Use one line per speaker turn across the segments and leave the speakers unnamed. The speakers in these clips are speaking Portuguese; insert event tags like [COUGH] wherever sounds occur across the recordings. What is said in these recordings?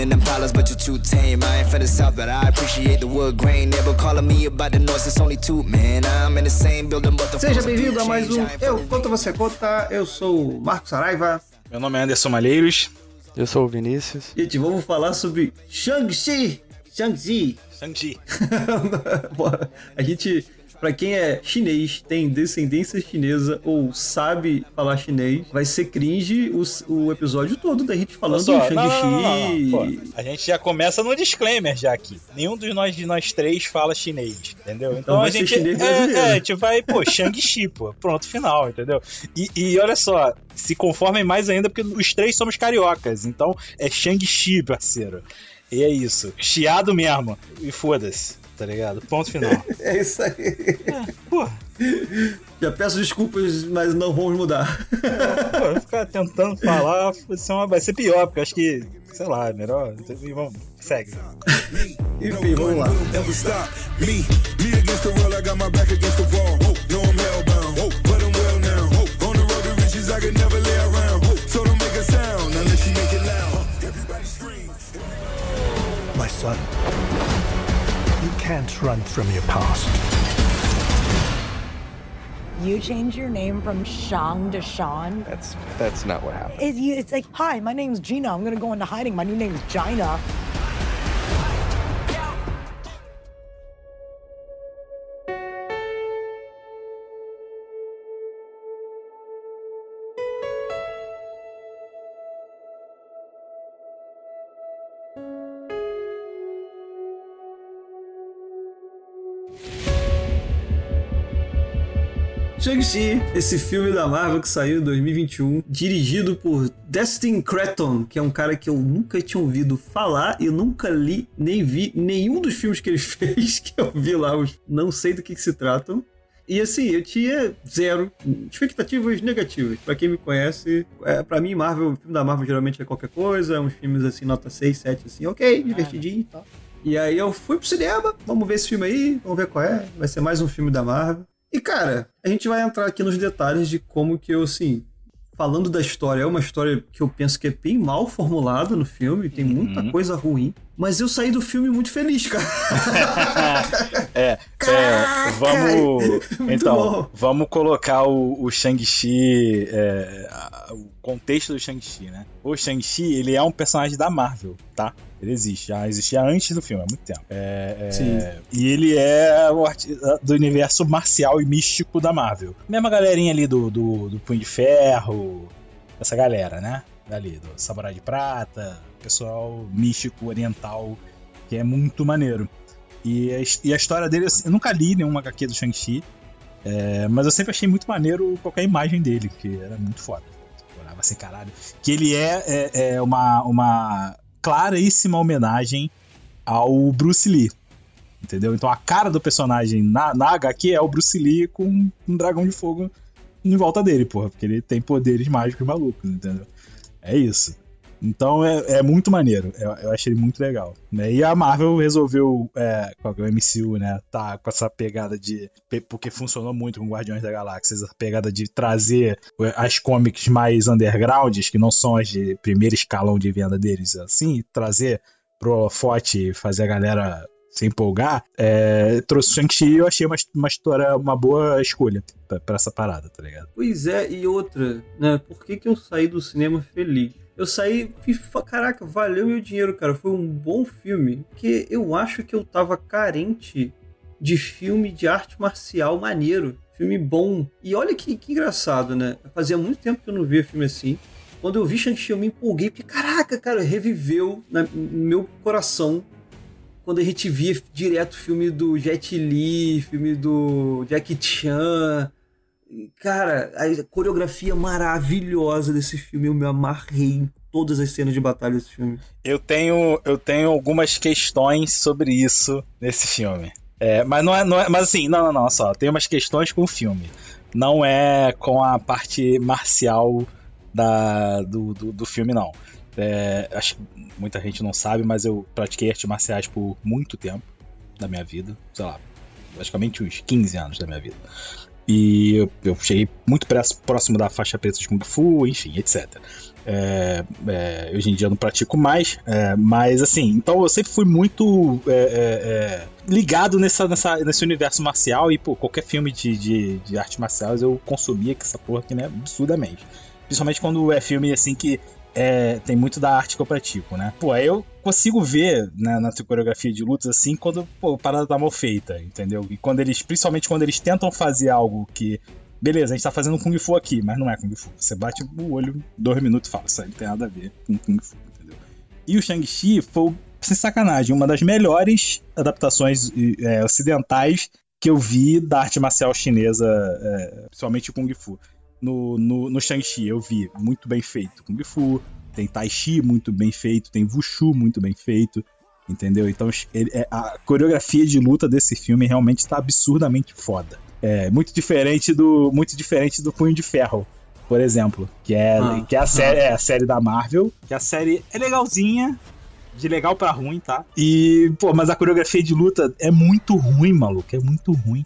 in them but you're too tame. I ain't from the south, but I appreciate the wood grain. Never calling me about the north, it's only two, man. I'm in the same building, but the
Seja bem-vindo a mais um Eu Conto Você Conta. Eu sou o Marcos Saraiva.
Meu nome é Anderson Malheiros.
Eu sou o Vinícius.
Gente, vamos falar sobre Shang-Chi. Shang-Chi.
Shang-Chi. [LAUGHS]
a gente Pra quem é chinês, tem descendência chinesa ou sabe falar chinês, vai ser cringe o, o episódio todo da gente falando
Só,
do Shang-Chi.
A gente já começa no disclaimer já aqui. Nenhum dos nós, de nós três fala chinês, entendeu?
Então, então
a gente. É, é, a gente vai, pô, Shang-Chi, pô. Pronto, final, entendeu? E, e olha só, se conformem mais ainda porque os três somos cariocas. Então é Shang-Chi, parceiro. E é isso. Chiado mesmo. E foda-se tá ligado? Ponto final. [LAUGHS]
é isso aí. É, porra. Já peço desculpas, mas não vamos mudar.
É, pô, ficar tentando falar vai ser, uma, vai ser pior, porque acho que, sei lá, é melhor. Vamos, segue.
Enfim, vamos lá.
My son can't run from your past.
You change your name from Shang to Sean?
That's that's not what happened.
It, it's like, hi, my name's Gina. I'm gonna go into hiding. My new name's Gina.
Shang-Chi, esse filme da Marvel que saiu em 2021, dirigido por Destin Cretton, que é um cara que eu nunca tinha ouvido falar e nunca li nem vi nenhum dos filmes que ele [LAUGHS] fez, que eu vi lá, não sei do que, que se tratam. E assim, eu tinha zero expectativas negativas. Para quem me conhece, é, para mim, Marvel, o filme da Marvel geralmente é qualquer coisa, uns filmes assim, nota 6, 7, assim, ok, divertidinho e tal. E aí eu fui pro cinema, vamos ver esse filme aí, vamos ver qual é. Vai ser mais um filme da Marvel. E, cara, a gente vai entrar aqui nos detalhes de como que eu, assim, falando da história, é uma história que eu penso que é bem mal formulada no filme, tem uhum. muita coisa ruim, mas eu saí do filme muito feliz, cara. [LAUGHS]
é, é, vamos. então, bom. vamos colocar o, o Shang-Chi, é, o contexto do Shang-Chi, né? O Shang-Chi, ele é um personagem da Marvel, tá? Ele existe, já existia antes do filme, há muito tempo. É, é, e ele é do universo marcial e místico da Marvel. Mesma galerinha ali do, do, do Punho de Ferro, essa galera, né? Dali, do Samurai de Prata, pessoal místico oriental, que é muito maneiro. E a, e a história dele, eu nunca li nenhuma HQ do Shang-Chi, é, mas eu sempre achei muito maneiro qualquer imagem dele, que era muito foda. Olhava assim, caralho. Que ele é, é, é uma, uma claríssima homenagem ao Bruce Lee. Entendeu? Então a cara do personagem na, na HQ é o Bruce Lee com um dragão de fogo em volta dele, porra, porque ele tem poderes mágicos malucos, entendeu? É isso. Então é, é muito maneiro. Eu, eu achei muito legal. Né? E a Marvel resolveu, é, com o MCU, né? Tá com essa pegada de. Porque funcionou muito com Guardiões da Galáxia, essa pegada de trazer as comics mais undergrounds, que não são as de primeiro escalão de venda deles, assim, trazer pro Forte fazer a galera se empolgar, é, trouxe Shang-Chi e eu achei uma, uma história, uma boa escolha para essa parada, tá ligado?
Pois é, e outra, né? Por que, que eu saí do cinema feliz? Eu saí e caraca, valeu meu dinheiro, cara. Foi um bom filme. Que eu acho que eu tava carente de filme de arte marcial maneiro. Filme bom. E olha que, que engraçado, né? Fazia muito tempo que eu não via filme assim. Quando eu vi Shang-Chi, eu me empolguei, porque caraca, cara, reviveu na, no meu coração quando a gente via direto filme do Jet Li, filme do Jackie Chan, Cara, a coreografia maravilhosa desse filme, eu me amarrei em todas as cenas de batalha desse filme.
Eu tenho, eu tenho algumas questões sobre isso nesse filme. É, mas não é, não é. Mas assim, não, não, não, só. Tem umas questões com o filme. Não é com a parte marcial da, do, do, do filme, não. É, acho que muita gente não sabe, mas eu pratiquei artes marciais por muito tempo da minha vida. Sei lá, praticamente uns 15 anos da minha vida. E eu, eu cheguei muito próximo da faixa preta de Kung Fu, enfim, etc. É, é, hoje em dia eu não pratico mais, é, mas assim, então eu sempre fui muito é, é, é, ligado nessa, nessa, nesse universo marcial e, pô, qualquer filme de, de, de artes marciais eu consumia que essa porra aqui, né, absurdamente. Principalmente quando é filme assim que tem muito da arte que eu pratico, né? Pô, aí eu consigo ver né, na coreografia de lutas assim quando pô, a parada tá mal feita, entendeu? E quando eles, principalmente quando eles tentam fazer algo que beleza, a gente tá fazendo Kung Fu aqui, mas não é Kung Fu. Você bate o olho, dois minutos e fala, isso aí não tem nada a ver com Kung Fu, entendeu? E o Shang-Chi foi, sem sacanagem, uma das melhores adaptações é, ocidentais que eu vi da arte marcial chinesa, é, principalmente Kung Fu. No, no, no Shang-Chi eu vi muito bem feito Kung Fu, tem Tai Chi muito bem feito, tem Wushu muito bem feito, entendeu? Então ele, é, a coreografia de luta desse filme realmente está absurdamente foda. É muito diferente do muito diferente do Punho de Ferro, por exemplo, que é, ah, que é a, série, ah. é a série da Marvel, que a série é legalzinha, de legal para ruim, tá? E, pô, mas a coreografia de luta é muito ruim, maluco, é muito ruim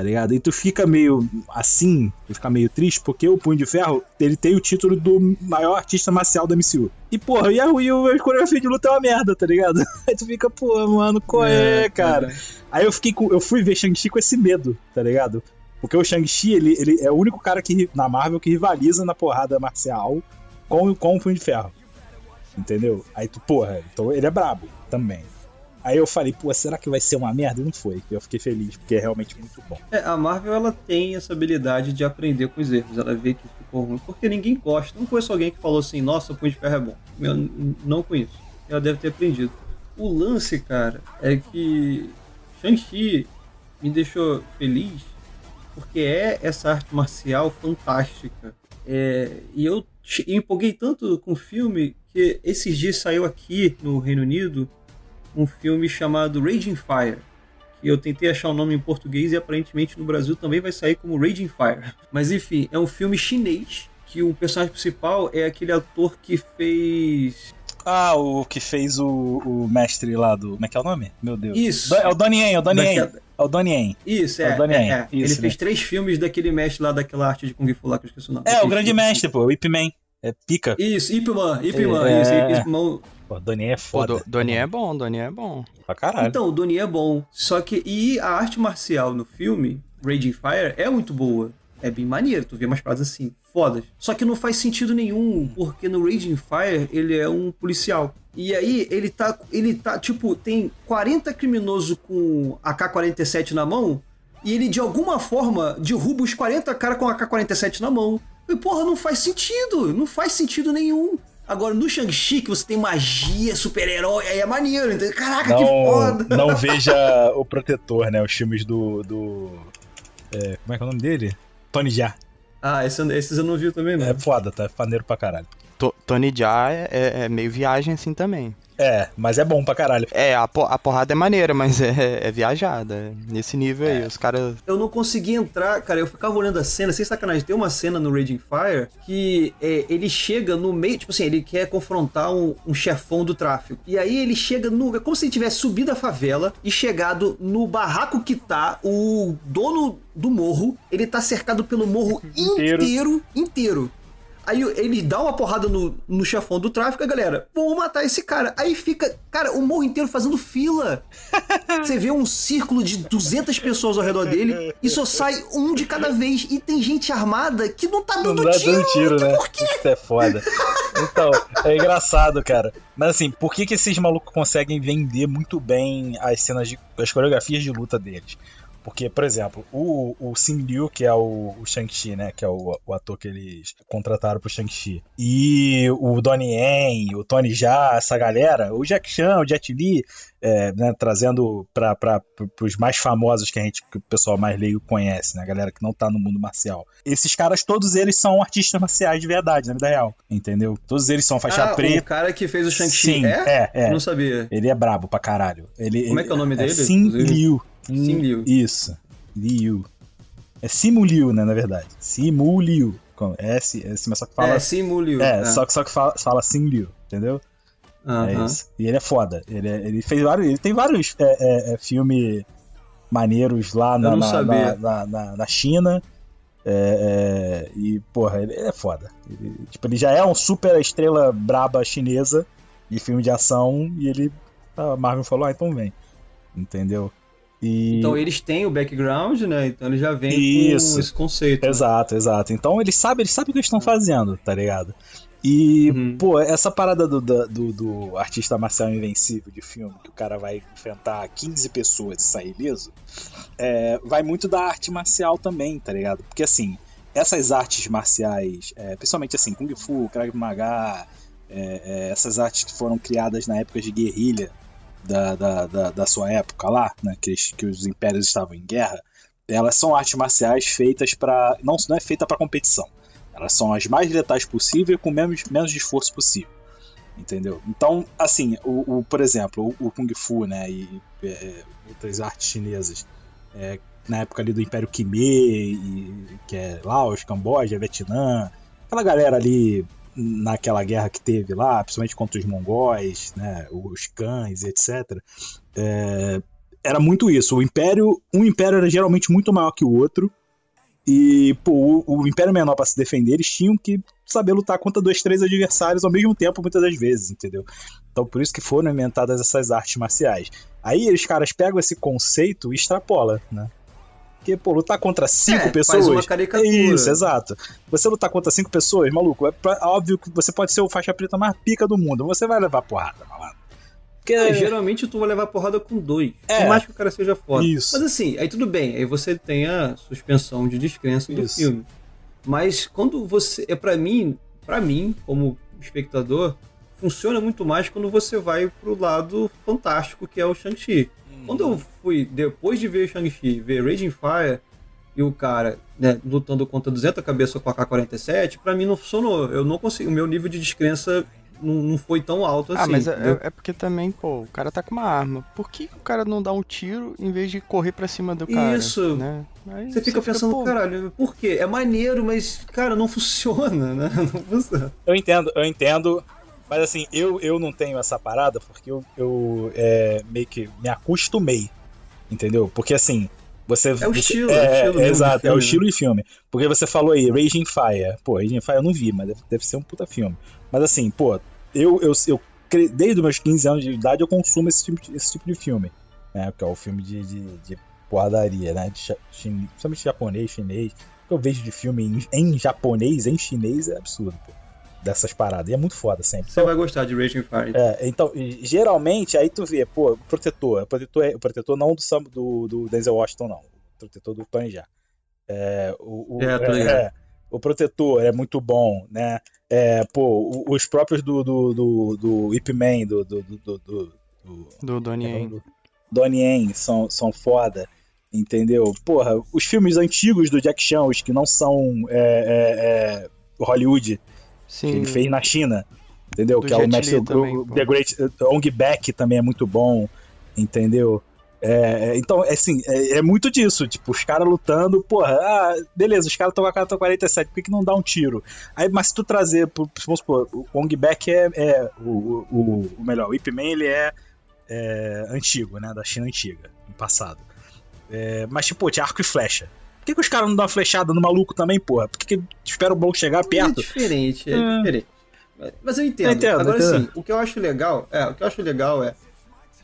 tá ligado? E tu fica meio assim, tu fica meio triste, porque o Punho de Ferro, ele tem o título do maior artista marcial da MCU. E, porra, e a, e a coreografia de luta é uma merda, tá ligado? [LAUGHS] Aí tu fica, pô, mano, qual é, é cara? Aí eu fiquei com, eu fui ver Shang-Chi com esse medo, tá ligado? Porque o Shang-Chi, ele, ele é o único cara que, na Marvel que rivaliza na porrada marcial com, com o Punho de Ferro. Entendeu? Aí tu, porra, então ele é brabo também. Aí eu falei, pô, será que vai ser uma merda? E não foi. Eu fiquei feliz, porque é realmente muito bom.
É, a Marvel, ela tem essa habilidade de aprender com os erros. Ela vê que ficou ruim, porque ninguém gosta. Não conheço alguém que falou assim, nossa, o Punho de Ferro é bom. Eu não conheço. Ela deve ter aprendido. O lance, cara, é que Shang-Chi me deixou feliz porque é essa arte marcial fantástica. É, e eu empolguei tanto com o filme que esses dias saiu aqui no Reino Unido um filme chamado Raging Fire. Que eu tentei achar o um nome em português e aparentemente no Brasil também vai sair como Raging Fire. [LAUGHS] Mas enfim, é um filme chinês que o personagem principal é aquele ator que fez
ah, o que fez o, o mestre lá do. Como é que é o nome? Meu Deus.
Isso.
É o Donnie Yen, é o Donnie Yen. É o Donnie Yen.
Isso, é. é,
o
é, é. Isso, Ele né? fez três filmes daquele mestre lá daquela arte de Kung Fu lá, que eu esqueci o nome.
É, o grande mestre, pô, o Ip Man. É pica.
Isso, Ip Man, Ip Man, é... isso, Ip Man.
Pô, Donnie é foda.
Pô, Donnie é bom, Donnie é bom.
Pra caralho.
Então, o Donnie é bom. Só que. E a arte marcial no filme, Raging Fire, é muito boa. É bem maneiro, tu vê umas paradas assim, fodas. Só que não faz sentido nenhum, porque no Raging Fire ele é um policial. E aí ele tá, ele tá, tipo, tem 40 criminosos com AK-47 na mão, e ele de alguma forma derruba os 40 caras com AK-47 na mão. E porra, não faz sentido, não faz sentido nenhum. Agora, no Shang-Chi, que você tem magia, super-herói, aí é maneiro, entendeu? Caraca,
não,
que foda!
Não [LAUGHS] veja o Protetor, né? Os filmes do. do é, como é que é o nome dele? Tony Jaa.
Ah, esse, esses eu não vi também, não.
É foda, tá? Faneiro pra caralho.
T Tony Jaa é, é, é meio viagem assim também.
É, mas é bom pra caralho.
É, a, a porrada é maneira, mas é, é viajada. É nesse nível é. aí, os caras.
Eu não consegui entrar, cara. Eu ficava olhando a cena, sem sacanagem. Tem uma cena no Raging Fire que é, ele chega no meio, tipo assim, ele quer confrontar um, um chefão do tráfico. E aí ele chega no. É como se ele tivesse subido a favela e chegado no barraco que tá o dono do morro. Ele tá cercado pelo morro inteiro, inteiro. inteiro. Aí ele dá uma porrada no, no chefão do tráfico, a galera, vamos matar esse cara. Aí fica, cara, o morro inteiro fazendo fila. [LAUGHS] Você vê um círculo de 200 pessoas ao redor dele e só sai um de cada vez. E tem gente armada que não tá dando não tiro. Dando tiro né? Por quê?
Isso é foda. Então, é engraçado, cara. Mas assim, por que, que esses malucos conseguem vender muito bem as cenas de. as coreografias de luta deles? Porque, por exemplo, o, o Sim Liu, que é o, o Shang-Chi, né? Que é o, o ator que eles contrataram pro Shang-Chi. E o Donnie Yen, o Tony Jaa, essa galera, o Jack Chan, o Jet Li, é, né, trazendo para os mais famosos que a gente, que o pessoal mais leigo conhece, né? A galera que não tá no mundo marcial. Esses caras, todos eles são artistas marciais de verdade, na vida real. Entendeu? Todos eles são faixa ah, preta. O
cara que fez o Shang-Chi.
É? é, é.
Não sabia.
Ele é brabo pra caralho. Ele,
Como é que é o nome
é
dele?
Sim Liu.
Sim Liu.
Isso. Liu. É Simu Liu, né, na verdade. Simu Liu. É mas só que fala.
É, Simu Liu.
É, é. Só, que, só que fala, fala Sim Liu, entendeu? É isso. E ele é foda. Ele, é, ele fez vários. Ele tem vários é, é, é filme maneiros lá na, na, na, na- na China. É, é, e, porra, ele é foda. Ele, tipo, ele já é um super estrela braba chinesa de filme de ação e ele. A Marvel falou, ah, então vem. Entendeu? E...
Então eles têm o background, né? Então ele já vem
Isso.
com esse conceito. né?
Exato, exato. Então eles sabem, eles sabem o que eles estão fazendo, tá ligado? E,
Uhum.
pô, essa parada do, do, do- artista marcial invencível de filme, que o cara vai enfrentar 15 pessoas e sair ileso, é, vai muito da arte marcial também, tá ligado? Porque assim, essas artes marciais, é, principalmente assim, Kung Fu, Krav Maga, é, é, essas artes que foram criadas na época de guerrilha da, da, da, da sua época lá, né, que, que os impérios estavam em guerra, elas são artes marciais feitas para não, não é feita para competição. Elas são as mais letais possível com menos, menos esforço possível. Entendeu? Então, assim, o, o- por exemplo, o, o Kung Fu, né, e é, outras artes chinesas, é, na época ali do Império Khmer, e, que é Laos, Camboja, Vietnã, aquela galera ali naquela guerra que teve lá, principalmente contra os mongóis, né, os cães, etc. é, era muito isso. O império, um império era geralmente muito maior que o outro. E, pô, o, o império menor para se defender, eles tinham que saber lutar contra dois, três adversários ao mesmo tempo, muitas das vezes, entendeu? Então, por isso que foram inventadas essas artes marciais. Aí os caras pegam esse conceito e extrapolam, né? Porque, pô, lutar contra cinco
É,
pessoas.
faz uma caricatura.
É isso, exato. Você lutar contra cinco pessoas, maluco, é pra- óbvio que você pode ser o faixa preta mais pica do mundo. Você vai levar porrada, malandro. Porque,
É, geralmente tu vai levar porrada com dois.
É.
Por mais que o cara seja foda.
Isso.
Mas assim, aí tudo bem. Aí você tem a suspensão de descrença do
Isso.
filme. Mas quando você. É para mim, para mim, como espectador, funciona muito mais quando você vai pro lado fantástico que é o Shang-Chi. Quando eu fui, depois de ver Shang-Chi, ver Raging Fire e o cara né, lutando contra 200 cabeças com a K-47, pra mim não funcionou. Eu não consigo. O meu nível de descrença não, não foi tão alto assim.
ah, mas é, é porque também, pô, o cara tá com uma arma. Por que, o cara não dá um tiro em vez de correr pra cima do cara?
Isso.
Né? Aí
Você fica pensando,
pô,
caralho, por quê? É maneiro, mas, cara, não funciona, né? [LAUGHS] Não funciona.
Eu entendo, eu entendo. Mas assim, eu, eu não tenho essa parada porque eu, eu é, meio que me acostumei. Entendeu? Porque assim, você.
É o estilo,
é,
é o estilo de
Exato, é o estilo de filme. Porque você falou aí, Raging Fire. Pô, Raging Fire eu não vi, mas deve, deve ser um puta filme. Mas assim, pô, eu, eu, eu desde os meus 15 anos de idade eu consumo esse tipo, de- esse tipo de filme. Né? Que é o filme de, de, de porradaria, né? De, chin- principalmente japonês, chinês. O que eu vejo de filme em, em japonês, em chinês, é absurdo, pô. Dessas paradas. E é muito foda sempre.
Você vai gostar de Raging Fire.
É, então, geralmente, aí tu vê, pô, o protetor, o protetor, é- o protetor não do, Sam- do, do Denzel Washington, não. O protetor do Tony já. É, o, o,
É, tô ligado.
é, o protetor é muito bom, né? É, pô, os próprios do, do, do, do Ip Man, do, do, do, do, do, do-
Do Donnie
é,
Yen.
do Donnie Yen são, são foda, entendeu? Porra, os filmes antigos do Jack Chan, os que não são é, é, é, Hollywood, que
Sim.
ele fez na China, entendeu?
Do
que é o mestre
também,
o. The Great Ong Back também é muito bom, entendeu? É, é, então, é assim, é, é muito disso, tipo, os caras lutando, porra, ah, beleza, os caras estão com a carta 47, por que, que não dá um tiro? Aí, mas se tu trazer, pro- vamos supor, o Ong Back é, é o, o, o melhor, o Ip Man ele é, é antigo, né, da China antiga, no passado. Mas, tipo, tinha arco e flecha. Por que, que os caras não dão uma flechada no maluco também, porra? Por que, que espera o bloco chegar
É
perto?
diferente, é,
É.
diferente. Mas- eu entendo.
Eu entendo,
Agora
entendo.
sim, o que eu acho legal, é, o que eu acho legal é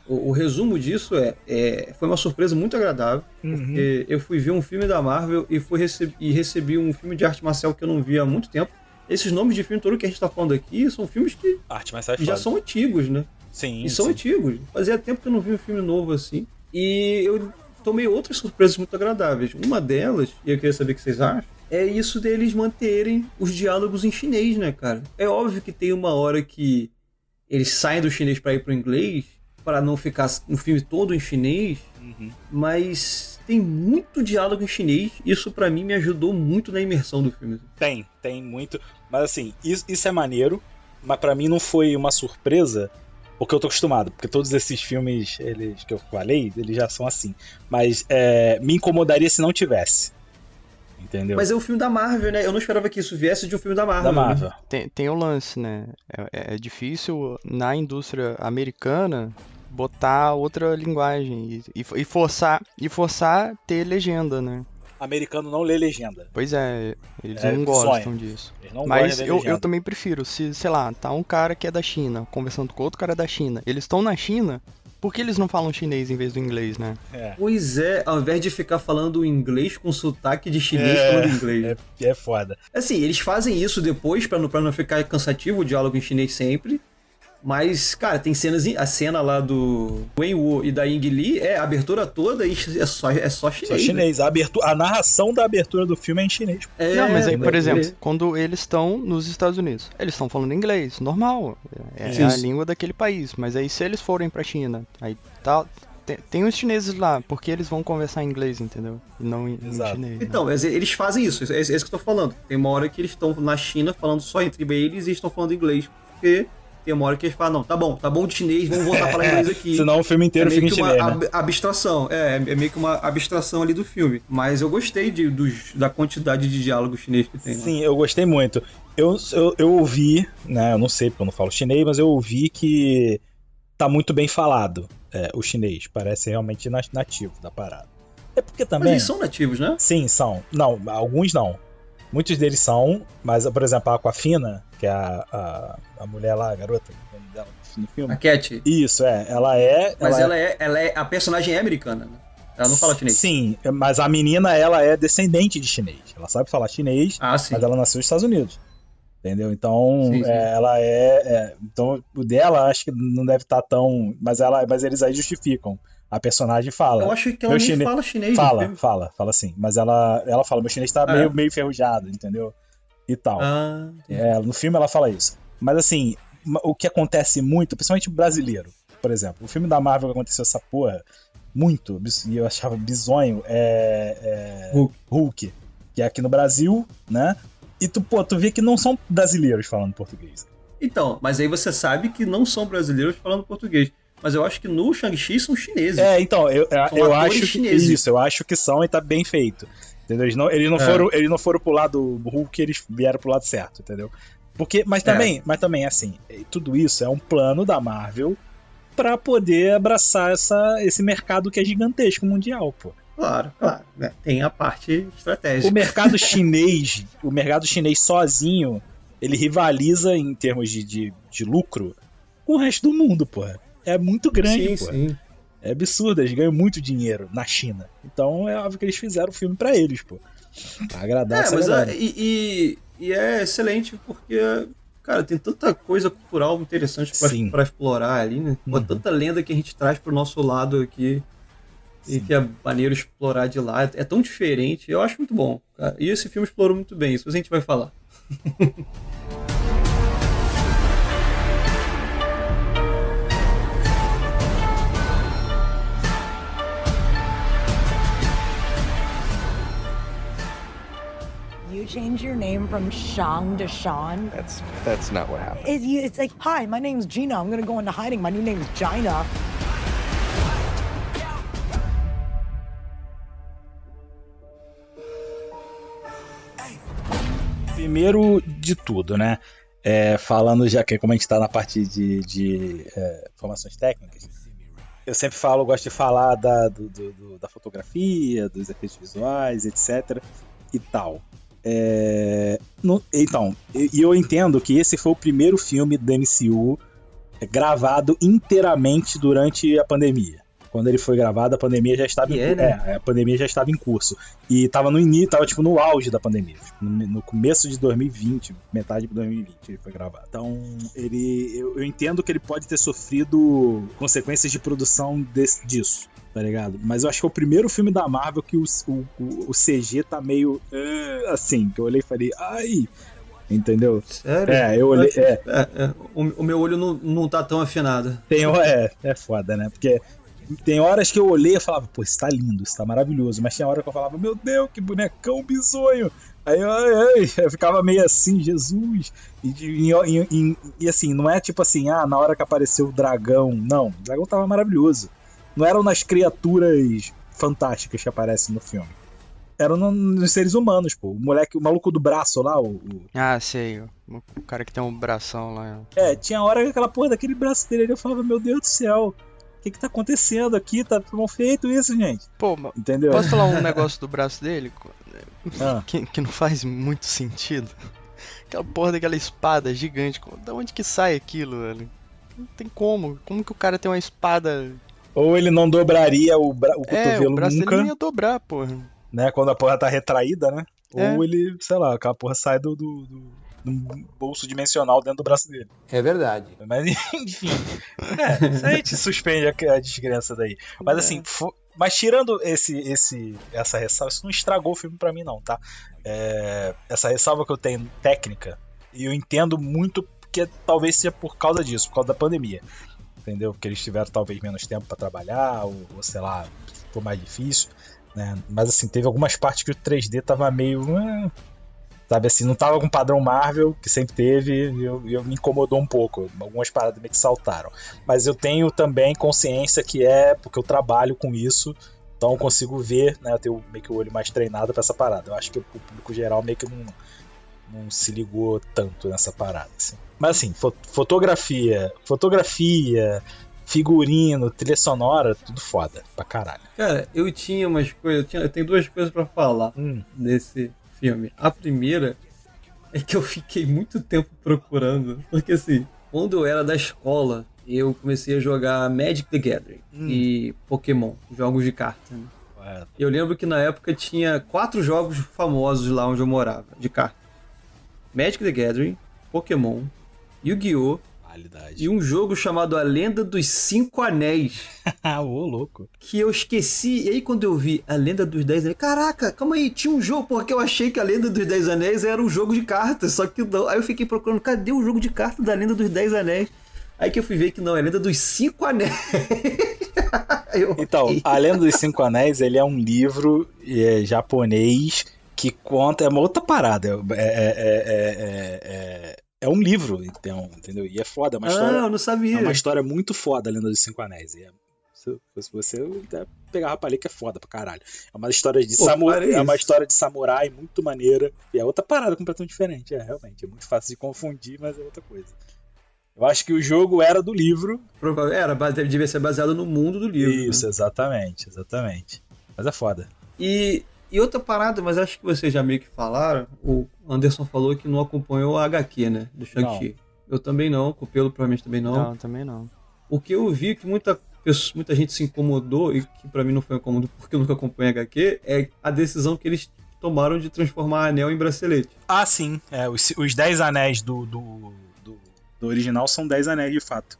o, o resumo disso é, é, foi uma surpresa muito agradável,
Uhum.
porque eu fui ver um filme da Marvel e fui recebi, e recebi um filme de arte marcial que eu não via há muito tempo. Esses nomes de filme todo que a gente tá falando aqui são filmes que
Arte, sai
já são antigos, né?
Sim,
E são
sim.
antigos. Fazia tempo que eu não vi um filme novo assim. E eu tomei outras surpresas muito agradáveis. Uma delas, e eu queria saber o que vocês acham, é isso deles manterem os diálogos em chinês, né, cara? É óbvio que tem uma hora que eles saem do chinês para ir pro inglês, para não ficar no filme todo em chinês,
Uhum.
mas tem muito diálogo em chinês. Isso para mim me ajudou muito na imersão do filme.
Tem, tem muito. Mas assim, isso, isso é maneiro, mas pra mim não foi uma surpresa, porque eu tô acostumado, porque todos esses filmes eles que eu falei, eles já são assim. Mas é, me incomodaria se não tivesse. Entendeu?
Mas é o filme da Marvel, né? Eu não esperava que isso viesse de um filme da Marvel.
da
né?
Marvel.
Tem, tem o lance, né? É, é difícil na indústria americana botar outra linguagem e, e forçar e forçar ter legenda, né?
Americano não lê legenda.
Pois é, eles é, não gostam sonho. disso. Mas eu, eu também prefiro, se, sei lá, tá um cara que é da China conversando com outro cara da China, eles estão na China, por que eles não falam chinês em vez do inglês, né?
É. Pois é, ao invés de ficar falando inglês com sotaque de chinês é, falando inglês.
É, é foda.
Assim, eles fazem isso depois pra não, pra não ficar cansativo o diálogo em chinês sempre. Mas, cara, tem cenas. A cena lá do Wen Wu e da Ying Li é a abertura toda e é só, é só chinês. Só
chinês. Né? A, abertura, a narração da abertura do filme é em chinês.
É, Não, mas aí, por exemplo, quando eles estão nos Estados Unidos, eles estão falando inglês, normal. É, é a língua daquele país. Mas aí, se eles forem pra China, aí tá, tem, tem os chineses lá, porque eles vão conversar em inglês, entendeu? E não em, em chinês. Né?
Então, eles fazem isso, é, é isso que eu tô falando. Tem uma hora que eles estão na China falando só entre eles e estão falando inglês, porque tem uma hora que eles falam, não, tá bom, tá bom de chinês, vamos voltar a falar [LAUGHS] inglês aqui.
Senão o filme inteiro
é
fica em chinês,
uma
né?
abstração, é, é meio que uma abstração ali do filme. Mas eu gostei de, dos, da quantidade de diálogo chinês que tem.
Né? Sim, eu gostei muito. Eu, eu, eu ouvi, né, eu não sei porque eu não falo chinês, mas eu ouvi que tá muito bem falado é, o chinês. Parece realmente nativo da parada. É porque também. Mas
eles são nativos, né?
Sim, são. Não, alguns não. Muitos deles são, mas, por exemplo, a Aquafina, que é a, a, a mulher lá, a garota, o nome dela no filme.
A Cat.
Isso, é. Ela é.
Mas ela, ela é... é... ela é. A personagem é americana, né? Ela não fala chinês.
Sim, mas a menina, ela é descendente de chinês. Ela sabe falar chinês, ah, mas ela nasceu nos Estados Unidos. Entendeu? Então, sim, sim. É, ela é, é, Então, o dela acho que não deve estar tá tão. Mas, ela, mas eles aí justificam. A personagem fala.
Eu acho que ela nem chine... fala chinês.
Fala, fala, fala sim. Mas ela, ela fala, meu chinês tá ah, meio, é? meio enferrujado, entendeu? E tal. Ah, é, no filme ela fala isso. Mas assim, o que acontece muito, principalmente brasileiro, por exemplo, o filme da Marvel que aconteceu essa porra, muito, e eu achava bizonho, é, é Hulk. Hulk. Que é aqui no Brasil, né? E tu, pô, tu vê que não são brasileiros falando português.
Então, mas aí você sabe que não são brasileiros falando português mas eu acho que no Shang-Chi são chineses.
É, então, eu, eu acho chineses. isso, eu acho que são e tá bem feito. Entendeu? Eles não, eles não, é. foram, eles não foram pro lado Hulk, eles vieram pro lado certo, entendeu? Porque, mas também, é. mas também assim, tudo isso é um plano da Marvel para poder abraçar essa, esse mercado que é gigantesco mundial, pô.
Claro, claro. Né? Tem a parte estratégica.
O mercado chinês, [LAUGHS] o mercado chinês sozinho, ele rivaliza em termos de, de, de lucro com o resto do mundo, porra é muito grande, sim, pô. Sim. É absurdo, eles ganham muito dinheiro na China. Então é óbvio que eles fizeram o filme para eles, pô. Pra agradar é, essa mas
é, e, e, é excelente porque, cara, tem tanta coisa cultural interessante para explorar ali, né? Uhum. Tanta lenda que a gente traz pro nosso lado aqui. Sim. E que é maneiro explorar de lá. É tão diferente. Eu acho muito bom. Cara. E esse filme explorou muito bem. Isso a gente vai falar. [LAUGHS]
change your name from Shang to Sean?
That's that's not what happened. It,
it's like, hi, my name's Gina. I'm gonna go into hiding. My new name's Gina.
Primeiro de tudo, né? É, falando já que como a gente está na parte de, de é, formações técnicas, eu sempre falo, gosto de falar da, do, do, da fotografia, dos efeitos visuais, etc. e tal. É, no, então, e eu entendo que esse foi o primeiro filme do MCU gravado inteiramente durante a pandemia. Quando ele foi gravado, a pandemia já estava em, é, né? é, a pandemia já estava em curso. E estava no início, tava tipo no auge da pandemia. Tipo, no, no, começo de 2020, metade de 2020 ele foi gravado. Então, ele eu, eu entendo que ele pode ter sofrido consequências de produção desse, disso tá ligado? Mas eu acho que é o primeiro filme da Marvel que o, o, o CG tá meio uh, assim, que eu olhei e falei, ai, entendeu?
Sério?
É, eu olhei. É.
É, é, o, o, meu olho não, não tá tão afinado.
Tem, é, é foda, né? Porque tem horas que eu olhei e falava, pô, isso tá lindo, isso tá maravilhoso. Mas tinha hora que eu falava, meu Deus, que bonecão bizonho. Aí eu, [LAUGHS] eu ficava meio assim, Jesus. E, e, e, e, assim, não é tipo assim, ah, na hora que apareceu o dragão. Não, o dragão tava maravilhoso. Não eram nas criaturas fantásticas que aparecem no filme. Eram nos seres humanos, pô. O moleque, o maluco do braço lá, o. o...
Ah, sei. O, cara que tem um bração lá.
É, tinha hora que aquela porra daquele braço dele eu falava, meu Deus do céu. O que, que tá acontecendo aqui? Tá mal feito isso, gente.
Pô,
entendeu?
Posso falar um [LAUGHS] negócio do braço dele? Ah. [LAUGHS] Que, que não faz muito sentido. Aquela porra daquela espada gigante. Da onde que sai aquilo, velho? Não tem como. Como que o cara tem uma espada.
Ou ele não dobraria o, bra o
é,
cotovelo
o braço
nunca.
dele não ia dobrar, porra.
Né? Quando a porra tá retraída, né? É. Ou ele, sei lá, aquela porra sai do, do, do, do, bolso dimensional dentro do braço dele.
É verdade.
Mas, [LAUGHS] enfim. é, a gente suspende a, a desgraça daí. Mas é. assim, mas tirando esse, esse, essa ressalva, isso não estragou o filme para mim, não, tá? É, essa ressalva que eu tenho técnica, e eu entendo muito que talvez seja por causa disso, por causa da pandemia. Entendeu? Porque eles tiveram talvez menos tempo para trabalhar, ou, ou, sei lá, ficou mais difícil. Né? Mas assim, teve algumas partes que o 3D tava meio. Uh, sabe assim, não tava com padrão Marvel, que sempre teve, e eu, eu, me incomodou um pouco. Algumas paradas meio que saltaram. Mas eu tenho também consciência que é porque eu trabalho com isso. Então eu consigo ver, né? Eu tenho meio que o olho mais treinado para essa parada. Eu acho que o público geral meio que não, não se ligou tanto nessa parada. Assim. Mas assim, fotografia, fotografia, figurino, trilha sonora, tudo foda pra caralho.
Cara, eu tinha umas coisas, eu, tinha, eu tenho duas coisas para falar hum. desse filme. A primeira é que eu fiquei muito tempo procurando, porque assim, quando eu era da escola, eu comecei a jogar Magic the Gathering hum. e Pokémon, jogos de carta. Né? Eu lembro que na época tinha quatro jogos famosos lá onde eu morava, de carta. Magic the Gathering, Pokémon, Yu-Gi-Oh! E um jogo chamado A Lenda dos Cinco Anéis. [LAUGHS]
Ô, louco.
Que eu esqueci. E aí, quando eu vi A Lenda dos Dez Anéis. Caraca, calma aí, tinha um jogo, porque eu achei que A Lenda dos Dez Anéis era um jogo de cartas. Só que não. Aí eu fiquei procurando, cadê o jogo de cartas da Lenda dos Dez Anéis? Aí que eu fui ver que não, é a Lenda dos Cinco Anéis. [LAUGHS]
então, A Lenda dos Cinco Anéis, ele é um livro é, japonês que conta. É uma outra parada. É, é, é, é é um livro, então, entendeu? E é foda, é uma
ah,
história.
eu não sabia.
É uma história muito foda, a Lenda dos Cinco Anéis. E é, se, se você até pegar a palha que é foda pra caralho. É uma história de samurai. É uma história de samurai muito maneira. E é outra parada completamente diferente. É, realmente. É muito fácil de confundir, mas é outra coisa. Eu acho que o jogo era do livro.
Era, devia ser baseado no mundo do livro.
Isso, né? exatamente, exatamente. Mas é foda.
E e outra parada, mas acho que vocês já meio que falaram, o Anderson falou que não acompanhou a HQ, né? Do Shang-Chi. Eu também não, o Copelo provavelmente também não.
Não, também não.
O que eu vi que muita, muita gente se incomodou, e que para mim não foi incômodo porque eu nunca acompanho a HQ, é a decisão que eles tomaram de transformar anel em bracelete.
Ah, sim. É, os, os 10 anéis do, do, do, do original são 10 anéis de fato.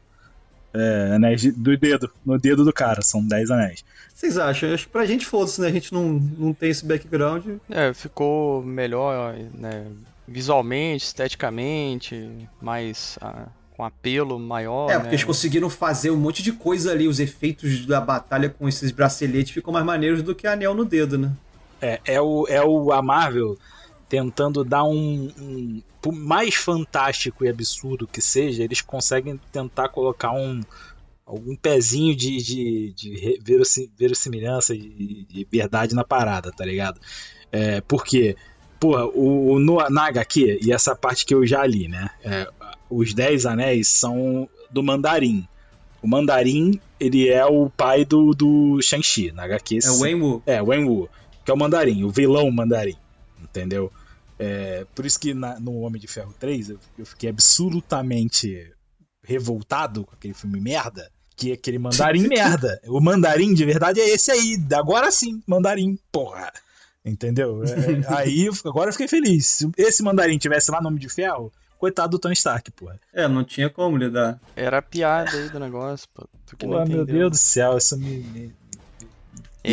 É, anéis de, do dedo, no dedo do cara, são 10 anéis
vocês acham? Acho que pra gente foda-se, né? A gente não, não tem esse background.
É, ficou melhor, né? Visualmente, esteticamente, mais ah, com apelo maior.
É,
né?
porque eles conseguiram fazer um monte de coisa ali, os efeitos da batalha com esses braceletes ficam mais maneiros do que anel no dedo, né?
É, é o, é o a Marvel tentando dar um, um, por mais fantástico e absurdo que seja, eles conseguem tentar colocar um, algum pezinho de, de, de verossimilhança e de verdade na parada, tá ligado? É, porque, porra, o, o, no, na HQ, e essa parte que eu já li, né? É, os Dez Anéis são do Mandarim. O Mandarim, ele é o pai do, do Shang-Chi, na HQ.
É o Wenwu.
É, o Wenwu, que é o Mandarim, o vilão Mandarim, entendeu? É, por isso que na, no Homem de Ferro 3 eu, eu fiquei absolutamente revoltado com aquele filme merda, que aquele mandarim [LAUGHS] merda. O mandarim de verdade é esse aí. Agora sim, mandarim, porra. Entendeu? É, [LAUGHS] aí agora eu fiquei feliz. Se esse mandarim tivesse lá nome de ferro, coitado do Tony Stark, porra.
É, não tinha como lidar.
Era a piada aí do negócio, pô. Tu que
pô, meu Deus do céu, isso me. me...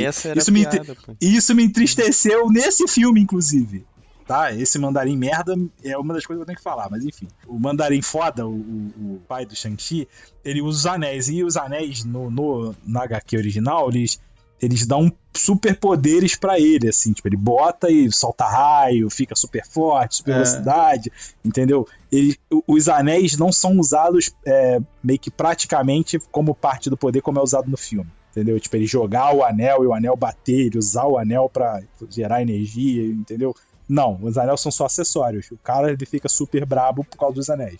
Essa era isso piada,
me, pô. Isso me entristeceu nesse filme, inclusive tá? Esse mandarim merda é uma das coisas que eu tenho que falar, mas enfim. O mandarim foda, o, o, o pai do Shang-Chi, ele usa os anéis. E os anéis no, no, na HQ original, eles, eles dão superpoderes para ele, assim. Tipo, ele bota e solta raio, fica super forte, super é. velocidade, entendeu? Ele, os anéis não são usados é, meio que praticamente como parte do poder, como é usado no filme entendeu? Tipo, ele jogar o anel e o anel bater, ele usar o anel para gerar energia, entendeu? Não, os anéis são só acessórios. O cara ele fica super brabo por causa dos anéis.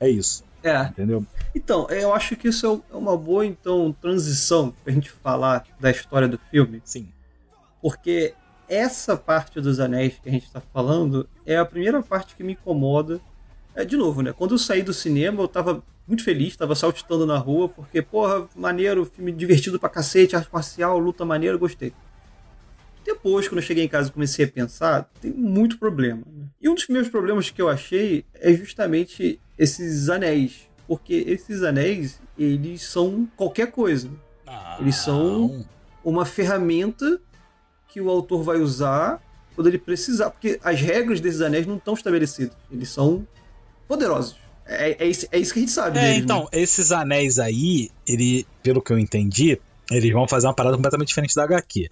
É isso.
É.
Entendeu?
Então, eu acho que isso é uma boa então transição pra gente falar da história do filme.
Sim.
Porque essa parte dos anéis que a gente tá falando é a primeira parte que me incomoda. É, de novo, né? Quando eu saí do cinema, eu tava muito feliz, tava saltitando na rua, porque, porra, maneiro, filme divertido pra cacete, arte marcial, luta maneira, gostei. Depois, quando eu cheguei em casa e comecei a pensar, tem muito problema. Né? E um dos meus problemas que eu achei é justamente esses anéis. Porque esses anéis, eles são qualquer coisa.
Ah,
Eles são uma ferramenta que o autor vai usar quando ele precisar. Porque as regras desses anéis não estão estabelecidas. Eles são poderosos. É, é, isso, é isso que a gente sabe
É,
deles,
então,
né?
esses anéis aí, ele, pelo que eu entendi, eles vão fazer uma parada completamente diferente da HQ.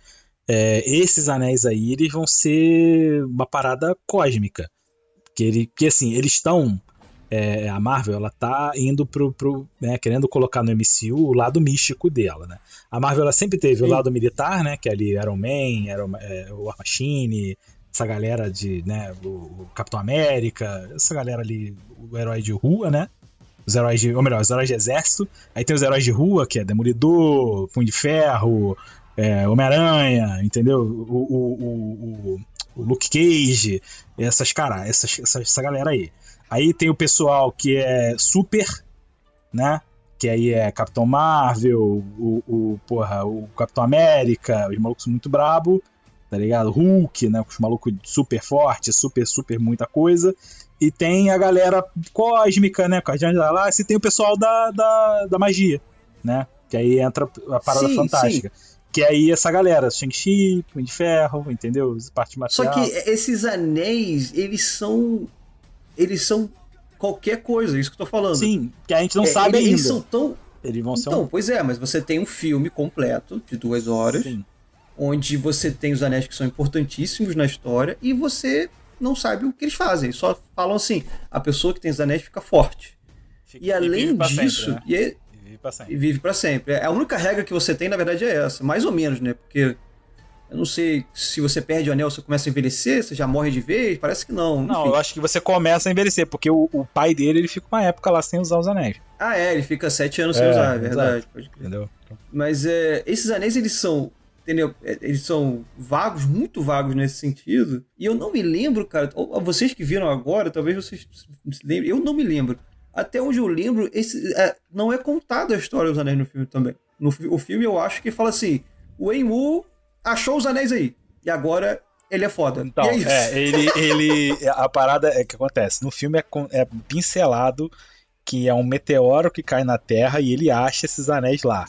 É, esses anéis aí, eles vão ser uma parada cósmica. Que, ele, que assim, eles estão. é, a Marvel, ela tá indo pro. pro né, querendo colocar no MCU o lado místico dela, né? A Marvel, ela sempre teve o
Sim.
lado militar, né? Que é ali Iron Man, Iron, é, o War Machine, essa galera de, né? O, Capitão América, essa galera ali, o herói de rua, né? Os heróis de. Ou melhor, os heróis de exército. Aí tem os heróis de rua, que é Demolidor, Punho de Ferro, é, Homem-Aranha, entendeu? O, o, o, Luke Cage, essas cara, essas, essa, essa galera aí. Aí tem o pessoal que é super, né? Que aí é Capitão Marvel, o, o, porra, o Capitão América, os malucos muito brabo, tá ligado? Hulk, né? Os malucos super fortes, super, super muita coisa. E tem a galera cósmica, né? Guardiões da Galáxia, e tem o pessoal da, da, da magia, né? Que aí entra a parada
Sim,
fantástica. Que aí essa galera, Shang-Chi, Punho de Ferro, entendeu? Parte
Só
marcial.
que esses anéis, eles são. Eles são qualquer coisa, é isso que eu tô falando.
Sim, que a gente não
É,
sabe
eles,
ainda.
Eles são tão.
Eles vão ser
Então,
um.
pois é, mas você tem um filme completo de duas horas,
Sim.
Onde você tem os anéis que são importantíssimos na história e você não sabe o que eles fazem. Só falam assim: a pessoa que tem os anéis fica forte. E além disso,
sempre, né?
e,
vive pra sempre.
vive pra sempre. A única regra que você tem, na verdade, é essa. Mais ou menos, né? Porque eu não sei se você perde o anel, você começa a envelhecer, você já morre de vez. Parece que não.
Não,
enfim.
eu acho que você começa a envelhecer, porque o, o pai dele ele fica uma época lá sem usar os anéis.
Ah, é, ele fica sete anos sem
É,
usar, é verdade. pode crer.
Entendeu?
Mas é, esses anéis, eles são. Entendeu? É, Eles são vagos, muito vagos nesse sentido. E eu não me lembro, cara. ou- Vocês que viram agora, talvez vocês se lembrem. Eu não me lembro. Até onde eu lembro, esse, é, não é contada a história dos anéis no filme também. No o filme eu acho que fala assim: o Enmu achou os anéis aí. E agora ele é foda.
Então,
é isso.
é, ele, ele. A parada é que acontece. No filme é, é pincelado que é um meteoro que cai na Terra e ele acha esses anéis lá.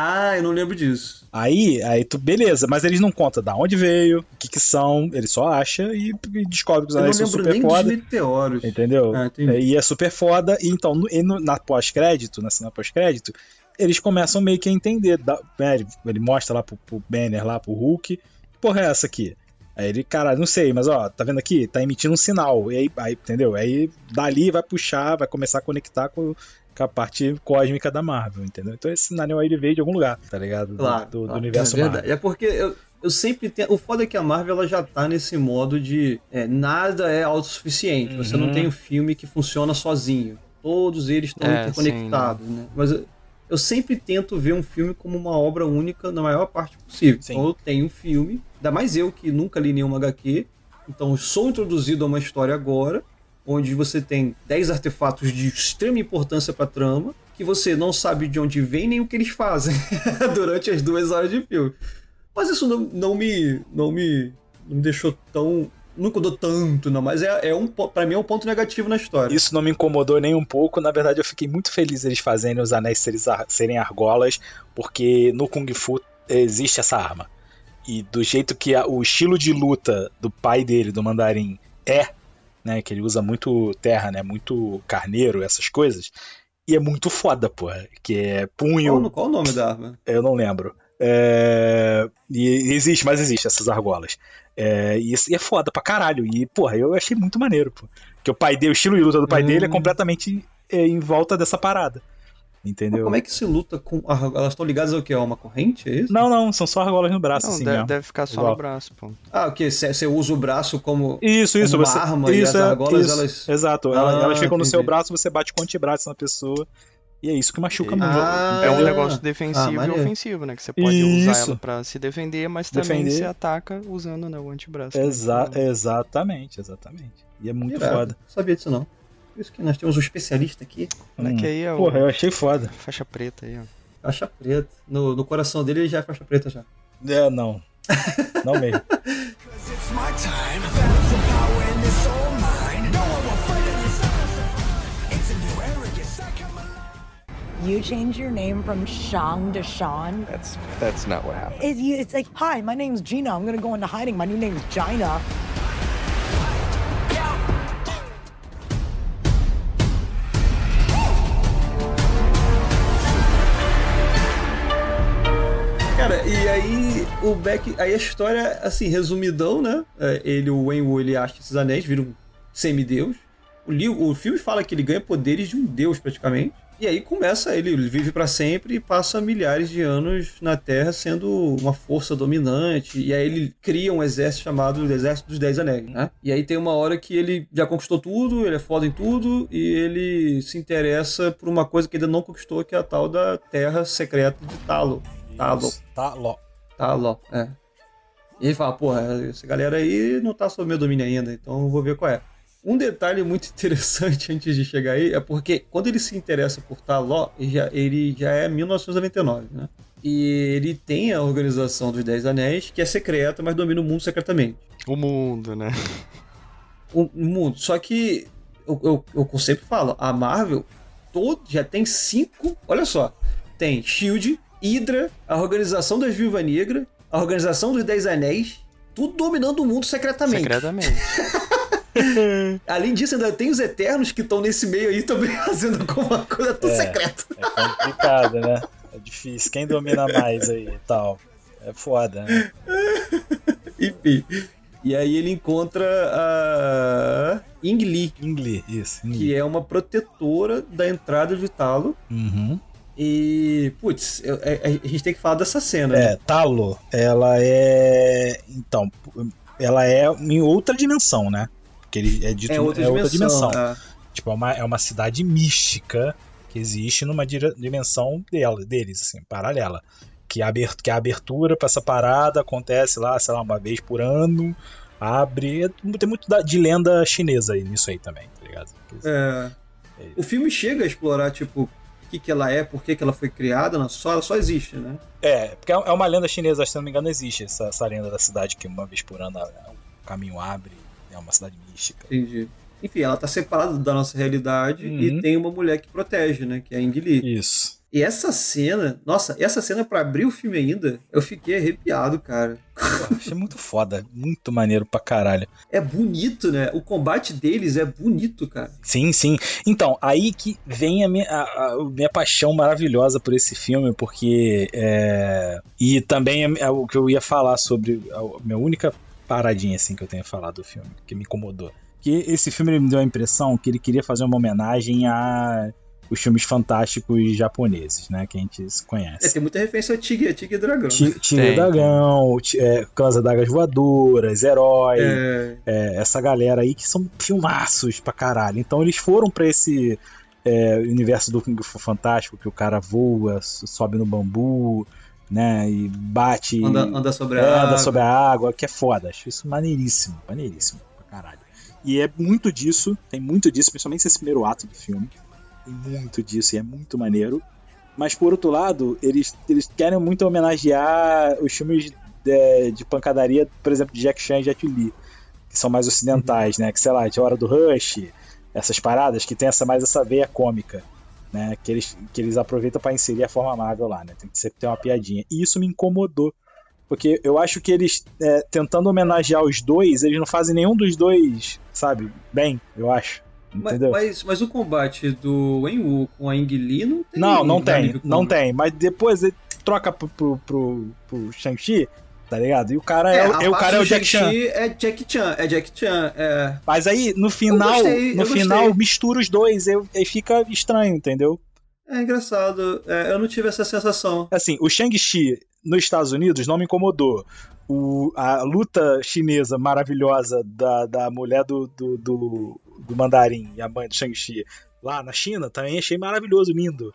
Ah, eu não lembro disso.
Aí, aí tu, beleza, mas eles não contam da onde veio, o que que são, ele só acha e, e descobre que os anéis são super
nem
foda.
dos meteoros.
Entendeu?
Ah,
e é super foda. E então, no, e no- na pós-crédito, na cena pós-crédito, eles começam meio que a entender. da- né, ele, ele mostra lá pro, pro Banner, lá pro Hulk, que porra é essa aqui? Aí ele, cara, não sei, mas ó, tá vendo aqui? Tá emitindo um sinal. E aí, aí, entendeu? Aí dali vai puxar, vai começar a conectar com, com a parte cósmica da Marvel, entendeu? Então esse anel aí ele veio de algum lugar, tá ligado? Do-
Claro,
do, do
claro.
universo
é
Marvel.
verdade. É porque eu, eu sempre tenho. O foda é que a Marvel ela já tá nesse modo de é, nada é autossuficiente. Você
Uhum.
não tem um filme que funciona sozinho. Todos eles estão
É,
interconectados, né? Mas eu, eu sempre tento ver um filme como uma obra única na maior parte possível.
Sim.
Então eu tenho um filme, ainda mais eu que nunca li nenhuma HQ. Então eu sou introduzido a uma história agora, onde você tem 10 artefatos de extrema importância pra trama, que você não sabe de onde vem nem o que eles fazem [LAUGHS] durante as duas horas de filme. Mas isso não, não me. não me. não me deixou tão. Não incomodou tanto, não, mas é, é um, pra mim é um ponto negativo na história.
Isso não me incomodou nem um pouco. Na verdade, eu fiquei muito feliz eles fazerem os anéis serem argolas, porque no Kung Fu existe essa arma. E do jeito que a- o estilo de luta do pai dele, do Mandarim, é, né? Que ele usa muito terra, né? Muito carneiro, essas coisas. E é muito foda, porra. Que é punho.
Qual, qual o nome da arma?
Eu não lembro. É, E existe, mas existe essas argolas. É, E isso- é foda pra caralho. E, porra, eu achei muito maneiro, pô. Que o pai dele, o estilo de luta do pai
Hum.
dele é completamente é, em volta dessa parada. Entendeu? Mas
como é que se luta com. Elas estão ligadas ao que? A uma corrente? É isso?
Não, não, são só argolas no braço. Não, assim
deve, deve, ficar só Igual. no braço, pô.
Ah, o que? Você usa o braço como.
Isso, isso.
Como
você,
arma
isso,
e as argolas isso, elas.
Exato. Ah, elas, elas ficam entendi. no seu braço, você bate com o antebraço na pessoa. E é isso que machuca muito.
Ah, é um negócio defensivo ah, e ofensivo, né? Que você pode isso. usar ela pra se defender, mas também defender. se ataca usando né, o antebraço.
Exa né? Exatamente, exatamente. E é muito Irado. foda.
Não sabia disso não. Por isso que nós temos um especialista aqui.
Hum. Que aí é o...
Porra, eu achei foda.
Faixa preta aí, ó.
Faixa preta. No, no coração dele ele já é faixa preta já.
É, não. não mesmo. [LAUGHS]
You change your name from Shang to Sean?
That's that's not what happened.
It, it's like, hi, my name's Gina. I'm gonna go into hiding. My new name's Gina.
E aí o Beck. Aí a história, assim, resumidão, né? É, ele, o Wenwu, ele acha esses anéis, vira um semideus. O, o filme fala que ele ganha poderes de um deus, praticamente. E aí começa, ele vive para sempre e passa milhares de anos na Terra sendo uma força dominante. E aí ele cria um exército chamado Exército dos Dez Anéis, né? E aí tem uma hora que ele já conquistou tudo, ele é foda em tudo, e ele se interessa por uma coisa que ainda não conquistou, que é a tal da Terra Secreta de Talo. Talo.
Talo.
Talo, é. E ele fala, porra, essa galera aí não tá sob meu domínio ainda, então eu vou ver qual é. Um detalhe muito [LAUGHS] interessante antes de chegar aí é porque quando ele se interessa por Taló, ele já, ele já é 1999, né? E ele tem a organização dos Dez Anéis, que é secreta, mas domina o mundo secretamente.
O mundo, né?
O mundo. Só que eu, eu, eu sempre falo, a Marvel todo, já tem cinco. Olha só. Tem Shield, Hydra, a organização das Viúva Negra, a organização dos Dez Anéis, tudo dominando o mundo secretamente.
Secretamente. [LAUGHS]
Além disso, ainda tem os Eternos que estão nesse meio aí também [LAUGHS] fazendo alguma coisa tudo é, secreto.
É complicado, né? É difícil. Quem domina mais aí e tal? É foda, né? [LAUGHS]
Enfim. E aí ele encontra a Ingli.
Ingli, isso. Ingli.
Que é uma protetora da entrada de Talo.
Uhum.
E, putz, eu, a, é, a, gente tem que falar dessa cena.
É, né? Talo, ela é. Então, ela é em outra dimensão, né? Porque ele é dito é outra é dimensão. Outra dimensão. É. Tipo, é uma, é uma cidade mística que existe numa dimensão dela, deles, assim, paralela. Que a, que a abertura para essa parada acontece lá, sei lá, uma vez por ano. Abre. Tem muito de lenda chinesa aí nisso aí também, tá ligado?
É. é o filme chega a explorar, tipo, o que, que ela é, por que, que ela foi criada, não, só, ela só existe, né?
É, porque é, é uma lenda chinesa, se não me engano, existe essa, essa lenda da cidade que uma vez por ano o caminho abre é uma cidade mística.
Entendi. Enfim, ela tá separada da nossa realidade uhum. e tem uma mulher que protege, né? Que é a Ingli.
Isso.
E essa cena, nossa, essa cena para abrir o filme ainda, eu fiquei arrepiado, cara.
Pô, achei muito foda, muito maneiro pra caralho.
É bonito, né? O combate deles é bonito, cara.
Sim, sim. Então, aí que vem a minha, a, a minha paixão maravilhosa por esse filme, porque. É... E também é, é o que eu ia falar sobre. A minha única paradinha assim que eu tenho falado do filme, que me incomodou. Que esse filme me deu a impressão que ele queria fazer uma homenagem a os filmes fantásticos japoneses, né? Que a gente conhece.
É, tem muita referência a Tigre, Tigre e Dragão.
Tigre e Dragão, é, Clãs Dagas Voadoras, Herói, é. É, essa galera aí que são filmaços pra caralho. Então eles foram pra esse é, universo do Kung Fu Fantástico, que o cara voa, sobe no bambu, né? E bate.
Anda, anda sobre
a
é,
água. Anda sobre a água, que é foda. Acho isso maneiríssimo, maneiríssimo pra caralho. E é muito disso, tem muito disso, principalmente esse primeiro ato do filme. Tem muito disso e é muito maneiro. Mas por outro lado, eles, eles querem muito homenagear os filmes de, de pancadaria, por exemplo, de Jack Chan e Jet Li, que são mais ocidentais, né? Que sei lá, de Hora do Rush, essas paradas que tem essa mais essa veia cômica né? Que eles, que eles aproveitam para inserir a forma Marvel lá, né? Tem que sempre ter uma piadinha. E isso me incomodou. Porque eu acho que eles, é, tentando homenagear os dois, eles não fazem nenhum dos dois, sabe, bem, eu acho.
Mas, mas, mas, o combate do Wenwu com a Ing Li não tem.
Não, não tem, não tem. Mas depois ele troca pro, pro, pro, pro Shang-Chi tá ligado? E o cara é, é o, cara é o Jack Chan.
É Jack Chan, é Jack Chan, é.
Mas aí, no final, gostei, no final, gostei. mistura os dois, aí, aí fica estranho, entendeu?
É engraçado, é, eu não tive essa sensação.
Assim, o Shang-Chi nos Estados Unidos não me incomodou. O, a luta chinesa maravilhosa da, da mulher do, do, do, do mandarim e a mãe do Shang-Chi lá na China também achei maravilhoso, lindo.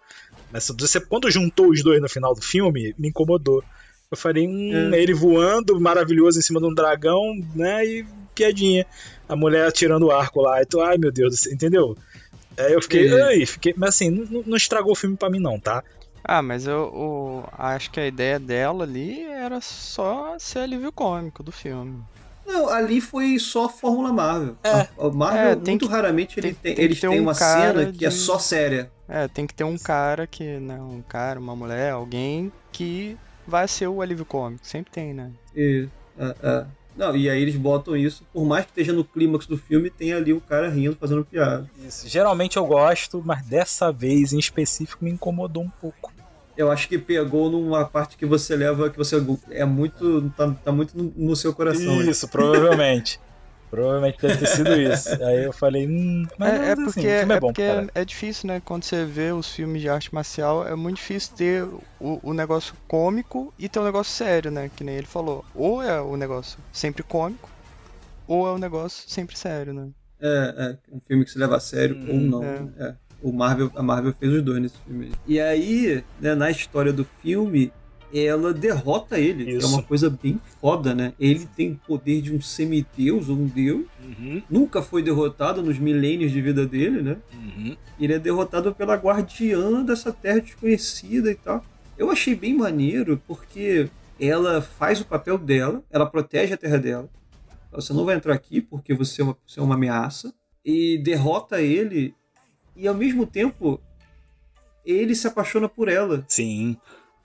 Mas você, quando juntou os dois no final do filme, me incomodou. Eu falei, hum, é. ele voando, maravilhoso em cima de um dragão, né? E piadinha. A mulher tirando o arco lá. Então, ai meu Deus, entendeu? Aí eu fiquei, e... ai, fiquei. Mas assim, não, não estragou o filme pra mim, não, tá?
Ah, mas eu, eu, acho que a ideia dela ali era só ser alívio cômico do filme.
Não, ali foi só Fórmula Marvel. É. A, Marvel, é, muito que, raramente, tem, ele tem, tem eles têm um uma cena de... que é só séria.
É, tem que ter um cara que, né, um cara, uma mulher, alguém que vai ser o alívio cômico. Sempre tem, né?
E, é, é. Não, e aí eles botam isso, por mais que esteja no clímax do filme, tem ali o cara rindo, fazendo piada.
Isso. Geralmente eu gosto, mas dessa vez em específico me incomodou um pouco.
Eu acho que pegou numa parte que você leva, que você é muito. tá, tá muito no, no, seu coração.
Isso, provavelmente. [LAUGHS] Provavelmente deve ter sido isso. [LAUGHS] Aí eu falei, hum, mas
é, é porque, assim, é, é, bom, porque é, é, difícil, né? Quando você vê os filmes de arte marcial, é muito difícil ter o, o negócio cômico e ter um negócio sério, né? Que nem ele falou. Ou é o negócio sempre cômico, ou é o negócio sempre sério, né?
É, é um filme que se leva a sério hum, ou não. É. é. O Marvel, a Marvel fez os dois nesse filme. E aí, né, na história do filme, ela derrota ele. Isso. É uma coisa bem foda, né? Ele tem o poder de um semideus ou um deus. Uhum. Nunca foi derrotado nos milênios de vida dele, né? Uhum. Ele é derrotado pela guardiã dessa terra desconhecida e tal. Eu achei bem maneiro porque ela faz o papel dela, ela protege a terra dela. Você não vai entrar aqui porque você é uma, você é uma ameaça. E derrota ele. E ao mesmo tempo, ele se apaixona por ela.
Sim.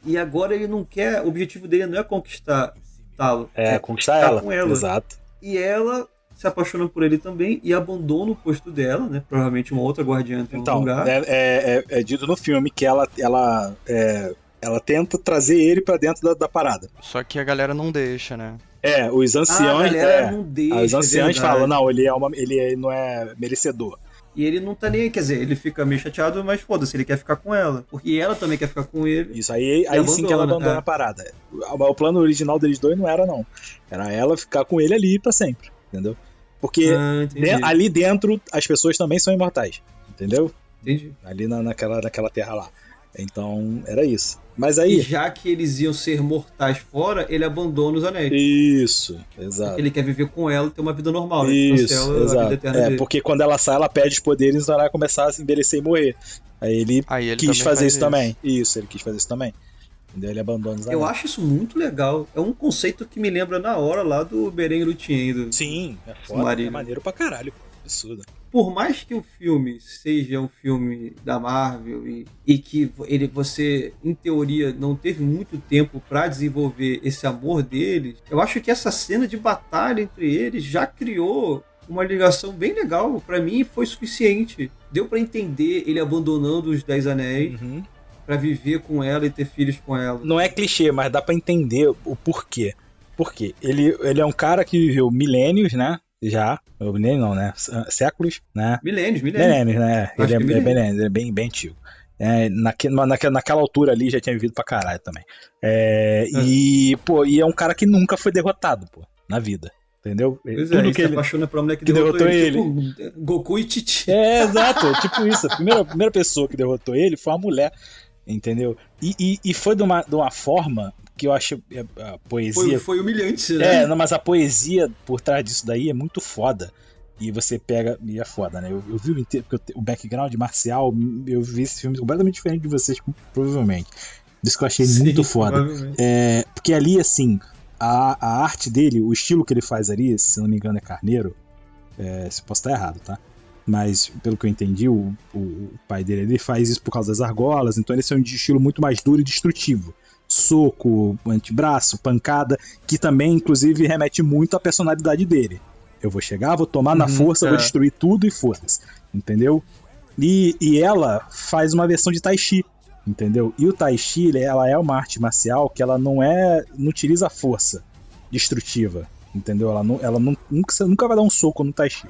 E agora ele não quer, o objetivo dele não é conquistar Talo.
É, é conquistar ela. Com ela. Exato.
E ela se apaixona por ele também e abandona o posto dela, né? Provavelmente uma outra guardiã tem
então,
um lugar.
É, é, é, dito no filme que ela, ela, é, ela tenta trazer ele para dentro da, da, parada.
Só que a galera não deixa, né?
É, os anciões. Ah, é, não deixa, os anciãos falam, não, ele, é uma, ele não é merecedor.
E ele não tá nem quer dizer, ele fica meio chateado, mas foda-se, ele quer ficar com ela. Porque ela também quer ficar com ele.
Isso, aí, aí sim que ela abandona é. a parada. O, plano original deles dois não era, não. Era ela ficar com ele ali para sempre, entendeu? Porque ah, de, ali dentro as pessoas também são imortais, entendeu?
Entendi.
Ali na, naquela, naquela terra lá. Então, era isso. Mas aí.
E já que eles iam ser mortais fora, ele abandona os anéis.
Isso, exato.
Porque ele quer viver com ela e ter uma vida normal.
Né? Isso, ela, exato. é, dele. porque quando ela sai, ela perde os poderes e vai começar a se envelhecer e morrer. Aí ele, aí ele quis fazer isso, isso também. Isso, ele quis fazer isso também. Entendeu? Ele abandona os
anéis. Eu acho isso muito legal. É um conceito que me lembra na hora lá do Beren Lutien. Do...
Sim, é foda. É maneiro pra caralho. Absurdo
por mais que o filme seja um filme da Marvel e, e que ele, você, em teoria, não teve muito tempo para desenvolver esse amor deles, eu acho que essa cena de batalha entre eles já criou uma ligação bem legal. para mim foi suficiente. Deu para entender ele abandonando os Dez Anéis. Uhum. Para viver com ela e ter filhos com ela.
Não é clichê, mas dá para entender o porquê. Por quê? Ele, ele é um cara que viveu milênios, né? Já. Milênio não, né? Séculos, né?
Milênios, milênios.
Milênios, né? Ele é, é, bem, ele é bem, bem antigo. É, naque, naquela, naquela altura ali já tinha vivido pra caralho também. É, é. E, pô, e é um cara que nunca foi derrotado, pô, na vida. Entendeu?
Pois Tudo é, que ele se apaixona pela mulher que, que derrotou, derrotou ele. ele. Tipo, Goku e Titi.
É, [LAUGHS] exato. tipo isso. A primeira, a primeira pessoa que derrotou ele foi uma mulher. Entendeu? E, e, e foi de uma, de uma forma que eu acho é, a poesia. Foi,
foi humilhante, né?
É, não, mas a poesia por trás disso daí é muito foda. E você pega. E é foda, né? Eu, eu vi o, inteiro, porque o background marcial, eu vi esse filme completamente diferente de vocês, provavelmente. Isso que eu achei Sim, muito [LAUGHS] foda. É, porque ali, assim, a, a arte dele, o estilo que ele faz ali, se não me engano, é carneiro. É, se posso estar errado, tá? Mas, pelo que eu entendi, o, o, o pai dele ele faz isso por causa das argolas, então ele é um estilo muito mais duro e destrutivo soco, antebraço, pancada, que também, inclusive, remete muito à personalidade dele. Eu vou chegar, vou tomar uhum, na força, é. vou destruir tudo e foda-se. Entendeu? E, e ela faz uma versão de Tai Chi. Entendeu? E o Tai Chi, ela é uma arte marcial que ela não é. não utiliza força destrutiva. Entendeu? Ela, não, ela não, nunca, nunca vai dar um soco no Tai Chi.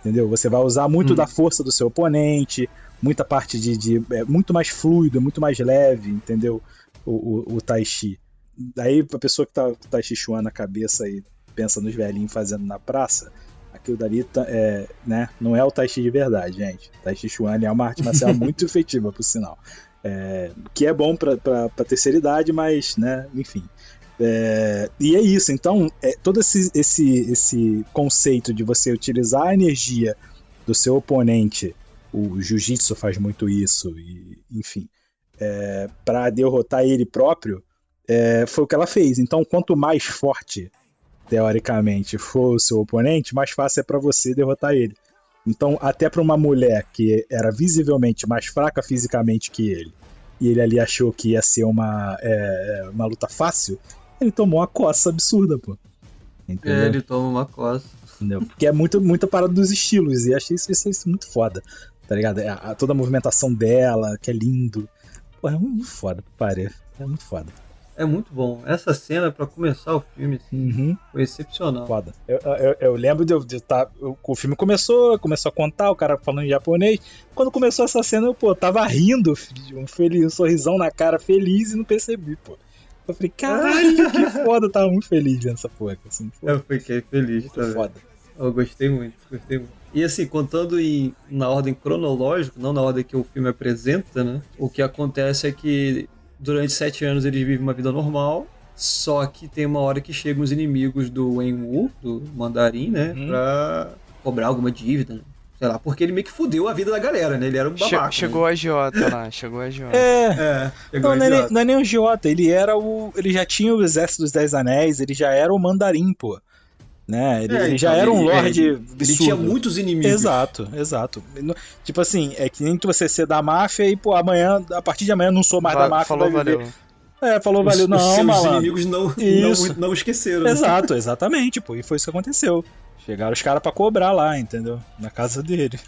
Entendeu? Você vai usar muito hum. da força do seu oponente, muita parte de. de é, muito mais fluido, muito mais leve, entendeu? O, o, o Tai Chi. Daí a pessoa que tá com o Tai Chi Chuan na cabeça e pensa nos velhinhos fazendo na praça, aquilo dali tá, é, né, não é o Tai Chi de verdade, gente. O tai Chi Chuan é uma arte marcial [LAUGHS] muito efetiva, por sinal. É, que é bom para pra terceira idade, mas, né, enfim. É, e é isso, então, é, todo esse, esse, esse conceito de você utilizar a energia do seu oponente, o jiu-jitsu faz muito isso, e, enfim, é, para derrotar ele próprio, é, foi o que ela fez. Então, quanto mais forte, teoricamente, for o seu oponente, mais fácil é para você derrotar ele. Então, até para uma mulher que era visivelmente mais fraca fisicamente que ele, e ele ali achou que ia ser uma, é, uma luta fácil, ele tomou uma coça absurda, pô.
Entendeu? É, ele toma uma coça.
Entendeu? Porque é muito, muita parada dos estilos, e achei isso, isso, isso muito foda, tá ligado? É, a, toda a movimentação dela, que é lindo. Pô, é muito foda, pare. É muito foda.
É muito bom. Essa cena, para começar o filme, assim, uhum. foi excepcional.
Foda. Eu, eu, eu lembro de eu estar. Tá, o filme começou, começou a contar, o cara falando em japonês. Quando começou essa cena, eu, pô, tava rindo, um, feliz, um sorrisão na cara, feliz e não percebi, pô. Eu falei, caralho, que [LAUGHS] foda, eu tava muito feliz nessa porra. Assim,
eu fiquei feliz também. Foda. Eu gostei muito, gostei muito. E assim, contando em, na ordem cronológica, não na ordem que o filme apresenta, né? O que acontece é que durante sete anos eles vivem uma vida normal, só que tem uma hora que chegam os inimigos do Wenwu, do Mandarim, né? Hum. Pra cobrar alguma dívida, né? sei lá, porque ele meio que fudeu a vida da galera, né? Ele era um babaca.
Chegou
né?
a Jota lá, chegou a Jota.
É, é não, não, é nem, não é nem o Jota, ele era o. Ele já tinha o exército dos Dez Anéis, ele já era o Mandarim, pô. Né? Ele, é, ele já então, era um Lorde. Ele,
ele, tinha muitos inimigos.
Exato, exato. Tipo assim, é que nem você ser da máfia e, pô, amanhã, a partir de amanhã não sou mais Va da máfia.
Falou, valeu.
É, falou, os, valeu. Não, os
malandro. inimigos não, não, não, esqueceram. Né?
Exato, exatamente, pô. E foi isso que aconteceu. Chegaram os caras pra cobrar lá, entendeu? Na casa dele.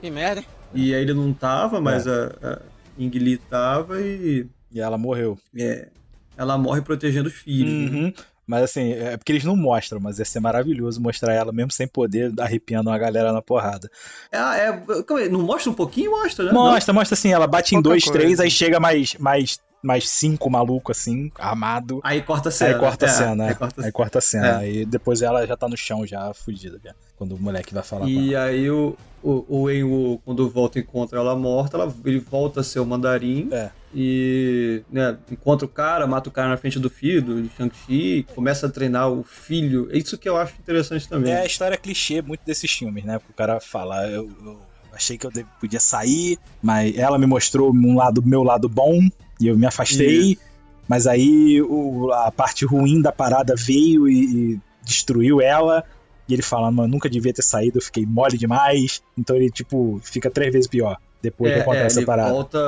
Que merda, hein?
E aí ele não tava, mas é. a, a Ingli tava e.
E ela morreu.
É. Ela morre protegendo os filhos.
Né? Uhum. Né? Mas assim, é porque eles não mostram, mas ia ser maravilhoso mostrar ela mesmo sem poder, arrepiando uma galera na porrada.
Ah, é, não mostra um pouquinho? Mostra, né?
Mostra, não. mostra assim, ela bate em dois, coisa. três, aí chega mais, mais mais cinco maluco assim, armado.
Aí corta a cena.
Aí corta a é, cena, aí, corta... aí corta a cena. É. Aí depois ela já tá no chão, já fugida, já, quando o moleque vai falar
E aí o, o, o Wenwu, quando volta e encontra ela morta, ela, ele volta a ser o mandarim.
É.
E né, encontra o cara, mata o cara na frente do filho, do Shang-Chi, começa a treinar o filho. É isso que eu acho interessante também.
É a história clichê muito desses filmes, né? O cara fala, eu, eu achei que eu podia sair, mas ela me mostrou um lado, meu lado bom, e eu me afastei. Isso. Mas aí o, a parte ruim da parada veio e, e destruiu ela. E ele fala, mano, nunca devia ter saído, eu fiquei mole demais. Então ele, tipo, fica três vezes pior depois é, que acontece é,
a
parada.
volta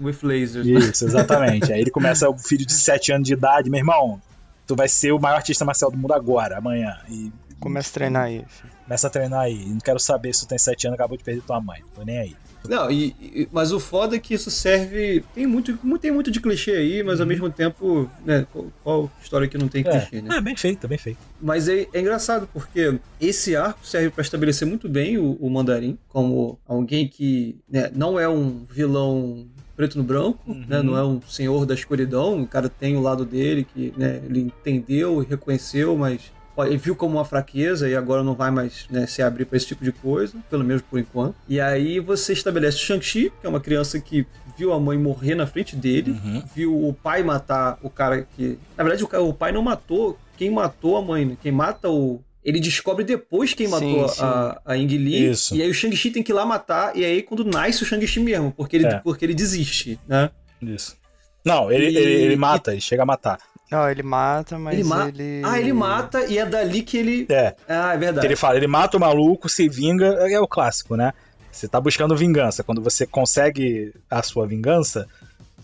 with lasers.
Isso, exatamente. aí ele começa o filho de 7 anos de idade, meu irmão, tu vai ser o maior artista marcial do mundo agora, amanhã. E
Começa a treinar aí.
Começa a treinar aí. Não quero saber se tu tem 7 anos acabou de perder tua mãe. Tô nem aí.
Não, e, e, mas o foda é que isso serve. Tem muito, tem muito de clichê aí, mas ao uhum. mesmo tempo, né? Qual, qual, história que não tem é. clichê, né?
É, bem feito, bem feito.
Mas é, é engraçado, porque esse arco serve para estabelecer muito bem o, o Mandarim como alguém que né, não é um vilão preto no branco, uhum. né? Não é um senhor da escuridão. O cara tem o lado dele que né, ele entendeu e reconheceu, mas ele viu como uma fraqueza e agora não vai mais né, se abrir para esse tipo de coisa, pelo menos por enquanto. E aí você estabelece o Shang-Chi, que é uma criança que viu a mãe morrer na frente dele, uhum. viu o pai matar o cara que. Na verdade, o, o pai não matou quem matou a mãe, né? Quem mata o, ele descobre depois quem matou sim, sim. a, a Ying Li. Isso. E aí o Shang-Chi tem que ir lá matar. E aí quando nasce o Shang-Chi mesmo, porque ele, é. porque ele desiste, né?
Isso. Não, ele, e... ele, ele, mata, ele chega a matar.
Não, ele mata, mas ele, ma ele...
Ah, ele mata e é dali que ele...
É.
Ah, é verdade.
Ele fala, ele mata o maluco, se vinga, é o clássico, né? Você tá buscando vingança. Quando você consegue a sua vingança,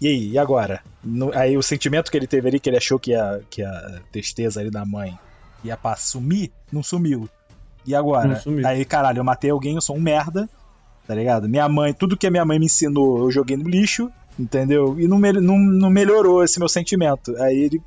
e aí, e agora? No, aí o sentimento que ele teve ali, que ele achou que a, que a tristeza ali da mãe ia pra sumir, não sumiu. E agora? Aí, caralho, eu matei alguém, eu sou um merda, tá ligado? Minha mãe, tudo que a minha mãe me ensinou, eu joguei no lixo, Entendeu? E não, não, não melhorou esse meu sentimento. Aí ele,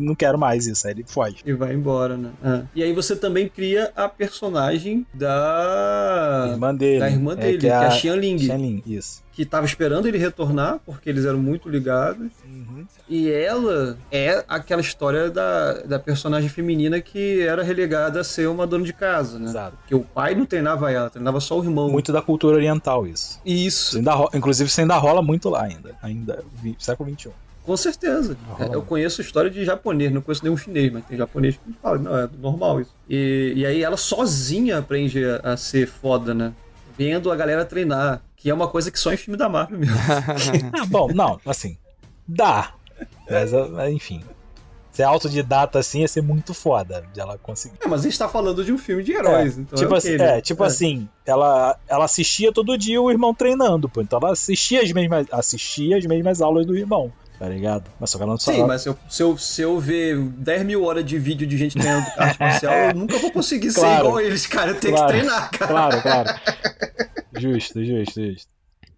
não quero mais isso. Aí ele foge.
E vai embora, né? É. E aí você também cria a personagem da.
Irmã dele.
Da irmã dele, é, que, é, que é a Xianling.
Xianling, isso
que estava esperando ele retornar, porque eles eram muito ligados. Uhum. E ela é aquela história da, da personagem feminina que era relegada a ser uma dona de casa, né?
Exato.
Que o pai não treinava ela, treinava só o irmão.
Muito da cultura oriental, isso.
Isso.
ainda rola, inclusive, isso ainda rola muito lá ainda. Ainda, século XXI.
Com certeza. É, eu conheço história de japonês, não conheço nenhum chinês, mas tem japonês que fala, não, é normal isso. E, e aí ela sozinha aprende a, a ser foda, né? Vendo a galera treinar que é uma coisa que só em filme da Marvel mesmo. [LAUGHS]
ah, bom, não, assim, dá. Mas, ah, enfim. Ser autodidata assim ia ser muito foda de ela conseguir.
É, mas a gente tá falando de um filme de heróis,
é,
então.
Tipo, é assim, é, tipo é. assim, ela, ela assistia todo dia o irmão treinando, pô. Então ela assistia as mesmas, assistia as mesmas aulas do irmão tá ligado? Mas só que ela não
Sim, mas se eu, se, eu, se eu ver 10 mil horas de vídeo de gente treinando arte marcial, [LAUGHS] eu nunca vou conseguir claro, ser igual eles, cara. Eu tenho claro, que treinar, cara.
Claro, claro. Justo, justo, justo.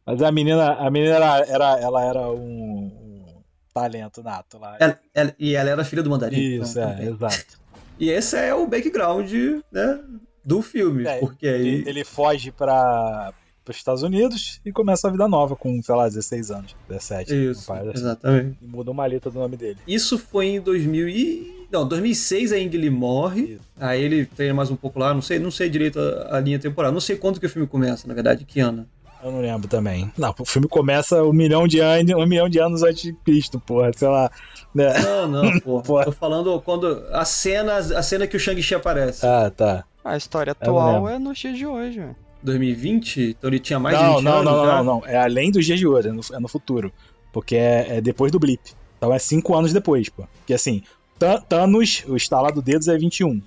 Mas a menina, a menina era, era ela era um, um talento nato lá.
Ela, ela, e ela era filha do mandarim.
Isso, então, é, exato.
E esse é o background, né, do filme. É, porque aí...
ele, ele foge pra, para os Estados Unidos e começa a vida nova com, sei lá, 16 anos, 17.
Isso, exatamente.
E muda uma letra do nome dele.
Isso foi em 2000 e... Não, 2006 a Ingrid morre, Isso. aí ele treina mais um pouco lá, não sei, não sei direito a, a linha temporal, não sei quando que o filme começa, na verdade, que ano.
Eu não lembro também. Não, o filme começa um milhão de anos, um milhão de anos antes de Cristo, porra, sei lá.
Né? Não, não, [LAUGHS] porra. porra. Tô falando quando a cena, a cena que o Shang-Chi aparece.
Ah, tá.
A história atual é nos dias de hoje, velho.
2020? Então ele tinha mais
não,
de 20
não,
anos
não,
já?
Não, não, É além dos dias de hoje, é no, é no futuro. Porque é, é, depois do blip. Então é 5 anos depois, pô. Porque assim, Thanos, o estalar do dedos é 21.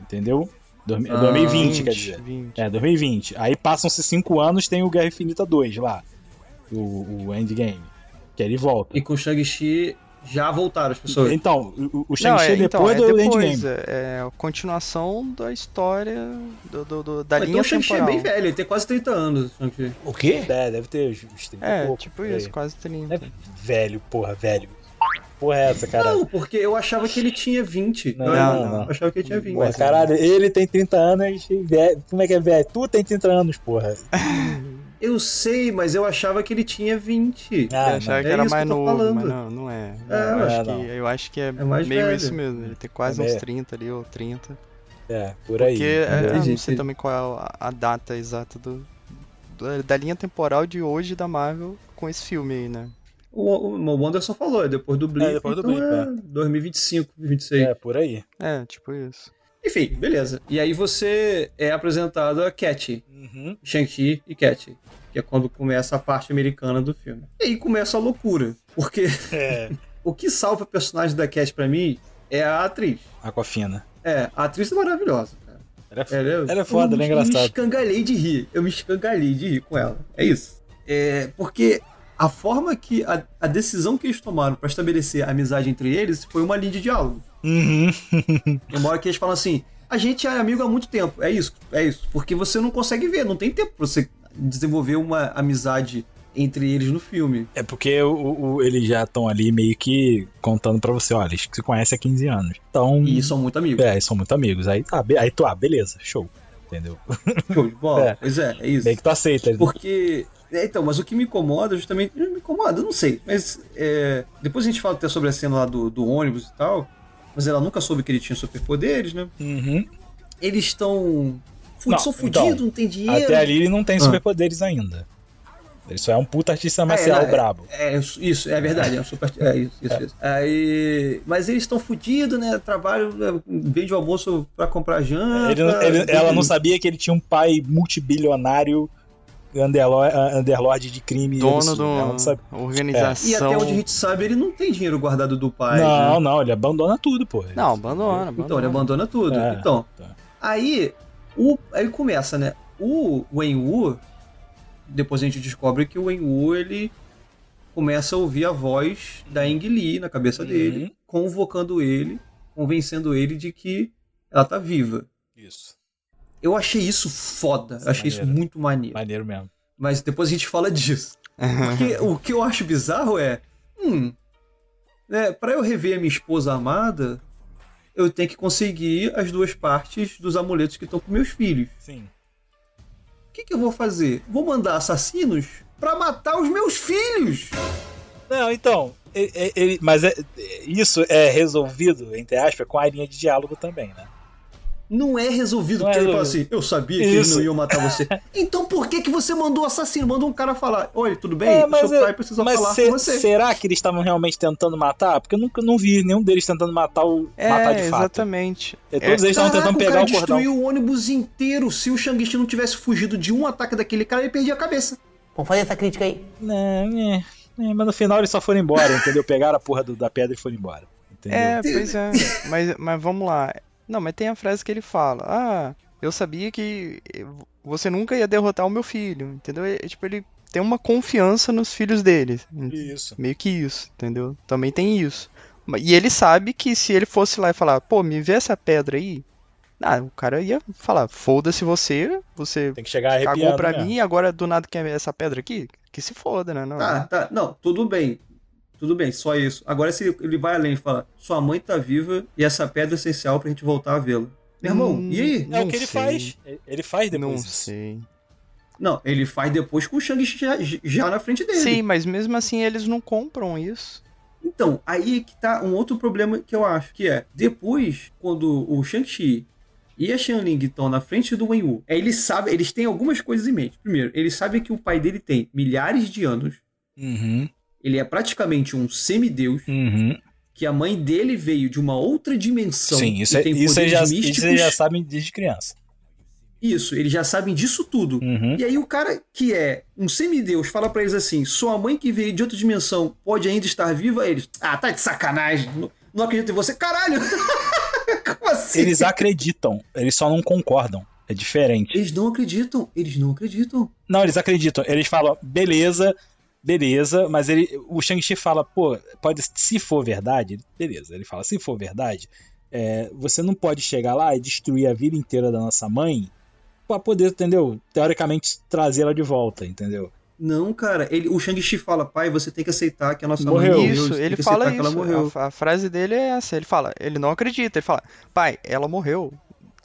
Entendeu? É ah, 2020, 20, quer dizer. 20. É, 2020. Aí passam-se 5 anos, tem o Guerra Infinita 2 lá. O, o Endgame. Que ele volta.
E com o Shang-Chi já voltaram as pessoas.
Então, o, Shang-Chi é, então, depois é do depois, Endgame.
É, a continuação da história do, do, do da Mas linha então,
o Shang-Chi é bem velho, ele tem quase 30 anos.
O quê? É, deve ter uns 30
É,
pouco,
tipo isso, quase 30. É
velho, porra, velho. Porra é essa, cara?
Não, porque eu achava que ele tinha 20.
Não, não, não.
Eu achava que ele tinha 20.
Porra, caralho, ele tem 30 anos e velho. Como é que é velho? Tu tem 30 anos, porra. [LAUGHS]
Eu sei, mas eu achava que ele tinha 20.
Ah, eu achava que é era mais que novo, mas não, não é. é eu, acho que, eu acho que é, é meio velho. isso mesmo. Ele tem quase é uns 30 ali, ou 30.
É, por aí.
Porque é, eu não sei também qual é a, data exata do, do, da linha temporal de hoje da Marvel com esse filme aí, né?
O, o Wanderson falou, é depois do Blip, é, depois do então Blip, é 2025, 2026.
É, por aí.
É, tipo isso.
Enfim, beleza. E aí você é apresentado a Cat, uhum. Shang-Chi e Cat que é quando começa a parte americana do filme. E aí começa a loucura, porque é. [LAUGHS] o que salva a personagem da Cat para mim é a atriz.
Aquafina.
É, a atriz é maravilhosa, cara.
Ela é, foda, ela é, ela é foda, ela é engraçada. Eu
me escangalhei de rir, eu me escangalhei de rir com ela. É isso. É, porque a forma que. A, a decisão que eles tomaram para estabelecer a amizade entre eles foi uma linha de diálogo.
Uhum. [LAUGHS]
uma hora que eles falam assim: a gente é amigo há muito tempo. É isso, é isso. Porque você não consegue ver, não tem tempo pra você desenvolver uma amizade entre eles no filme.
É porque o, o eles já estão ali meio que contando para você, olha, eles se conhecem há 15 anos. Então,
e são muito amigos.
É, são muito amigos. Aí, tá, aí tu, ah, beleza, show. Entendeu? [LAUGHS]
Show de bola. É. Pois é, é isso.
Meio que tu aceita.
Porque é, então, mas o que me incomoda justamente. Me incomoda, eu não sei. Mas é, depois a gente fala até sobre a cena lá do, do ônibus e tal. Mas ela nunca soube que ele tinha superpoderes, né?
Uhum.
Eles estão não, são fudidos, então, não tem dinheiro.
Até ali ele não tem ah. superpoderes ainda. Ele só é um puta artista marcial é, é, brabo.
É, é, isso, é verdade. É, um super, é isso, isso, é. isso. Aí, mas eles estão fudidos, né? Trabalho, é, vende o almoço pra comprar janta.
Ele, ele, ela não sabia que ele tinha um pai multibilionário underlord, underlord de crime.
Dono de uma organização.
E até onde a gente sabe, ele não tem dinheiro guardado do pai.
Não, né? não, ele abandona tudo, pô.
Não, abandona, abandona.
Então, ele abandona tudo. então, tá. aí o, aí começa, né? O Wen Wu, depois a gente descobre que o Wen Wu, ele começa a ouvir a voz da Eng Li na cabeça uhum. dele, convocando ele, convencendo ele de que ela tá viva.
Isso.
Eu achei isso foda, isso achei maneiro. isso muito maneiro.
Maneiro mesmo.
Mas depois a gente fala disso. Porque o que eu acho bizarro é. Hum. Né, pra eu rever a minha esposa amada, eu tenho que conseguir as duas partes dos amuletos que estão com meus filhos.
Sim.
O que, que eu vou fazer? Vou mandar assassinos para matar os meus filhos!
Não, então. Ele, ele, mas é, isso é resolvido, entre aspas, com a linha de diálogo também, né?
Não é resolvido, não porque é ele fala assim, eu sabia que Isso. eles não iam matar você. [LAUGHS] então por que que você mandou o assassino? Mandou um cara falar, oi, tudo bem? É,
mas Seu pai precisa mas falar com você. Será que eles estavam realmente tentando matar? Porque eu nunca não vi nenhum deles tentando matar o
é,
matar de
fato. exatamente.
E todos é. eles estavam tentando pegar o,
cordão. destruiu o ônibus inteiro. Se o Shang-Chi não tivesse fugido de um ataque daquele cara, ele perdia a cabeça.
Vamos fazer essa crítica aí.
Não, é, é, mas no final eles só foram embora, entendeu? Pegaram a porra do, da pedra e foram embora. Entendeu?
É, pois é. mas, mas vamos lá. Não, mas tem a frase que ele fala: Ah, eu sabia que você nunca ia derrotar o meu filho, entendeu? É, tipo, ele tem uma confiança nos filhos dele.
Isso.
Meio que isso, entendeu? Também tem isso. E ele sabe que se ele fosse lá e falar, pô, me vê essa pedra aí, ah, o cara ia falar, foda-se você, você
tem que chegar
cagou pra né? mim e agora do nada quer essa pedra aqui? Que se foda, né?
Não, tá, tá. Não, tudo bem. Tudo bem, só isso. Agora, se ele vai além e fala: sua mãe tá viva e essa pedra é essencial pra gente voltar a vê-la. Meu irmão, hum, e aí?
É o que ele sei. faz. Ele faz depois.
Não sei.
Não, ele faz depois com o Shang-Chi já, já, na frente dele.
Sim, mas mesmo assim eles não compram isso.
Então, aí que tá um outro problema que eu acho, que é, depois, quando o Shang-Chi e a Xianling estão na frente do Wen Wu, eles sabem, eles têm algumas coisas em mente. Primeiro, eles sabem que o pai dele tem milhares de anos.
Uhum.
Ele é praticamente um semideus.
Uhum.
Que a mãe dele veio de uma outra dimensão.
Sim, isso, é, isso, eles já, místicos. isso eles já sabem desde criança.
Isso, eles já sabem disso tudo.
Uhum.
E aí o cara que é um semideus fala para eles assim: sua mãe que veio de outra dimensão pode ainda estar viva? Eles, ah, tá de sacanagem, não, não acredito em você. Caralho! [LAUGHS]
Como assim? Eles acreditam, eles só não concordam. É diferente.
Eles não acreditam, eles não acreditam.
Não, eles acreditam. Eles falam, beleza, beleza, mas ele, o Shang-Chi fala, pô, pode, se for verdade, beleza, ele fala, se for verdade, é, você não pode chegar lá e destruir a vida inteira da nossa mãe para poder, entendeu? Teoricamente trazê-la de volta, entendeu?
Não, cara, ele, o Shang-Chi fala, pai, você tem que aceitar que a nossa
morreu.
mãe
morreu. Isso, ele fala isso. A, a, frase dele é essa, ele fala, ele não acredita, ele fala, pai, ela morreu,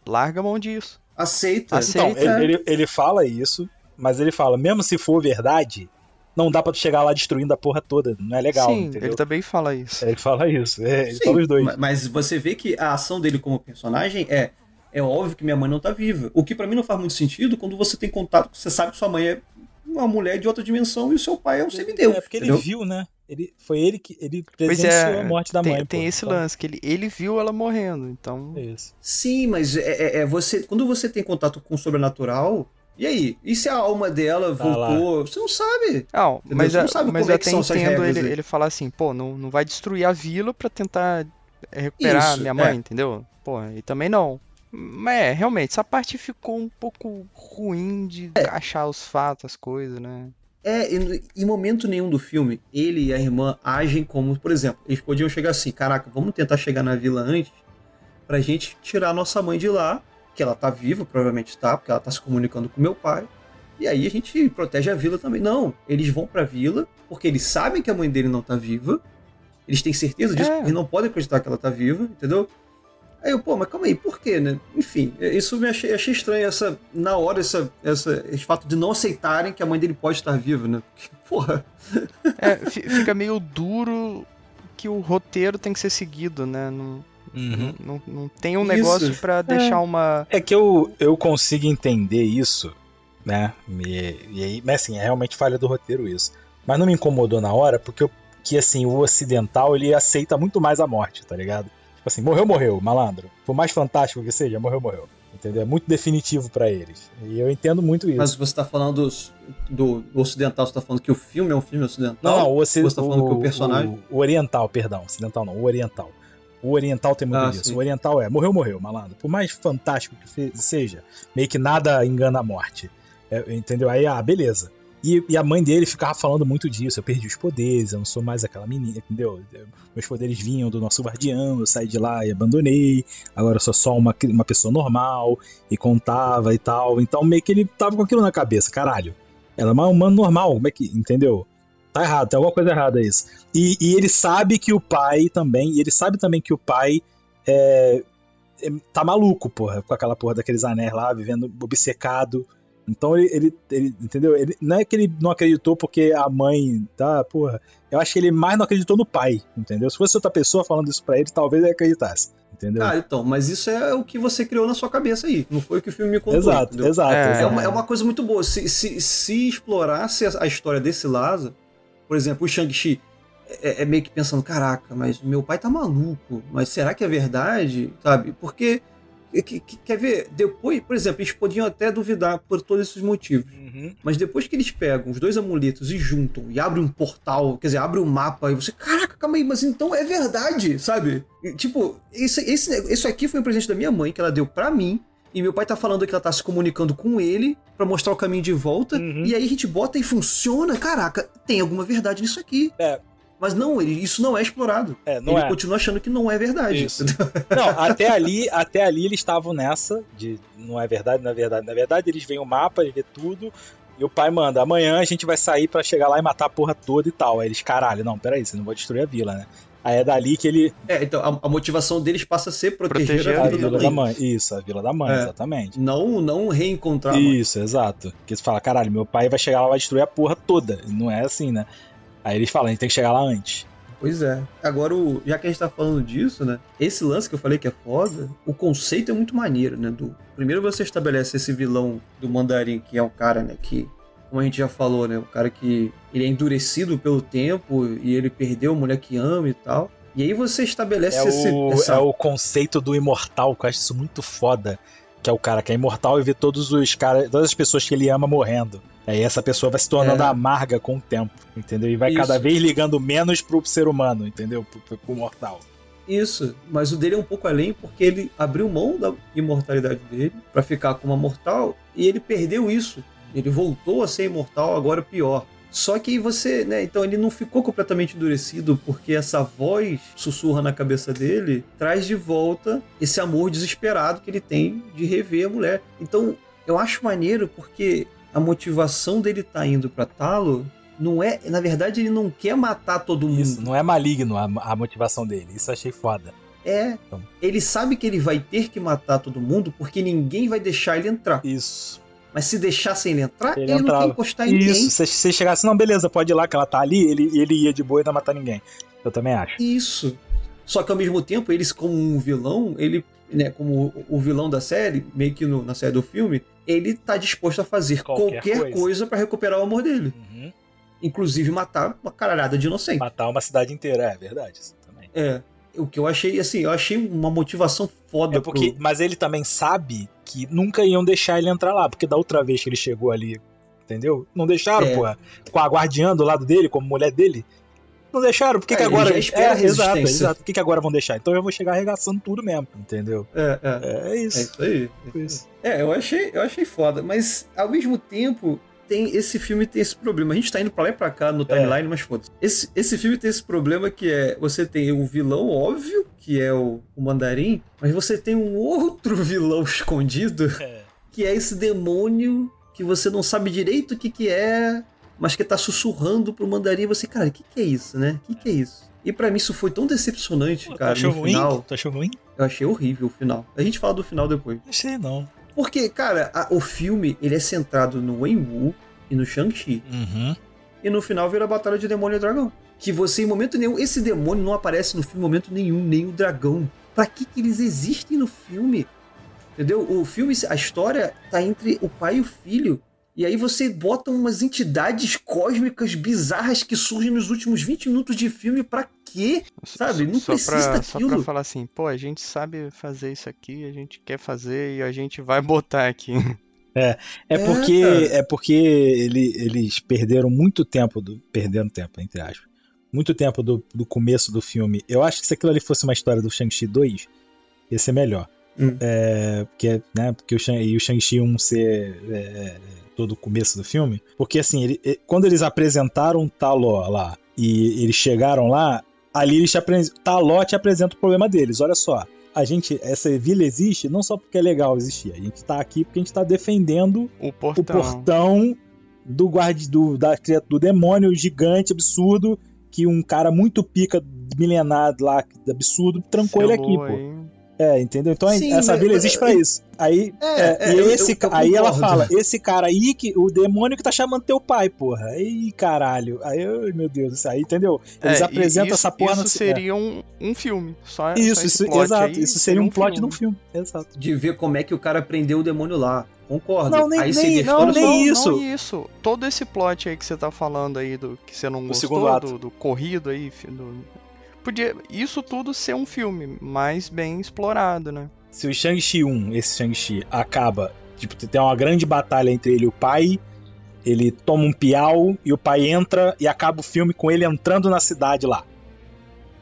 larga a mão disso.
Aceita.
Aceita. Então, ele, ele, ele fala isso, mas ele fala, mesmo se for verdade, não dá pra tu chegar lá destruindo a porra toda. Não é legal.
Sim,
entendeu?
ele também fala isso.
Ele fala isso. É, ele fala os dois.
Mas você vê que a ação dele como personagem é. É óbvio que minha mãe não tá viva. O que para mim não faz muito sentido quando você tem contato, você sabe que sua mãe é uma mulher de outra dimensão e o seu pai é um semideus.
É porque entendeu? ele viu, né? Ele, foi ele que ele presenciou é, a morte da
tem,
mãe.
Tem pô, esse então. lance, que ele, ele viu ela morrendo, então.
Isso.
Sim, mas é, é, é você. Quando você tem contato com o sobrenatural, e aí? E se a alma dela tá voltou? Lá. Você não sabe.
Não, mas, você não sabe mas como eu é que são essas regras ele, ele falar assim, pô, não, não vai destruir a vila pra tentar recuperar Isso, minha mãe, é. entendeu? Pô, e também não. Mas é, realmente, essa parte ficou um pouco ruim de é. achar os fatos, as coisas, né?
É, em momento nenhum do filme, ele e a irmã agem como, por exemplo, eles podiam chegar assim, caraca, vamos tentar chegar na vila antes pra gente tirar a nossa mãe de lá que ela tá viva, provavelmente tá, porque ela tá se comunicando com meu pai. E aí a gente protege a vila também. Não, eles vão pra vila porque eles sabem que a mãe dele não tá viva. Eles têm certeza disso, é. eles não podem acreditar que ela tá viva, entendeu? Aí eu, pô, mas calma aí, por quê, né? Enfim, isso me achei, achei estranho, essa, na hora, essa, essa, esse fato de não aceitarem que a mãe dele pode estar viva, né? Porque, [LAUGHS] porra.
É, fica meio duro que o roteiro tem que ser seguido, né? Não
Uhum.
Não, não, tem um negócio para deixar é. uma.
É que eu, eu consigo entender isso, né? E, e aí, mas assim, é realmente falha do roteiro isso. Mas não me incomodou na hora, porque eu, que assim, o ocidental ele aceita muito mais a morte, tá ligado? Tipo assim, morreu, morreu, malandro. Por mais fantástico que seja, morreu, morreu. Entendeu? É muito definitivo para eles. E eu entendo muito isso.
Mas você tá falando do, do ocidental, você tá falando que o filme é um filme ocidental?
Não, não o ocidental.
Você tá falando que o personagem.
O, o oriental, perdão. Ocidental não, o oriental. O oriental tem muito ah, disso. Sim. O oriental é morreu, morreu, malandro. Por mais fantástico que seja, meio que nada engana a morte. É, entendeu? Aí, ah, beleza. E, e, a mãe dele ficava falando muito disso. Eu perdi os poderes, eu não sou mais aquela menina, entendeu? Meus poderes vinham do nosso guardião, eu saí de lá e abandonei. Agora eu sou só uma, uma pessoa normal. E contava e tal. Então meio que ele tava com aquilo na cabeça, caralho. Ela é uma humana normal, como é que. Entendeu? Tá errado, tem alguma coisa errada isso. E, e ele sabe que o pai também. E ele sabe também que o pai é, é, tá maluco, porra, com aquela porra daqueles anéis lá, vivendo obcecado. Então ele, ele, ele, entendeu? Ele, não é que ele não acreditou porque a mãe tá, porra. Eu acho que ele mais não acreditou no pai, entendeu? Se fosse outra pessoa falando isso pra ele, talvez ele acreditasse, entendeu?
Ah, então, mas isso é o que você criou na sua cabeça aí. Não foi o que o filme me contou.
Exato,
entendeu?
exato.
É,
exato.
uma, é uma coisa muito boa. Se, se, se explorasse a história desse Lázaro, por exemplo, o Shang-Chi é, é, meio que pensando, caraca, mas meu pai tá maluco, mas será que é verdade? Sabe? Porque, que, que, quer ver, depois, por exemplo, eles podiam até duvidar por todos esses motivos,
uhum.
mas depois que eles pegam os dois amuletos e juntam e abrem um portal, quer dizer, abre um mapa e você, caraca, calma aí, mas então é verdade, sabe? E, tipo, esse, esse, isso aqui foi um presente da minha mãe que ela deu para mim, e meu pai tá falando que ela tá se comunicando com ele para mostrar o caminho de volta.
Uhum.
E aí a gente bota e funciona. Caraca, tem alguma verdade nisso aqui.
É.
Mas não, ele, isso não é explorado.
É, não
ele
é.
continua achando que não é verdade.
Isso. [LAUGHS] Não, até ali, até ali eles estavam nessa de não é verdade, não é verdade, não é verdade. Eles veem o mapa, eles vê tudo. E o pai manda, amanhã a gente vai sair para chegar lá e matar a porra toda e tal. Aí eles, caralho, não, peraí, você não vai destruir a vila, né? Aí é dali que ele.
É, então a, a motivação deles passa a ser proteger,
Proteger
a
A
vila,
vila
da mãe.
mãe. Isso, a vila da mãe,
É.
exatamente.
Não, não reencontrar a mãe.
Isso, exato. Porque você fala, caralho, meu pai vai chegar lá e vai destruir a porra toda. Não é assim, né? Aí eles falam, a gente tem que chegar lá antes.
Pois é. Agora, já que a gente tá falando disso, né? Esse lance que eu falei que é foda, o conceito é muito maneiro, né? Do, primeiro você estabelece esse vilão do mandarim, que é um cara, né? Que, como a gente já falou, né? O cara que ele é endurecido pelo tempo e ele perdeu a mulher que ama e tal. E aí você estabelece
É
esse.
o,
essa-
é o conceito do imortal, que eu acho isso muito foda. Que é o cara que é imortal e vê todos os caras, todas as pessoas que ele ama morrendo. Aí essa pessoa vai se tornando
É.
amarga com o tempo, entendeu? E vai
Isso.
cada vez ligando menos pro ser humano, entendeu? Pro, pro, pro mortal.
Isso, mas o dele é um pouco além porque ele abriu mão da imortalidade dele pra ficar com uma mortal e ele perdeu isso. Ele voltou a ser imortal, agora pior. Só que aí você, né, então ele não ficou completamente endurecido porque essa voz sussurra na cabeça dele, traz de volta esse amor desesperado que ele tem de rever a mulher. Então, eu acho maneiro porque a motivação dele tá indo pra Talo não é, na verdade ele não quer matar todo mundo.
Isso, não é maligno a, a motivação dele. Isso eu achei foda.
É.
Então.
Ele sabe que ele vai ter que matar todo mundo porque ninguém vai deixar ele entrar.
Isso.
Mas se deixassem ele entrar,
Ele
ele, não quer encostar em ninguém.
Isso, se você chegasse, não, beleza, pode ir lá que ela tá ali, ele, ele ia de boa e não ia matar ninguém. Eu também acho.
Isso. Só que ao mesmo tempo, eles como um vilão, ele, né, como o- vilão da série, meio que no- na série do filme, ele tá disposto a fazer
Qualquer
qualquer,
coisa.
coisa pra recuperar o amor dele.
Uhum.
Inclusive matar uma caralhada de inocente.
Matar uma cidade inteira, é verdade. Isso também.
É. O que eu achei, assim, eu achei uma motivação foda
É porque,
pro-
mas ele também sabe que nunca iam deixar ele entrar lá, porque da outra vez que ele chegou ali, entendeu? Não deixaram,
É.
porra. Com a guardiã do lado dele, como mulher dele. Não deixaram, por que,
É,
que agora.
espera
é, exato, exato. Por que, que agora vão deixar? Então eu vou chegar arregaçando tudo mesmo, entendeu?
É, é.
É, isso.
É isso aí.
Foi isso.
É, eu achei, eu achei foda, mas ao mesmo tempo tem esse filme tem esse problema. A gente tá indo pra lá e pra cá no timeline, mas foda-se. Esse, esse filme tem esse problema que é você tem o vilão óbvio, que é o, o mandarim, mas você tem um outro [LAUGHS] vilão escondido,
É.
que é esse demônio que você não sabe direito o que que é, mas que tá sussurrando pro mandarim, e você, cara, o que que é isso, né? O que que é isso? E pra mim isso foi tão decepcionante,
Pô, tu
cara,
achou
no
ruim?
final.
Tu achou ruim?
Eu achei horrível o final. A gente fala do final depois.
Não sei não.
Porque, cara, a- o filme ele é centrado no Wenwu e no Shang-Chi.
Uhum.
E no final vira a batalha de demônio e dragão. Que você, em momento nenhum, esse demônio não aparece no filme em momento nenhum, nem o dragão. Pra que, que eles existem no filme? Entendeu? O filme, a história tá entre o pai e o filho. E aí você bota umas entidades cósmicas bizarras que surgem nos últimos 20 minutos de filme pra quê? Sabe? Não
só
precisa
pra, Só pra
daquilo.
falar assim, pô, a gente sabe fazer isso aqui, a gente quer fazer e a gente vai [LAUGHS] botar aqui.
É
É,
porque,
cara.
é porque ele- eles perderam muito tempo, do, perderam tempo, entre aspas, muito tempo do, do começo do filme. Eu acho que se aquilo ali fosse uma história do Shang-Chi 2, ia ser melhor.
Hum.
É, porque, né, porque o, Shang, e o Shang-Chi 1 ser é, todo o começo do filme. Porque assim, ele- quando eles apresentaram o Taló lá e eles chegaram lá, ali eles te apresentam. Taló te apresenta o problema deles. Olha só. A gente, essa vila existe não só porque é legal existir, a gente tá aqui porque a gente tá defendendo
O
o
portão.
portão do guarda do, da, do demônio gigante, absurdo, que um cara muito pica milenar lá, absurdo, trancou ele aqui, pô. É, entendeu? Então Sim, essa vila existe para isso. Aí, é, é, é, e esse, eu, eu aí ela fala, esse cara aí, que, o demônio que tá chamando teu pai, porra. Aí, caralho. Aí, eu, meu Deus, isso aí, entendeu? Eles é, apresentam isso, essa porra...
Isso seria um, um filme. Só,
isso,
só
isso exato. Isso seria um, um plot de um filme. Exato.
De ver como é que o cara prendeu o demônio lá. Concordo.
Não, nem, aí nem, não, nem isso. Não
isso. Todo esse plot aí que você tá falando aí, do que você não gostou, do, do, corrido aí, do, podia isso tudo ser um filme mais bem explorado, né?
Se o Shang-Chi 1, esse Shang-Chi, acaba, tipo, tem uma grande batalha entre ele e o pai, ele toma um piau e o pai entra e acaba o filme com ele entrando na cidade lá.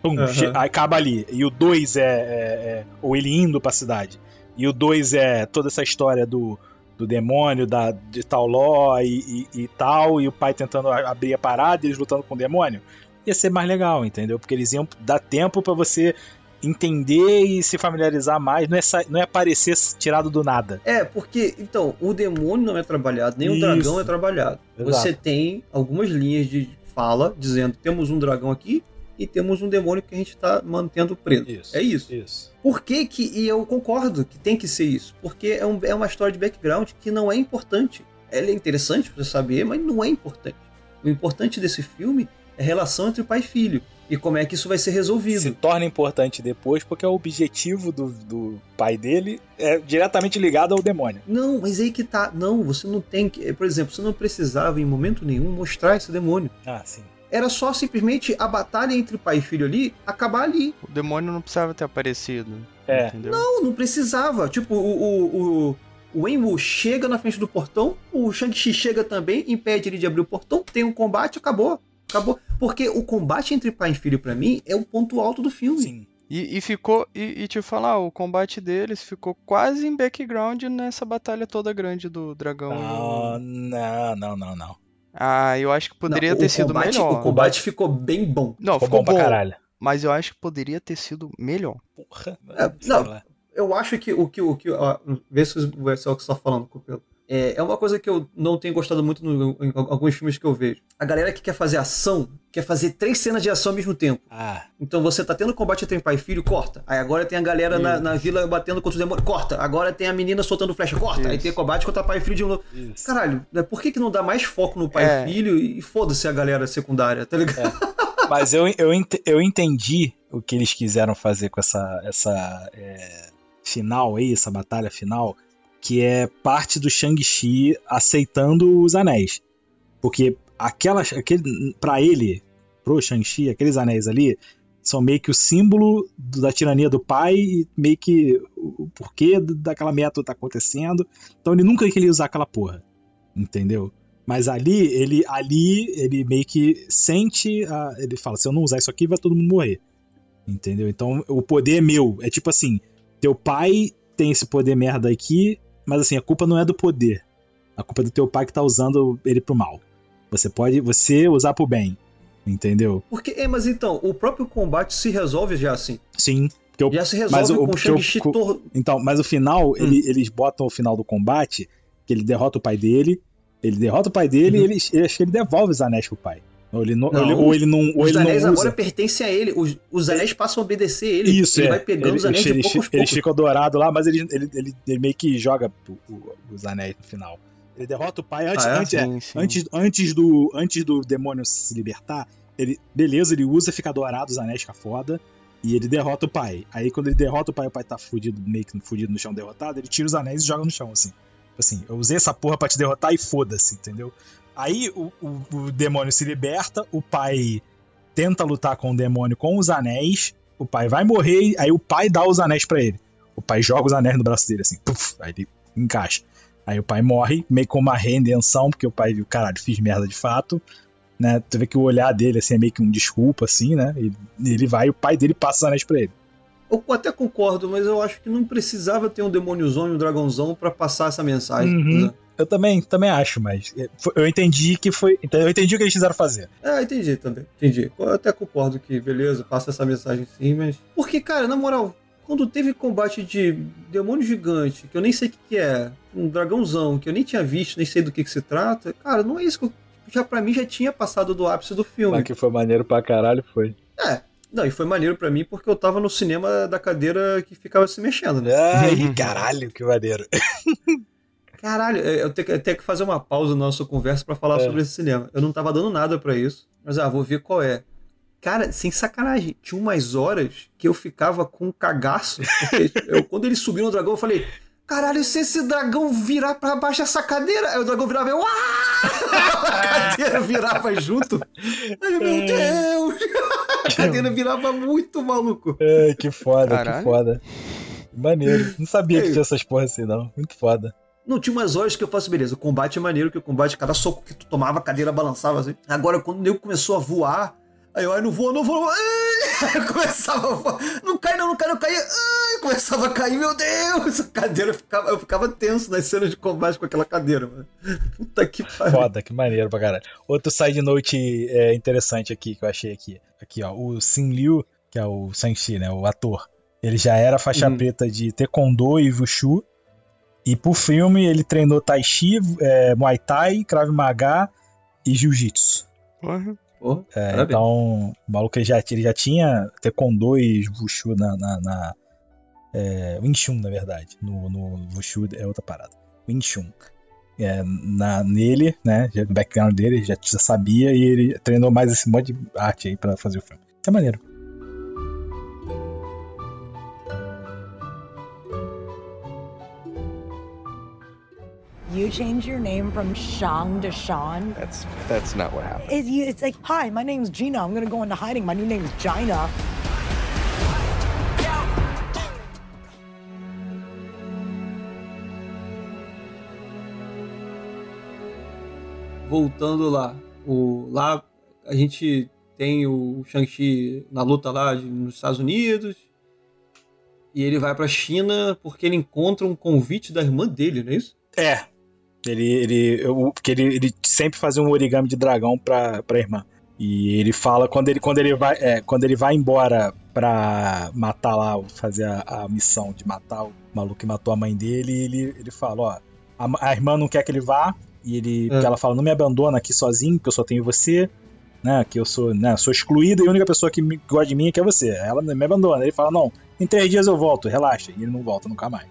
Pum, uhum. acaba ali. E o 2 é, é, é, Ou ele indo pra cidade. E o 2 é toda essa história do, do demônio, da, de tal ló e, e, e, tal, e o pai tentando abrir a parada e eles lutando com o demônio ia ser mais legal, entendeu? Porque eles iam dar tempo para você entender e se familiarizar mais, não é, não é aparecer tirado do nada.
É, porque, então, o demônio não é trabalhado, nem Isso. o dragão é trabalhado. Exato. Você tem algumas linhas de fala dizendo: temos um dragão aqui e temos um demônio que a gente está mantendo preso. Isso. É isso.
Isso.
Por que que, e eu concordo que tem que ser isso, porque é, um, é uma história de background que não é importante. Ela é interessante pra você saber, mas não é importante. O importante desse filme relação entre pai e filho e como é que isso vai ser resolvido.
Se torna importante depois porque o objetivo do, do pai dele é diretamente ligado ao demônio.
Não, mas aí que tá. Não, você não tem que. Por exemplo, você não precisava em momento nenhum mostrar esse demônio.
Ah, sim.
Era só simplesmente a batalha entre pai e filho ali acabar ali.
O demônio não precisava ter aparecido.
É.
Entendeu? Não, não precisava. Tipo, o, o, o o Wenwu chega na frente do portão, o Shang-Chi chega também, impede ele de abrir o portão, tem um combate, acabou. Acabou. Porque o combate entre pai e filho, para mim, é o ponto alto do filme. Sim.
E, e ficou. E, e, te falar, o combate deles ficou quase em background nessa batalha toda grande do dragão.
Não, não, não, não, não.
Ah, eu acho que poderia não, ter sido
combate,
melhor.
O combate ficou bem bom.
Não, ficou, ficou bom, bom pra caralho. Mas eu acho que poderia ter sido melhor.
Porra. É, não, eu acho que o que o que. Ó, vê se o pessoal que está falando, Copelo. É, é uma coisa que eu não tenho gostado muito no, em alguns filmes que eu vejo. A galera que quer fazer ação, quer fazer três cenas de ação ao mesmo tempo.
Ah.
Então você tá tendo combate entre pai e filho, corta. Aí agora tem a galera na, na, vila batendo contra os demônios, corta. Agora tem a menina soltando flecha, corta. Isso. Aí tem combate contra pai e filho de novo. Isso. Caralho, né, por que, que não dá mais foco no pai é. e filho e foda-se a galera secundária, tá ligado?
É. Mas eu, eu, eu entendi o que eles quiseram fazer com essa, essa é, final aí, essa batalha final que é parte do Shang-Chi aceitando os anéis. Porque aquelas, aquele, para ele, pro Shang-Chi, aqueles anéis ali são meio que o símbolo da tirania do pai e meio que o porquê daquela meta tá acontecendo. Então ele nunca queria usar aquela porra. Entendeu? Mas ali, ele ali, ele meio que sente, a, ele fala, se eu não usar isso aqui, vai todo mundo morrer. Entendeu? Então o poder é meu. É tipo assim, teu pai tem esse poder merda aqui, mas assim, a culpa não é do poder. A culpa é do teu pai que tá usando ele pro mal. Você pode você usar pro bem. Entendeu?
Porque, é, mas então, o próprio combate se resolve já assim.
Sim.
Eu, já se resolve com o Shang-Chi tor...
Então, mas o final, hum. ele, eles botam o final do combate, que ele derrota o pai dele, ele derrota o pai dele uhum. e ele, ele, acho que ele devolve os anéis pro pai. Ou ele não, não, ele, ou ele não, ou
os
ele
anéis
não
usa. agora pertencem a ele. Os, os anéis passam a obedecer a ele.
Isso,
ele
é.
vai pegando ele, os anéis
ele,
de poucos
Eles ficam dourados lá, mas ele, ele, ele, ele, meio que joga os anéis no final. Ele derrota o pai antes, ah, é? antes, sim, sim. antes, antes, do, antes do demônio se libertar. Ele, beleza, ele usa, fica dourado, os anéis fica foda. E ele derrota o pai. Aí quando ele derrota o pai, o pai tá fudido, meio que fudido no chão, derrotado, ele tira os anéis e joga no chão, assim. Assim, eu usei essa porra pra te derrotar e foda-se, entendeu? Aí o, o, o, demônio se liberta, o pai tenta lutar com o demônio com os anéis, o pai vai morrer, aí o pai dá os anéis para ele. O pai joga os anéis no braço dele, assim, puff, aí ele encaixa. Aí o pai morre, meio com uma redenção, porque o pai viu, caralho, fiz merda de fato. Né? Tu vê que o olhar dele assim, é meio que um desculpa, assim, né? E ele vai e o pai dele passa os anéis pra ele.
Eu até concordo, mas eu acho que não precisava ter um demôniozão e um dragãozão para passar essa mensagem. Uhum. Né?
Eu também, também acho, mas é, eu entendi que foi. Eu entendi o que eles quiseram fazer.
É, entendi também. Entendi. Eu até concordo que, beleza, passa essa mensagem sim, mas. Porque, cara, na moral, quando teve combate de demônio gigante, que eu nem sei o que, que é, um dragãozão, que eu nem tinha visto, nem sei do que, que se trata, cara, não é isso que eu, já para mim já tinha passado do ápice do filme.
Mas que foi maneiro pra caralho, foi.
É, não, e foi maneiro para mim porque eu tava no cinema da cadeira que ficava se mexendo, né?
Ai, [LAUGHS] caralho, que maneiro. [LAUGHS]
Caralho, eu tenho, eu tenho que fazer uma pausa na nossa conversa para falar é. sobre esse cinema. Eu não tava dando nada para isso, mas ah, vou ver qual é. Cara, sem sacanagem, tinha umas horas que eu ficava com um cagaço. [LAUGHS] eu, quando ele subiu no dragão, eu falei: Caralho, se esse dragão virar pra baixo essa cadeira. Aí o dragão virava e eu. [LAUGHS] A cadeira virava junto. Ai, meu é. Deus! [LAUGHS] A cadeira virava muito maluco.
É, que foda, Caralho. que foda. Maneiro. Não sabia que tinha essas porras assim, não. Muito foda.
Não, tinha umas horas que eu faço, beleza, o combate é maneiro, que o combate, cada soco que tu tomava, a cadeira balançava assim. Agora, quando o nego começou a voar, Aí eu, ai, não vou, não vou. Ai, [LAUGHS] começava a voar. Não cai, não, não cai, não cai. Ai, começava a cair, meu Deus! A cadeira ficava. Eu ficava tenso nas cenas de combate com aquela cadeira, mano. Puta que
pariu. Foda, que maneiro pra caralho. Outro side note é, interessante aqui que eu achei aqui. Aqui, ó. O Sin Liu, que é o Shang-Chi, né? O ator. Ele já era faixa uhum. preta de Taekwondo e Wushu. E pro filme ele treinou Tai Chi, é, Muay Thai, Krav Maga e Jiu-Jitsu.
Uhum.
Oh, é, então, o maluco ele já, ele já tinha Taekwondo e Wushu na. na, na é, Wing Chun, na verdade. No, no Wushu é outra parada. Wing Chun. É, na, nele, né? No background dele, já, já sabia e ele treinou mais esse monte de arte aí pra fazer o filme. Isso é maneiro.
You change your name from Shang to Sean?
That's that's not what happened. It,
it's like, hi, my name's Gina. I'm gonna go into hiding. My new name's Gina.
Voltando lá, o lá a gente tem o Shang-Chi na luta lá nos Estados Unidos. E ele vai pra China porque ele encontra um convite da irmã dele, não é isso?
É, ele, ele, eu, porque ele, ele sempre fazia um origami de dragão pra, pra irmã. E ele fala quando ele, quando ele vai, é, quando ele vai embora pra matar lá, fazer a, a, missão de matar o maluco que matou a mãe dele, ele, ele fala, ó, a, a irmã não quer que ele vá, e ele, é. ela fala, não me abandona aqui sozinho, porque eu só tenho você, né, que eu sou, né, sou excluída e a única pessoa que me, gosta de mim é que é você. Ela me abandona. Ele fala, não, em três dias eu volto, relaxa. E ele não volta nunca mais.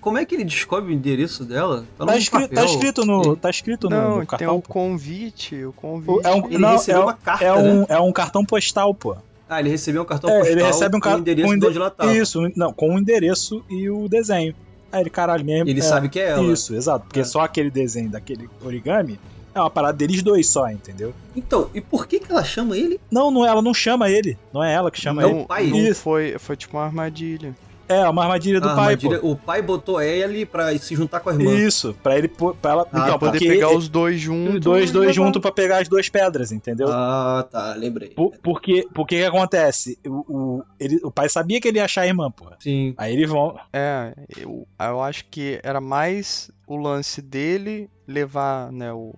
Como é que ele descobre o endereço dela?
Tá, tá, escrito, tá escrito, no, tá escrito
não,
no, no
cartão. Tem um convite, o convite.
É um,
ele não, recebeu é, uma carta.
É um,
né?
é um cartão postal, pô.
Ah, ele recebeu um cartão é, postal
ele recebe um
com o endereço
com
de onde ela tava.
Isso, não, com o endereço e o desenho. Aí ele, caralho, mesmo.
Ele é, sabe que é ela.
Isso, exato. Porque é. só aquele desenho daquele origami é uma parada deles dois só, entendeu?
Então, e por que, que ela chama ele?
Não, não, ela não chama ele. Não é ela que chama
não,
ele.
Pai. Não, foi, foi tipo uma armadilha.
É, uma armadilha do a pai, armadilha,
pô. O pai botou ele pra se juntar com a irmã.
Isso, pra ele pra ela
ah, poder pegar os dois juntos.
Dois, dois juntos pra pegar as duas pedras, entendeu?
Ah, tá, lembrei.
Por, porque o que acontece? O, o, ele, o pai sabia que ele ia achar a irmã, pô.
Sim.
Aí eles vão.
É, eu, eu acho que era mais o lance dele levar, né, o,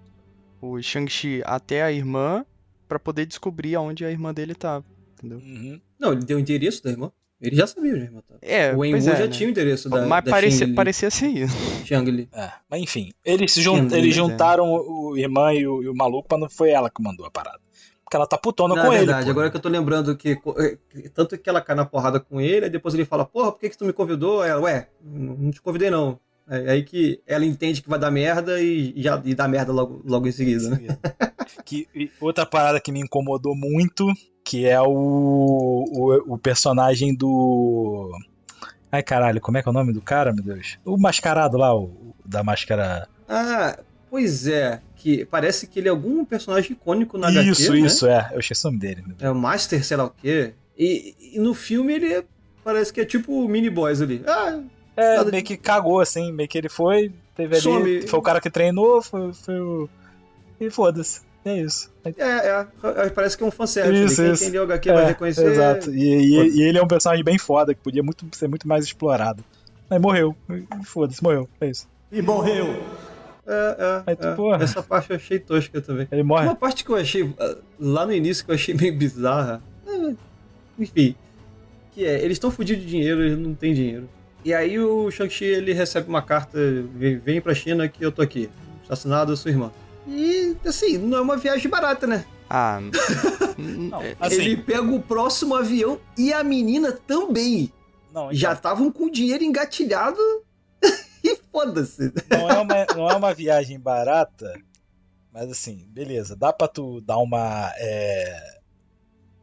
o Shang-Chi até a irmã para poder descobrir aonde a irmã dele tá, entendeu?
Uhum. Não, ele deu o endereço da irmã. Ele já sabia onde matar.
É,
o Enwu
é,
já
né?
tinha o endereço da
Mas
da
parecia, parecia ser isso.
Xiangli.
É, mas enfim, eles, se jun... eles juntaram o, o irmã e o, e o maluco, mas não foi ela que mandou a parada. Porque ela tá putona
Na
com
verdade,
ele.
verdade, agora que eu tô lembrando que. Eh, tanto que ela cai na porrada com ele, aí depois ele fala, porra, por que, que tu me convidou? Ela, ué, não te convidei não. É aí que ela entende que vai dar merda e, e já e dá merda logo, logo em seguida. Né?
que, outra parada que me incomodou muito que é o, o, o, personagem do. Ai caralho, como é que é o nome do cara, meu Deus? O mascarado lá, o, da máscara.
Ah, pois é. Que parece que ele é algum personagem icônico na
Isso,
HQ,
isso,
né?
é. Eu esqueci o nome dele.
É o Master, sei lá o quê. E, e no filme ele é, parece que é tipo o Mini Boys ali. Ah,
é, nada... meio que cagou, assim, meio que ele foi, teve ali, Some. foi o cara que treinou, foi, foi o... E foda-se. É isso.
É, é, é, Parece que é um fanservice.
Isso,
Quem
isso.
entendeu o HQ é, vai reconhecer.
Exato. E, e, e, ele é um personagem bem foda, que podia muito, ser muito mais explorado. Aí morreu. Foda-se, morreu. É isso.
E morreu. É, é, Aí, tipo, é. Essa parte eu achei tosca também.
Ele morre.
Uma parte que eu achei, lá no início, que eu achei meio bizarra. É, enfim. Que é, eles estão fodidos de dinheiro, eles não têm dinheiro. E aí o Shang-Chi, ele recebe uma carta, vem pra China que eu tô aqui. Assassinado a sua irmã. E, assim, não é uma viagem barata, né?
Ah, [LAUGHS]
não, assim, ele pega o próximo avião e a menina também. Não, então, Já estavam com o dinheiro engatilhado [LAUGHS] e foda-se.
Não, é uma, não é uma viagem barata, mas assim, beleza. Dá pra tu dar uma. É,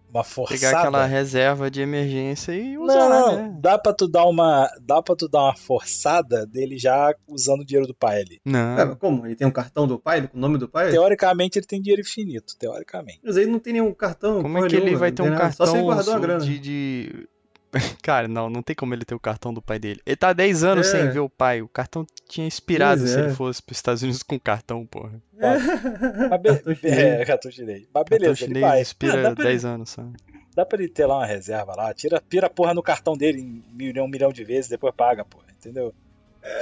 uma forçada.
Pegar aquela reserva de emergência e usar,
não,
né?
Dá pra tu dar uma. Dá pra tu dar uma forçada dele já usando o dinheiro do pai ali.
Não. É, como? Ele tem um cartão do pai, com o nome do pai?
Teoricamente ele tem dinheiro infinito, teoricamente.
Mas ele não tem nenhum cartão.
Como é que ele vai ter um cartão Só se ele guardou a grana. de... de [LAUGHS] Cara, não, não tem como ele ter o cartão do pai dele. Ele tá há 10 anos é. sem ver o pai. O cartão tinha expirado se é. ele fosse pros Estados Unidos com cartão, porra.
É. [LAUGHS] Mas be... cartão chinês. [LAUGHS] É, cartão chinês. Mas beleza, cartão chinês
ele expira ah, 10 ele... anos, sabe?
Dá pra ele ter lá uma reserva lá, tira, pira a porra no cartão dele em milhão, um milhão de vezes, depois paga, porra, entendeu?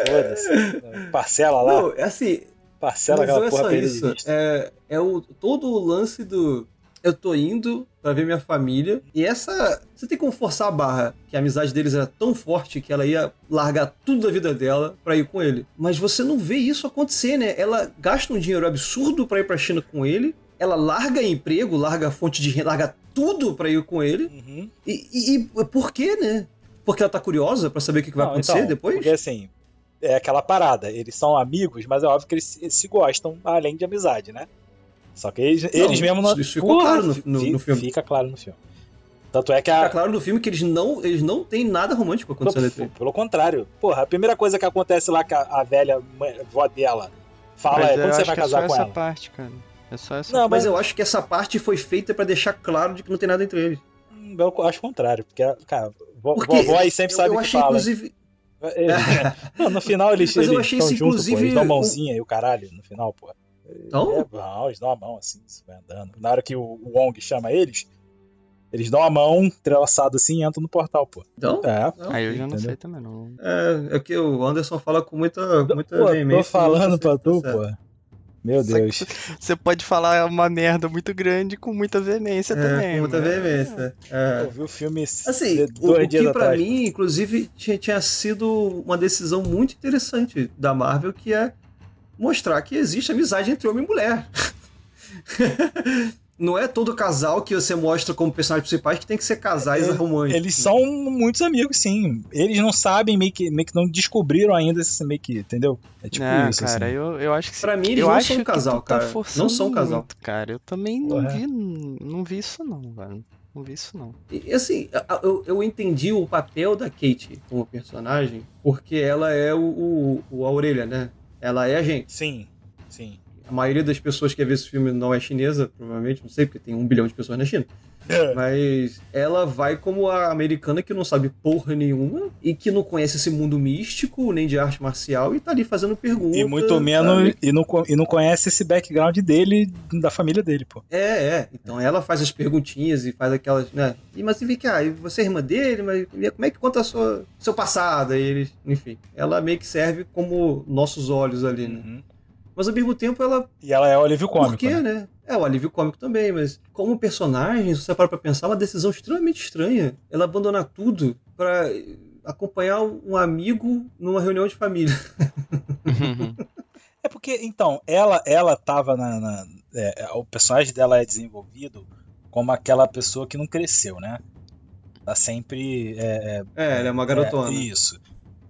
Foda-se. Parcela lá. Não,
é assim.
Parcela aquela porra
pra isso. É, é o, todo o lance do eu tô indo para ver minha família. E essa. Você tem como forçar a barra, que a amizade deles era tão forte que ela ia largar tudo da vida dela para ir com ele. Mas você não vê isso acontecer, né? Ela gasta um dinheiro absurdo para ir pra China com ele. Ela larga emprego, larga fonte de renda, larga tudo para ir com ele. Uhum. E, e, e, por quê, né? Porque ela tá curiosa para saber o que, que vai acontecer então, depois?
Porque assim, é aquela parada. Eles são amigos, mas é óbvio que eles se gostam além de amizade, né? Só que eles, não, eles mesmo
não. Isso ficou claro no, no, no, filme.
Fica claro no filme. Tanto é que a.
Fica claro no filme que eles não, eles não têm nada romântico acontecendo
entre eles. Pelo contrário. Porra, a primeira coisa que acontece lá que a, a velha mãe, vó dela fala mas é quando você vai casar
é
com
ela.
essa
parte, cara. É só essa
Não,
parte.
mas eu acho que essa parte foi feita para deixar claro de que não tem nada entre eles.
Hum, eu acho o contrário, porque, cara, porque vovó aí sempre eu, sabe o que fala. Inclusive... É, [LAUGHS] não, no final eles, eles estão juntos, pô, eles dão mãozinha e o caralho, no final, pô. Então? É, não, eles dão a mão assim, vai andando. Na hora que o, Wong chama eles, eles dão a mão, entrelaçado assim e entram no portal, pô.
Então?
É. Aí eu já não entendeu? sei também, não.
É, é que o Anderson fala com muita, muita pô,
veemência. Tô falando pra tu, pô. Meu Deus.
Você pode falar uma merda muito grande com muita veemência é, também.
Com muita veemência. É.
Eu vi o filme
assim, o, o que pra atrás, mim, inclusive, tinha, tinha sido uma decisão muito interessante da Marvel, que é mostrar que existe amizade entre homem e mulher. [LAUGHS] Não é todo casal que você mostra como personagens principais que tem que ser casais é, românticos.
Eles são muitos amigos, sim. Eles não sabem, meio que, meio que não descobriram ainda esse meio que, entendeu?
É tipo é, isso, cara, assim. eu, eu acho que...
Pra mim, eles não são um casal, tá cara. Não são um casal. Muito,
cara, eu também não vi, não vi isso não, velho. Não vi isso não.
E assim, eu, eu entendi o papel da Kate como personagem, porque ela é o, o, o a orelha, né? Ela é a gente.
Sim, sim.
A maioria das pessoas que vê esse filme não é chinesa, provavelmente, não sei, porque tem um bilhão de pessoas na China. É. Mas ela vai como a americana que não sabe porra nenhuma e que não conhece esse mundo místico, nem de arte marcial, e tá ali fazendo perguntas.
E muito menos, e não, e não conhece esse background dele, da família dele, pô.
É, é. Então ela faz as perguntinhas e faz aquelas, né? E, mas vê que, ah, você é irmã dele, mas como é que conta a sua, seu passado? E eles, enfim. Ela meio que serve como nossos olhos ali, né? Uhum. Mas ao mesmo tempo ela.
E ela é o alívio cômico.
Por quê, né? né? É o alívio cômico também, mas como personagem, se você para pra pensar, é uma decisão extremamente estranha. Ela abandonar tudo para acompanhar um amigo numa reunião de família. [LAUGHS]
é porque, então, ela ela tava na. na é, é, o personagem dela é desenvolvido como aquela pessoa que não cresceu, né? Tá sempre. É,
é, é ela é uma garotona.
É, isso.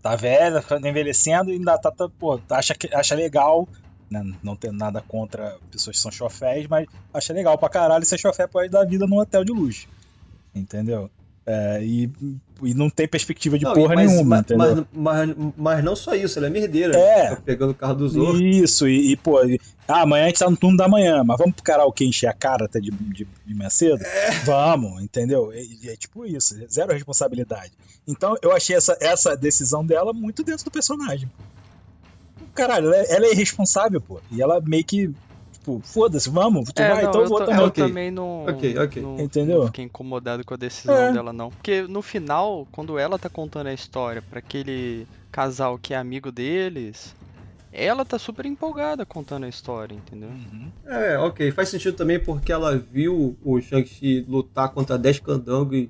Tá velha, tá envelhecendo e ainda tá, tá pô, acha, acha legal né? Não tem nada contra pessoas que são chofés, mas acha legal pra caralho ser chofé pode dar vida num hotel de luxo. Entendeu? É, e, e não tem perspectiva de não, porra mas, nenhuma,
mas,
entendeu?
Mas, mas, mas, não só isso, ela é merdeira.
É.
Tá pegando o carro dos outros.
Isso, e, e pô, ah, amanhã a gente tá no turno da manhã, mas vamos pro karaokê encher a cara até de, de, de manhã cedo? É. Vamos, entendeu? É, é, tipo isso, zero responsabilidade. Então eu achei essa, essa decisão dela muito dentro do personagem caralho, ela é, ela é irresponsável, pô. E ela meio que tipo, foda-se, vamos, tu é, vai, não, então eu vou também.
Eu okay. também não,
okay, okay.
não,
Entendeu?
não fiquei incomodado com a decisão é. dela, não. Porque no final, quando ela tá contando a história para aquele casal que é amigo deles, ela tá super empolgada contando a história, entendeu? Uhum.
É, ok. Faz sentido também porque ela viu o Shang-Chi lutar contra 10 candangos e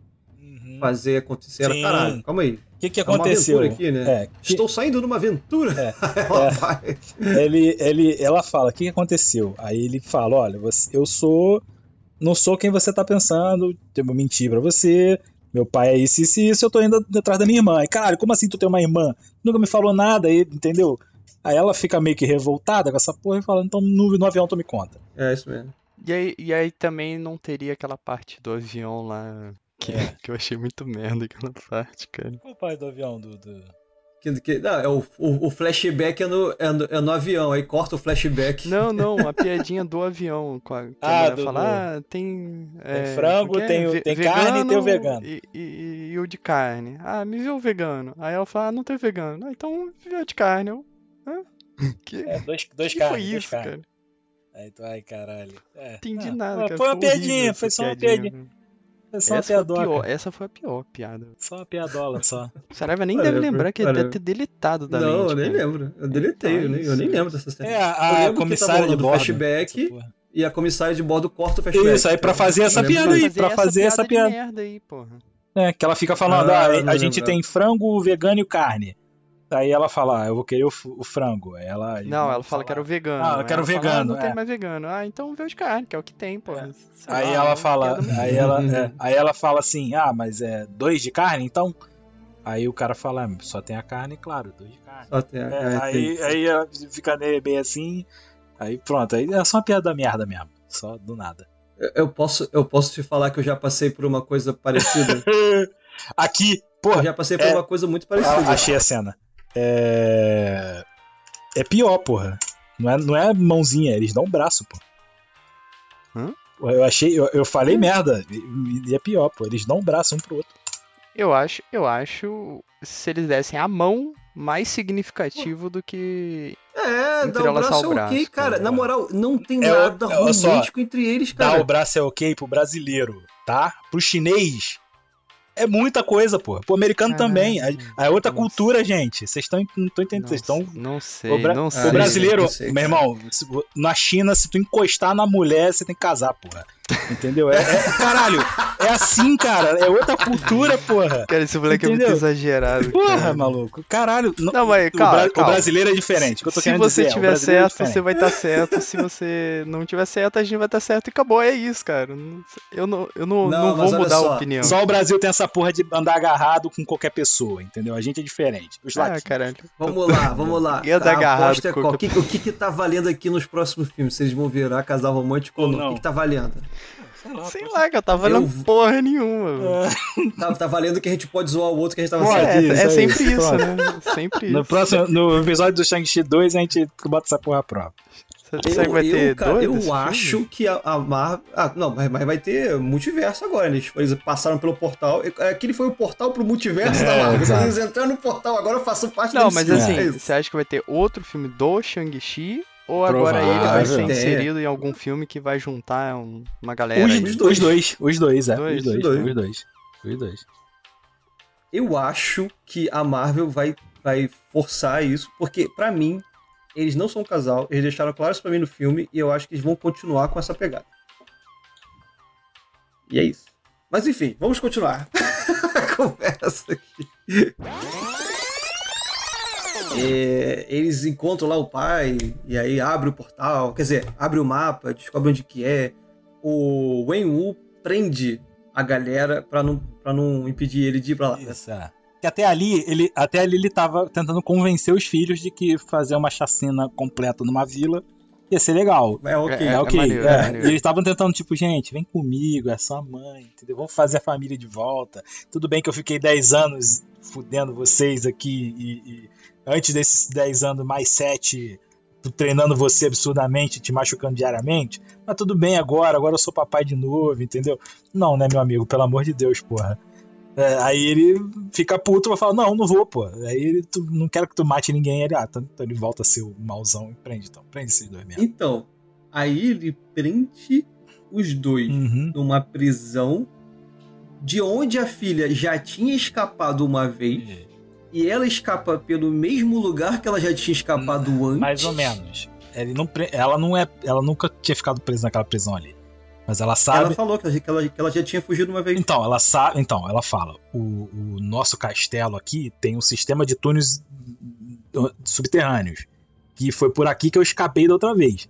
fazer acontecer. Ela, caralho, calma aí.
O que, que aconteceu?
É aqui, né?
É,
que... Estou saindo numa aventura. É, [LAUGHS]
ela, vai. Ele, ele, ela fala: o que, que aconteceu? Aí ele fala: olha, você, eu sou. Não sou quem você tá pensando, devo mentir pra você. Meu pai é isso, isso e isso, eu tô indo atrás da minha irmã. E caralho, como assim tu tem uma irmã? Nunca me falou nada, aí, entendeu? Aí ela fica meio que revoltada com essa porra e fala: então no, no avião tu me conta.
É isso mesmo.
E aí, e aí também não teria aquela parte do avião lá que, é. que eu achei muito merda aquela parte, cara.
Qual o pai do avião, do.
Que, que, não, é o, o, o, flashback é no, é, no, é no avião, aí corta o flashback.
Não, não, a [LAUGHS] piadinha do avião. Com a, que ah, a do, fala, ah, tem.
É, tem frango, é? tem, tem carne e tem o vegano.
E, e, e, o de carne. Ah, me viu o vegano. Aí ela fala, ah, não tem vegano. Ah, então viu de carne. Eu, Hã?
Que, é, dois, dois que carnes. Foi isso, cara? Aí tu, ai, caralho.
É. Entendi ah, nada, cara.
Foi uma piadinha, foi só uma piadinha.
É só essa, foi pior, essa foi a pior piada.
Só uma piadola, só.
O [LAUGHS] Saraiva nem deve lembrar que ele deve ter deletado da
Não,
mente,
eu nem cara. lembro. Eu deletei, eu nem, eu nem lembro dessa cena.
É, a, a comissária de bordo.
flashback e a comissária de bordo corta o flashback.
Isso, aí pra fazer essa piada aí, pra fazer essa piada.
merda aí, porra.
É, que ela fica falando, ah, ah a gente tem frango, vegano e carne. Aí ela fala, ah, eu vou querer o, o frango. Aí ela.
Não, ela fala que era o vegano.
Ah, eu quero
ela
vegano.
Fala, ah, não
é.
tem mais vegano. Ah, então vê os carne, que é o que tem, pô. É.
Aí lá, ela fala. Aí ela, é, [LAUGHS] aí ela fala assim, ah, mas é dois de carne, então? Aí o cara fala, ah, só tem a carne, claro, dois de carne.
Só tem a
é, carne. Aí, aí ela fica bem assim. Aí pronto, aí é só uma piada merda mesmo. Só do nada.
Eu posso, eu posso te falar que eu já passei por uma coisa parecida. [LAUGHS]
Aqui, pô. Eu
já passei por é, uma coisa muito parecida.
Achei a cena é. É pior, porra. Não é, não é mãozinha, eles dão um braço, pô. Hã? Eu achei, eu, eu falei hum. merda. E é pior, pô. Eles dão um braço um pro outro.
Eu acho, eu acho, se eles dessem a mão, mais significativo do que.
É, dar o braço é ok, cara. cara. Na moral, não tem é, nada é, romântico entre eles, cara.
Dar o braço é ok pro brasileiro, tá? Pro chinês, é muita coisa, pô. Pro americano ah, também. É outra cultura, gente. Vocês estão não estão entendendo. Vocês estão.
Não sei, o, bra... não sei.
O brasileiro, sei, meu irmão, na China, se tu encostar na mulher, você tem que casar, porra. Entendeu? É, é, caralho, é assim, cara. É outra cultura, porra.
Cara, esse moleque Entendeu? é muito exagerado.
Porra, cara. maluco. Caralho.
Não, mas calma,
o, calma. o brasileiro é diferente.
se você dizer, tiver é certo, é você vai estar tá certo. Se você não tiver certo, a gente vai estar tá certo e acabou. É isso, cara. Eu não, eu não, não, não vou mudar
só,
a opinião.
Só o Brasil tem essa porra de andar agarrado com qualquer pessoa, entendeu? A gente é diferente.
Os ah, caralho.
Vamos lá, vamos lá. [LAUGHS]
E andar agarrado.
É qual? O, que, o que que tá valendo aqui nos próximos filmes? Vocês vão virar casal romântico ou não? O que, que tá valendo?
Sei lá, Sei lá que eu tava valendo eu... porra nenhuma.
É. [LAUGHS] Tá, tá, valendo que a gente pode zoar o outro que a gente tava
pode, é, é, é sempre isso, isso né? Sempre
no
isso.
Próximo, no episódio do Shang-Chi 2, a gente bota essa porra à prova.
Você eu, vai ter eu, cara, eu acho que a, a Marvel. Ah, não, mas, mas, vai ter multiverso agora. Eles, eles passaram pelo portal. Aquele foi o portal pro multiverso é, da Marvel. Eles entraram no portal, agora eu faço parte
Não, mas assim, é você acha que vai ter outro filme do Shang-Chi ou agora ele vai ser inserido em algum filme que vai juntar uma galera?
Os, os dois. Os dois, os dois, é. Dois, os, dois, dois. os dois. Os dois.
Eu acho que a Marvel vai, vai forçar isso, porque para mim, eles não são um casal, eles deixaram claro isso pra mim no filme, e eu acho que eles vão continuar com essa pegada. E é isso. Mas enfim, vamos continuar [LAUGHS] conversa aqui. É, eles encontram lá o pai, e aí abre o portal, quer dizer, abre o mapa, descobre onde que é. O Wen Wu prende a galera pra não, pra não impedir ele de ir pra lá.
Isso, é. Que até ali, ele, até ali ele tava tentando convencer os filhos de que fazer uma chacina completa numa vila ia ser legal.
É ok.
É, é ok. É maneiro, é. eles estavam tentando, tipo, gente, vem comigo, é sua mãe, entendeu? Vamos fazer a família de volta. Tudo bem que eu fiquei 10 anos fudendo vocês aqui e, e antes desses 10 anos, mais 7 treinando você absurdamente, te machucando diariamente, mas tudo bem agora, agora eu sou papai de novo, entendeu? Não, né, meu amigo, pelo amor de Deus, porra. É, aí ele fica puto e fala, não, não vou, pô. Aí ele, tu, não quero que tu mate ninguém. Ele, ah, então, então ele volta a ser o mauzão e prende, então. Prende esses dois mesmo.
Então, aí ele prende os dois uhum. numa prisão de onde a filha já tinha escapado uma vez. É e ela escapa pelo mesmo lugar que ela já tinha escapado hum, antes.
Mais ou menos. Ele não, ela não é, ela nunca tinha ficado presa naquela prisão ali. Mas ela sabe.
Ela falou que ela, que ela já tinha fugido uma vez.
Então, ela sabe. Então, ela fala: o, o nosso castelo aqui tem um sistema de túneis subterrâneos. Que foi por aqui que eu escapei da outra vez.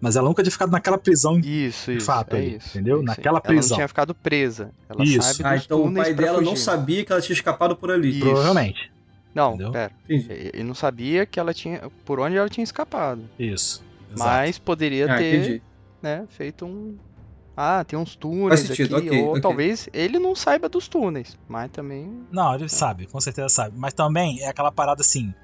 Mas ela nunca tinha ficado naquela prisão
isso, isso,
fato,
é
aí,
isso,
entendeu?
isso,
naquela
ela
prisão.
Ela não tinha ficado presa. Ela
isso.
sabe
ah, então o pai dela
fugir.
não sabia que ela tinha escapado por ali.
Isso. Provavelmente.
Não, entendeu? pera. Ele não sabia que ela tinha. por onde ela tinha escapado.
Isso.
Exato. Mas poderia ah, ter né, feito um. Ah, tem uns túneis sentido, aqui. Okay, ou okay. talvez ele não saiba dos túneis, mas também.
Não, ele é. sabe, com certeza sabe. Mas também é aquela parada assim.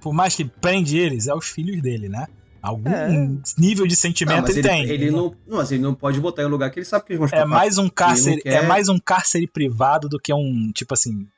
Por mais que prende eles, é os filhos dele, né? Algum é. nível de sentimento não, ele,
ele,
tem.
Ele não, não, mas ele não pode botar em um lugar que ele sabe que eles vão
escapar. É mais um cárcere, quer... é mais um cárcere privado do que um, tipo assim,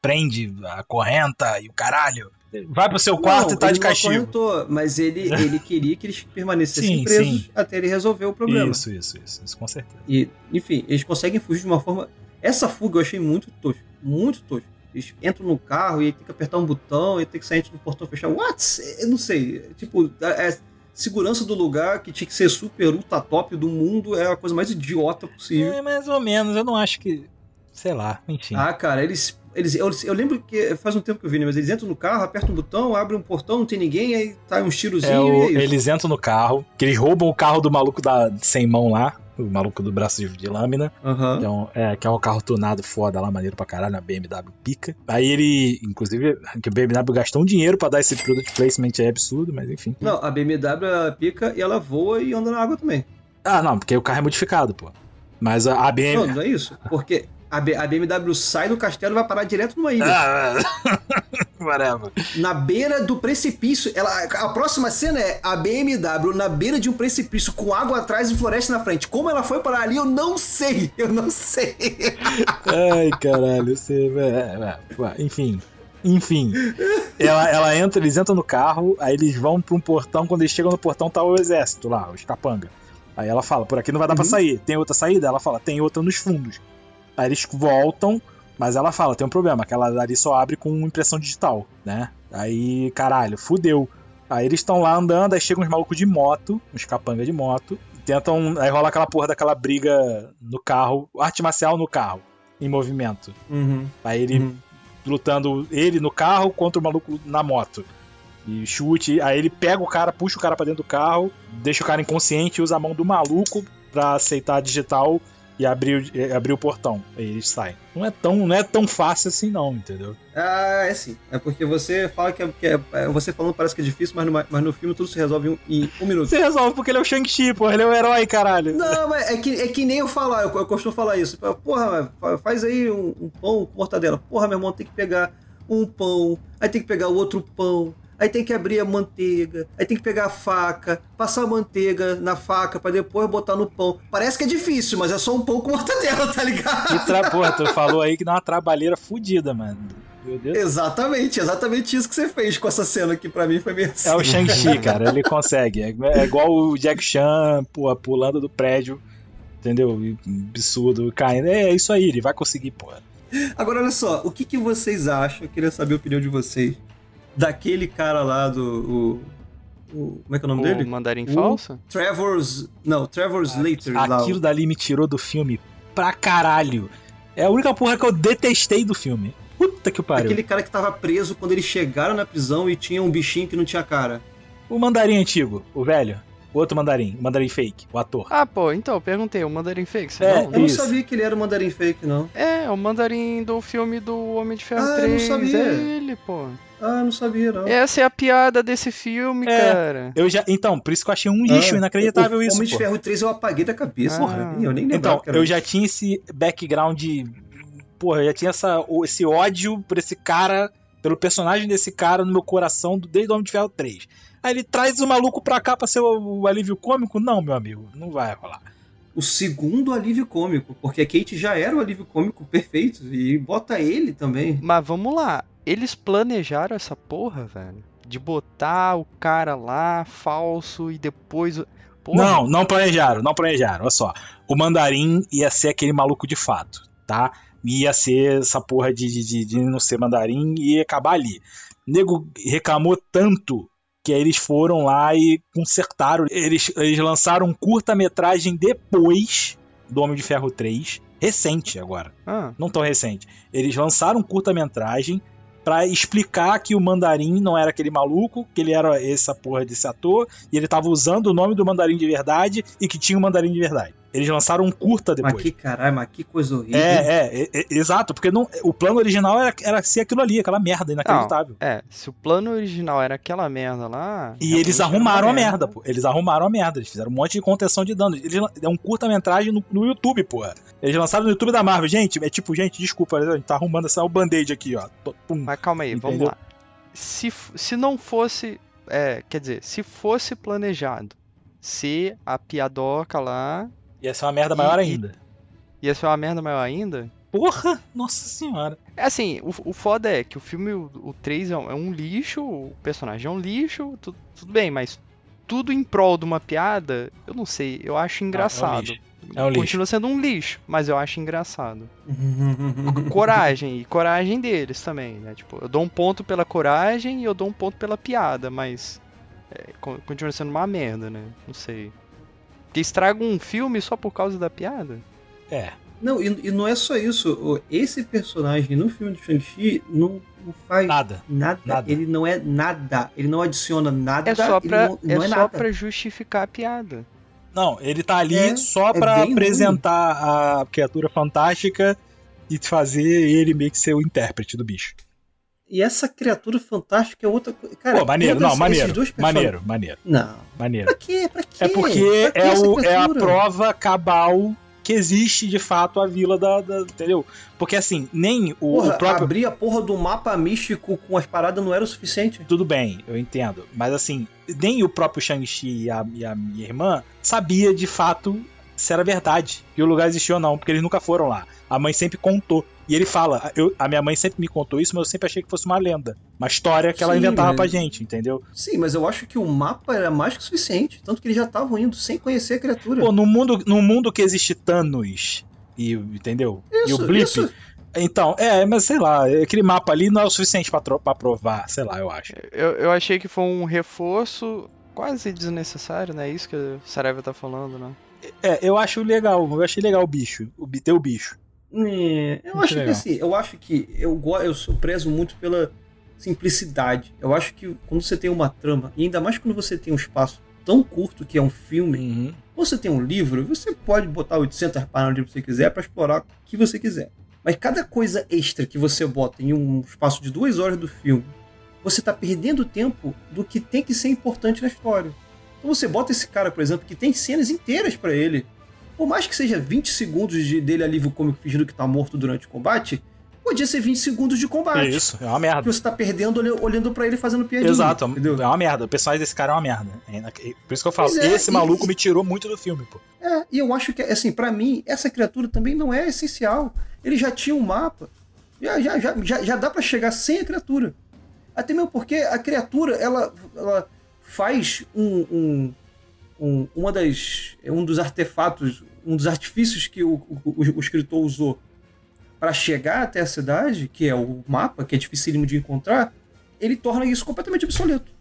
prende, acorrenta e o caralho. Vai pro seu quarto não, e tá de castigo.
Acorrentou, mas ele, [LAUGHS] ele queria que eles permanecessem sim, presos sim. até ele resolver o problema.
Isso, isso, isso, isso, com certeza.
E, enfim, eles conseguem fugir de uma forma. Essa fuga eu achei muito tosco, muito tosco. Eles entram no carro e tem que apertar um botão e tem que sair do portão fechar. What? Eu não sei. Tipo, é, segurança do lugar que tinha que ser super ultra top do mundo é a coisa mais idiota possível.
É, mais ou menos. Eu não acho que. Sei lá, enfim.
Ah, cara, eles. eles eu, eu lembro que faz um tempo que eu vi, né? Mas eles entram no carro, apertam um botão, abrem um portão, não tem ninguém, aí tá uns tirozinhos é, o,
é Eles entram no carro, que eles roubam o carro do maluco da sem mão lá o maluco do braço de lâmina.
Uhum.
Então, é, que é um carro tunado foda lá, maneiro pra caralho, na BMW pica. Aí ele, inclusive, que o BMW gastou um dinheiro pra dar esse product placement é absurdo, mas enfim.
Não, a BMW pica e ela voa e anda na água também.
Ah, não, porque o carro é modificado, pô. Mas a, a BMW.
Não, não é isso. Porque a, BMW sai do castelo e vai parar direto numa ilha. Ah, [LAUGHS]
whatever.
Na beira do precipício. Ela, a próxima cena é a BMW na beira de um precipício com água atrás e floresta na frente. Como ela foi parar ali, eu não sei. Eu não sei.
Ai, caralho. Você, é, é, enfim. Enfim, ela, ela entra, eles entram no carro, aí eles vão pra um portão. Quando eles chegam no portão, tá o exército lá, os capanga. Aí ela fala: por aqui não vai dar uhum. pra sair. Tem outra saída? Ela fala: tem outra nos fundos. Aí eles voltam, mas ela fala, tem um problema, que ela ali só abre com impressão digital, né? Aí, caralho, fudeu. Aí eles estão lá andando, aí chegam uns malucos de moto, uns capanga de moto, tentam. Aí rola aquela porra daquela briga no carro, arte marcial no carro, em movimento.
Uhum.
Aí ele uhum. lutando, ele no carro contra o maluco na moto. E chute, aí ele pega o cara, puxa o cara pra dentro do carro, deixa o cara inconsciente e usa a mão do maluco pra aceitar a digital e abrir, abrir o portão. Aí eles saem. Não é, tão, não é tão fácil assim, não, entendeu?
Ah, é sim. É porque você fala que é. Que é, é você falando parece que é difícil, mas no, mas no filme tudo se resolve em, em um minuto.
Se resolve porque ele é o Shang-Chi, pô. Ele é o herói, caralho.
Não, mas é que, é que nem eu falar, eu, eu costumo falar isso. Porra, faz aí um, um pão com mortadela. Porra, meu irmão, tem que pegar um pão, aí tem que pegar o outro pão, aí tem que abrir a manteiga, aí tem que pegar a faca, passar a manteiga na faca para depois botar no pão. Parece que é difícil, mas é só um pão com mortadela, tá ligado?
E tra... Porra, tu falou aí que dá uma trabalheira fodida, mano. Meu Deus.
Exatamente, exatamente isso que você fez com essa cena que para mim foi meio assim.
É o Shang-Chi, cara, ele consegue. É, é, igual o Jack Chan, pô, pulando do prédio, entendeu? Absurdo, caindo. É isso aí, ele vai conseguir, porra.
Agora, olha só, o que, que vocês acham? Eu queria saber a opinião de vocês daquele cara lá do. O, o, como é que é o nome o dele?
Mandarim o Falso?
Trevor's. Não, Trevor's ah, Later.
Aquilo lá. dali me tirou do filme pra caralho. É a única porra que eu detestei do filme. Puta que pariu.
Aquele cara que tava preso quando eles chegaram na prisão e tinha um bichinho que não tinha cara.
O mandarim antigo, o velho. O outro mandarim, o mandarim fake, o ator.
Ah, pô, então, perguntei, o mandarim fake, você
é, não? Eu não sabia que ele era o mandarim fake, não.
É, o mandarim do filme do Homem de Ferro ah, 3. Eu não sabia. É ele, pô.
Ah, não sabia, não.
Essa é a piada desse filme, é, cara.
Eu já, então, por isso que eu achei um lixo ah, inacreditável o isso.
Homem de Ferro 3 eu apaguei da cabeça, ah. porra. Eu nem
Então, eu já tinha esse background. Porra, eu já tinha essa, esse ódio por esse cara, pelo personagem desse cara no meu coração desde o Homem de Ferro 3. Aí ele traz o maluco pra cá pra ser o, o alívio cômico? Não, meu amigo, não vai rolar
o segundo alívio cômico, porque a Kate já era o alívio cômico perfeito e bota ele também.
Mas vamos lá, eles planejaram essa porra, velho? De botar o cara lá, falso, e depois.
Porra. Não, não planejaram, não planejaram. Olha só. O mandarim ia ser aquele maluco de fato, tá? Ia ser essa porra de, de, de não ser mandarim e ia acabar ali. O nego reclamou tanto que aí eles foram lá e consertaram. Eles, eles lançaram um curta-metragem depois do Homem de Ferro 3, recente agora. Ah. Não tão recente. Eles lançaram um curta-metragem para explicar que o Mandarim não era aquele maluco, que ele era essa porra desse ator, e ele tava usando o nome do Mandarim de verdade e que tinha o um Mandarim de verdade. Eles lançaram um curta depois.
Mas que caralho, mas que coisa horrível.
É, é, é, é exato, porque não, o plano original era, era ser aquilo ali, aquela merda inacreditável.
Não, é, se o plano original era aquela merda lá.
E eles arrumaram a merda, merda, pô. Eles arrumaram a merda, eles fizeram um monte de contenção de danos. Eles, é um curta-metragem no, no YouTube, pô. Eles lançaram no YouTube da Marvel. Gente, é tipo, gente, desculpa, a gente tá arrumando essa, o band-aid aqui, ó.
Pum, mas calma aí, entendeu? vamos lá. Se, se não fosse. É, quer dizer, se fosse planejado se a piadoca lá
Ia ser uma merda maior e, ainda.
Ia ser uma merda maior ainda?
Porra! Nossa senhora.
É assim, o, o foda é que o filme, o, o 3 é um, é um lixo, o personagem é um lixo, tudo, tudo bem, mas tudo em prol de uma piada, eu não sei, eu acho engraçado.
Ah, é um lixo.
Continua sendo um lixo, mas eu acho engraçado. [LAUGHS] coragem, e coragem deles também, né? Tipo, eu dou um ponto pela coragem e eu dou um ponto pela piada, mas é, continua sendo uma merda, né? Não sei. Que estraga um filme só por causa da piada?
É.
Não, e, e não é só isso. Esse personagem no filme do Shang-Chi não, não, faz
nada.
nada.
nada.
Ele não é nada. Ele não adiciona nada.
É só pra,
não,
não
é,
é só pra justificar a piada.
Não, ele tá ali é, só é pra apresentar ruim. a criatura fantástica e fazer ele meio que ser o intérprete do bicho.
E essa criatura fantástica é outra coisa. Cara,
Pô, maneiro, não, maneiro. Maneiro, maneiro.
Não.
Maneiro.
Pra quê? Pra quê?
É porque
pra
é, o, é a prova cabal que existe de fato a vila da, da, Entendeu? Porque assim, nem o,
porra,
o próprio.
Abrir a porra do mapa místico com as paradas não era o suficiente.
Tudo bem, eu entendo. Mas assim, nem o próprio Shang-Chi e a, e a minha irmã sabia de fato se era verdade que o lugar existia ou não, porque eles nunca foram lá. A mãe sempre contou. E ele fala: eu, a minha mãe sempre me contou isso, mas eu sempre achei que fosse uma lenda. Uma história que Sim, ela inventava mas... pra gente, entendeu?
Sim, mas eu acho que o mapa era mais que suficiente. Tanto que eles já estavam indo sem conhecer a criatura.
Pô, no mundo, no mundo que existe Thanos, e, entendeu?
Isso,
e o Blip.
Isso.
Então, é, mas sei lá, aquele mapa ali não é o suficiente pra, pra provar, sei lá, eu acho.
Eu, eu achei que foi um reforço quase desnecessário, né? Isso que o Saraiva tá falando, né?
É, eu acho legal, eu achei legal o bicho, o ter o bicho.
É, eu muito acho legal. que assim, eu acho que eu, eu sou preso muito pela simplicidade. Eu acho que quando você tem uma trama, e ainda mais quando você tem um espaço tão curto que é um filme,
uhum.
você tem um livro, você pode botar 800 páginas que você quiser para explorar o que você quiser. Mas cada coisa extra que você bota em um espaço de duas horas do filme, você está perdendo tempo do que tem que ser importante na história. Então você bota esse cara, por exemplo, que tem cenas inteiras para ele, por mais que seja 20 segundos de, dele alívio cômico fingindo que tá morto durante o combate, podia ser 20 segundos de combate.
Isso, é uma merda.
Que você tá perdendo olhando para ele fazendo piadinha.
Exato, entendeu? é uma merda. O personagem desse cara é uma merda. É, por isso que eu falo, é, esse maluco e, me tirou muito do filme, pô.
É, e eu acho que, assim, para mim, essa criatura também não é essencial. Ele já tinha um mapa. Já, já, já, já, já dá para chegar sem a criatura. Até mesmo porque a criatura, ela, ela faz um, um, um, uma das, um dos artefatos um dos artifícios que o, o, o escritor usou para chegar até a cidade, que é o mapa, que é dificílimo de encontrar, ele torna isso completamente obsoleto.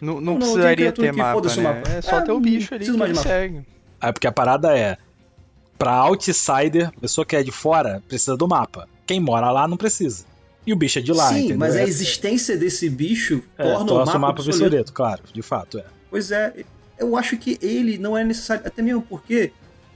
Não, não, não precisaria ter mapa, né? mapa, É só é, ter o bicho ali que ele segue.
É porque a parada é, pra outsider, pessoa que é de fora, precisa do mapa. Quem mora lá não precisa. E o bicho é de lá,
Sim,
entendeu?
mas a existência desse bicho
é,
torna, o mapa,
mapa obsoleto. Claro, de fato, é.
Pois é, eu acho que ele não é necessário, até mesmo porque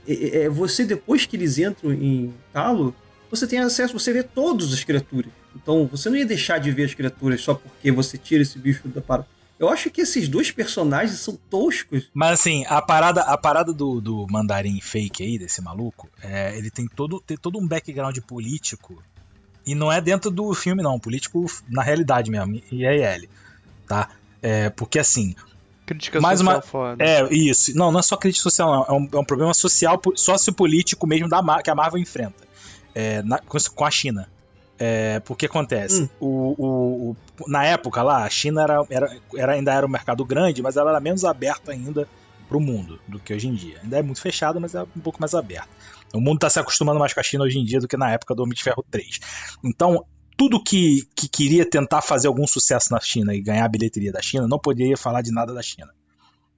é, é, você, depois que eles entram em Talo, você tem acesso, você vê todas as criaturas. Então, você não ia deixar de ver as criaturas só porque você tira esse bicho da parada. Eu acho que esses dois personagens são toscos.
Mas assim, a parada, a parada do, do mandarim fake aí, desse maluco, é, ele tem todo, tem todo um background político. E não é dentro do filme, não. Político na realidade mesmo. E é. Tá? É, porque assim,
Crítica mais social uma, foda.
É, isso. Não, não é só crítica social, não. É um, é um problema social, sociopolítico mesmo da, que a Marvel enfrenta. É, na, com a China. É, porque acontece, hum. o, o, o, na época lá, a China era, era, era, ainda era um mercado grande, mas ela era menos aberta ainda para o mundo do que hoje em dia. Ainda é muito fechada, mas é um pouco mais aberta. O mundo está se acostumando mais com a China hoje em dia do que na época do Homem de Ferro 3. Então, tudo que, que queria tentar fazer algum sucesso na China e ganhar a bilheteria da China não poderia falar de nada da China.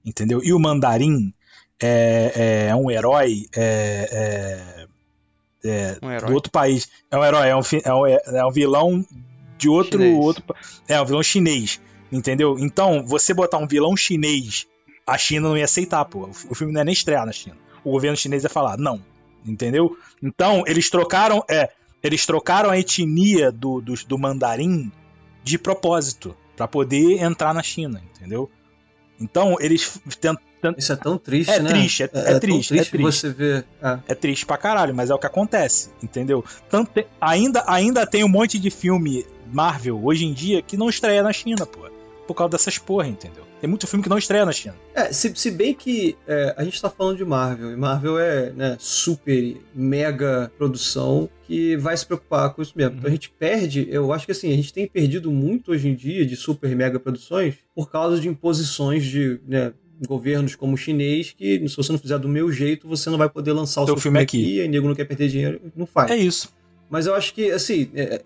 Entendeu? E o mandarim é, é um herói, é, é, é um herói. do outro país. É um herói, é um, é um, é um vilão de outro, outro. É um vilão chinês. Entendeu? Então, você botar um vilão chinês, a China não ia aceitar, pô. O filme não é nem estrear na China. O governo chinês ia falar, não. Entendeu? Então, eles trocaram. É, eles trocaram a etnia do, do, do mandarim de propósito para poder entrar na China, entendeu? Então eles tentam.
Isso é tão triste,
é
né?
Triste, é, é, é triste, triste, é triste.
Você vê.
É. é. triste pra caralho, mas é o que acontece, entendeu? Tanto ainda, ainda tem um monte de filme Marvel hoje em dia que não estreia na China, pô. Por causa dessas porra, entendeu? Tem muito filme que não estreia na China.
É, se, se bem que é, a gente tá falando de Marvel, e Marvel é né, super, mega produção que vai se preocupar com isso mesmo. Uhum. Então a gente perde, eu acho que assim, a gente tem perdido muito hoje em dia de super, mega produções por causa de imposições de né, governos como o chinês que se você não fizer do meu jeito, você não vai poder lançar o
seu filme aqui. aqui.
E nego não quer perder dinheiro, não faz.
É isso.
Mas eu acho que, assim, é,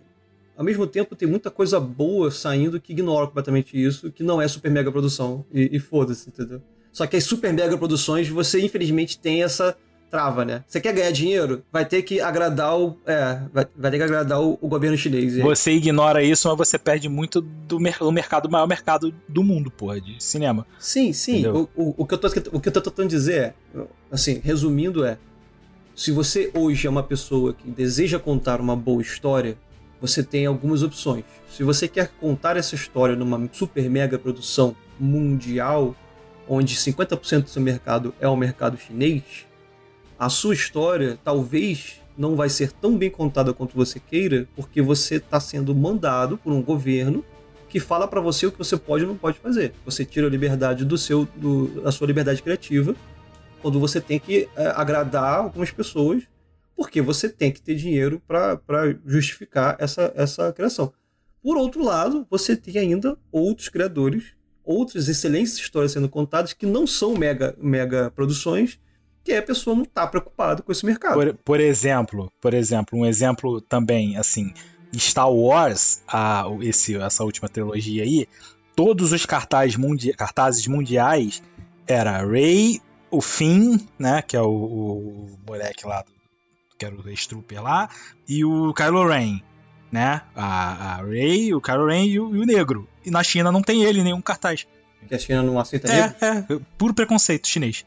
ao mesmo tempo, tem muita coisa boa saindo que ignora completamente isso, que não é super mega produção. E, e foda-se, entendeu? Só que as super mega produções, você infelizmente tem essa trava, né? Você quer ganhar dinheiro? Vai ter que agradar o. É, vai, vai ter que agradar o, o governo chinês.
Você ignora isso, mas você perde muito do, mer do mercado, maior mercado do mundo, porra, de cinema.
Sim, sim. O, o, o, que eu tô, o que eu tô tentando dizer é, assim, resumindo, é. Se você hoje é uma pessoa que deseja contar uma boa história, você tem algumas opções. Se você quer contar essa história numa super mega produção mundial, onde 50% do seu mercado é o mercado chinês, a sua história talvez não vai ser tão bem contada quanto você queira, porque você está sendo mandado por um governo que fala para você o que você pode ou não pode fazer. Você tira a liberdade do seu, do, da sua liberdade criativa, quando você tem que é, agradar algumas pessoas porque você tem que ter dinheiro para justificar essa, essa criação. Por outro lado, você tem ainda outros criadores, outras excelentes histórias sendo contadas que não são mega, mega produções, que a pessoa não está preocupada com esse mercado.
Por, por, exemplo, por exemplo, um exemplo também, assim, Star Wars, a, esse, essa última trilogia aí, todos os cartazes, mundi cartazes mundiais era Rey, o Finn, né, que é o, o moleque lá do que era o Strooper lá, e o Kylo Ren, né? A, a Rey, o Kylo Ren e o, e o, Negro. E na China não tem ele nenhum cartaz.
Porque a China não aceita
é, negro? É, puro preconceito chinês.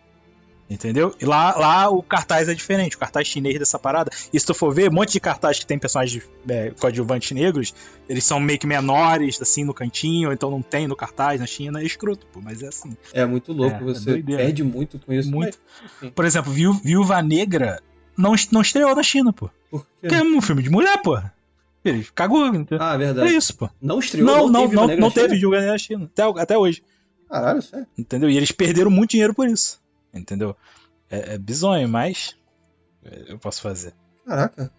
Entendeu? E lá, lá o cartaz é diferente, o cartaz chinês dessa parada. E se tu for ver, um monte de cartaz que tem personagens é, coadjuvantes negros, eles são meio que menores, assim, no cantinho, então não tem no cartaz na China, é escroto, pô, mas é assim.
É muito louco, é, você é perde muito com isso.
Muito. Mas, Por exemplo, Viúva Negra não, não estreou na China, pô. Por quê? Porque é um filme de mulher, pô. Ele cagou. Entendeu?
Ah, verdade.
É isso, pô.
Não estreou?
Não, não, não, não, não teve Viúva Negra na China. Até, até hoje.
Caralho, sério.
Entendeu? E eles perderam muito dinheiro por isso. Entendeu? É, é bizonho, mas. Eu posso fazer.
Caraca.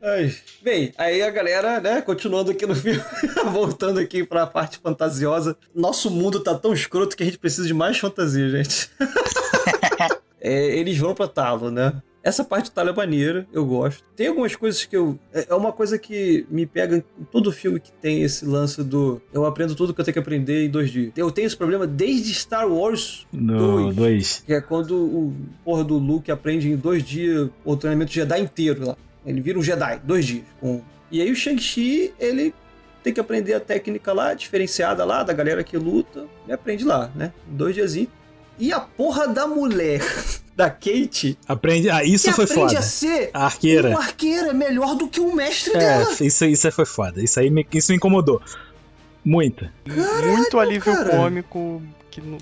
Ai. Bem, aí a galera, né, continuando aqui no filme, [LAUGHS] voltando aqui pra parte fantasiosa. Nosso mundo tá tão escroto que a gente precisa de mais fantasia, gente. [LAUGHS] é, eles vão pra Talo, né? Essa parte do Talo é maneira, eu gosto. Tem algumas coisas que eu. É, é uma coisa que me pega em todo filme que tem esse lance do. Eu aprendo tudo que eu tenho que aprender em dois dias. Eu tenho esse problema desde Star Wars 2. 2. Que é quando o porra do Luke aprende em dois dias o treinamento Jedi inteiro lá. Ele vira um Jedi, dois dias. Um. E aí o Shang-Chi, ele tem que aprender a técnica lá, diferenciada lá, da galera que luta. Ele aprende lá, né? Dois diazinhos. E a porra da mulher da Kate.
Aprende. Ah, isso foi
aprende
foda.
a ser
a arqueira.
uma arqueira melhor do que o mestre
é,
dela.
Isso, isso foi foda. Isso aí me, isso me incomodou. Muito.
Caralho, Muito alívio cara. cômico que não.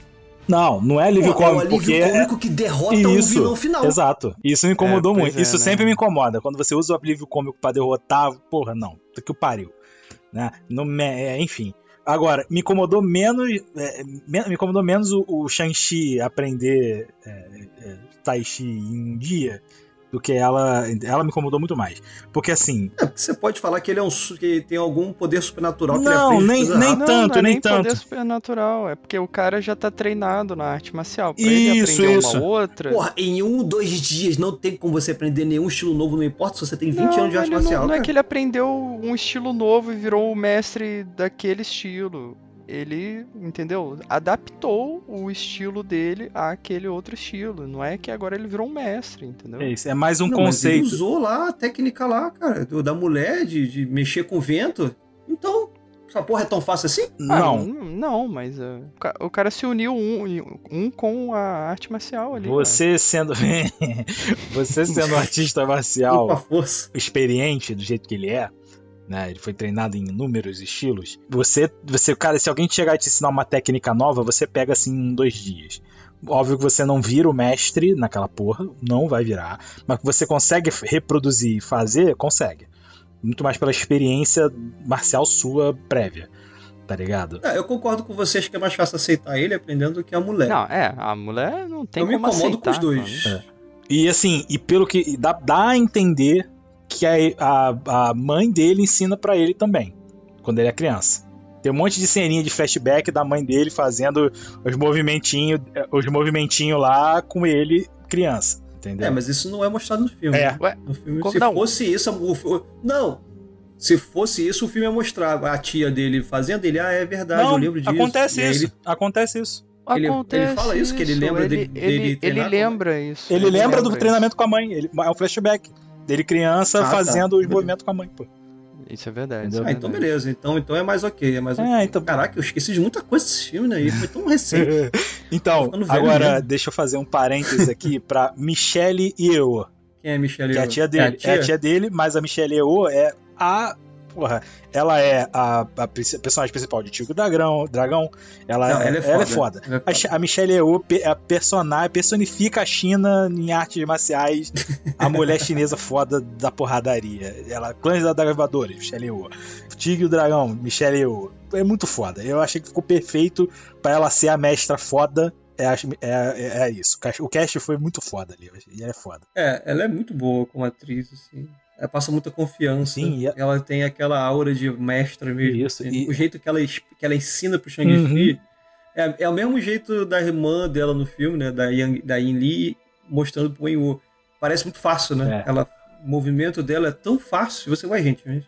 Não, não é alívio Pô, cômico. É o alívio
porque cômico é... que derrota isso, o vilão final.
Exato. Isso me incomodou é, muito. É, isso né? sempre me incomoda. Quando você usa o alívio cômico pra derrotar, porra, não. Que o pariu. Né? No, é, enfim. Agora, me incomodou menos. É, me incomodou menos o, o Shang-Chi aprender é, é, Tai Chi em um dia do que ela. Ela me incomodou muito mais. Porque assim.
É, você pode falar que ele é um que tem algum poder supernatural que
não,
ele
nem, nem
não,
tanto,
não é
nem,
nem
tanto.
poder supernatural, é porque o cara já tá treinado na arte marcial. Pra
Isso,
ele aprender
isso.
uma outra.
Porra, em um, dois dias não tem como você aprender nenhum estilo novo, não importa se você tem 20
não,
anos de arte
ele não-
marcial.
Não, é que ele aprendeu um estilo novo e virou o mestre daquele estilo. Ele, entendeu? Adaptou o estilo dele àquele outro estilo. Não é que agora ele virou um mestre, entendeu?
É isso, é mais um
Não, mas ele
conceito.
usou lá a técnica lá, cara, do- da mulher de, de mexer com o vento. Então, essa porra é tão fácil assim?
Ah,
Não.
Não, mas uh, o ca- o cara se uniu um, um com a arte marcial ali.
Você sendo. [LAUGHS] você sendo um artista [LAUGHS] marcial
força.
experiente do jeito que ele é. Né, ele foi treinado em inúmeros estilos. Você, você, cara, se alguém chegar e te ensinar uma técnica nova, você pega assim em dois dias. Óbvio que você não vira o mestre naquela porra, não vai virar. Mas que você consegue reproduzir e fazer, consegue. Muito mais pela experiência marcial sua prévia. Tá ligado?
É, eu concordo com vocês que é mais fácil aceitar ele aprendendo do que a mulher.
Não, é, a mulher não tem
eu me
como
incomodo
aceitar.
com os dois.
mano.
E assim, e pelo que. Dá, dá a entender que a, a, a mãe dele ensina pra ele também, quando ele é criança. Tem um monte de ceninha de flashback da mãe dele fazendo os movimentinhos os movimentinho lá com ele, criança. Entendeu?
É, mas isso não é mostrado no filme.
É.
Ué,
No filme,
como
se
não?
fosse isso, o não. Se fosse isso, o filme ia mostrar a tia dele fazendo, ele, ah, é verdade, eu
Não,
lembro disso.
acontece isso.
ele-
Acontece isso.
Ele- ele fala isso, que ele lembra
ele,
de-
ele,
dele
ele,
com-
lembra isso.
Ele, lembra do
isso.
treinamento com a mãe. Ele, é um flashback. Dele criança
Ah, tá.
fazendo os movimentos com a mãe, pô.
Isso é verdade. Isso
Ah,
é
então
verdade.
beleza. Então, então é mais ok. É mais ok.
É, então.
Caraca, eu esqueci de muita coisa desse filme, né? E foi tão recente. [LAUGHS]
então, agora
mesmo.
deixa eu fazer um parênteses aqui [LAUGHS] pra Michelle Yeoh.
Quem é Michelle
Que é a
Yeoh?
tia dele. É a tia, dele, mas a Michelle Yeoh é a. Porra, ela é a, a personagem principal de Tico Dragão. Dragão. Ela,
Não,
é,
ela é foda.
ela é foda.
Ela é
A,
foda.
Chi- a Michelle Yeoh é a personagem, personifica a China em artes marciais, [LAUGHS] a mulher chinesa foda da porradaria. Ela, clãs da Gravadora, Michelle Yeoh. Tigre e o Dragão, Michelle Yeoh. É muito foda. Eu achei que ficou perfeito pra ela ser a mestra foda. É, a- é, é, é isso. O cast foi muito foda ali. E ela é foda.
É, ela é muito boa como atriz, assim. Passa muita confiança.
Sim, a-
Ela tem aquela aura de mestra mesmo.
Isso,
assim.
e-
O jeito que ela, que ela ensina pro Shang-Chi
Uhum.
é, é o mesmo jeito da irmã dela no filme, né? Da, Yang, da Yin Li mostrando pro Wen Wu. Parece muito fácil, né?
É.
Ela, o movimento dela é tão fácil. Você vai, gente, mas...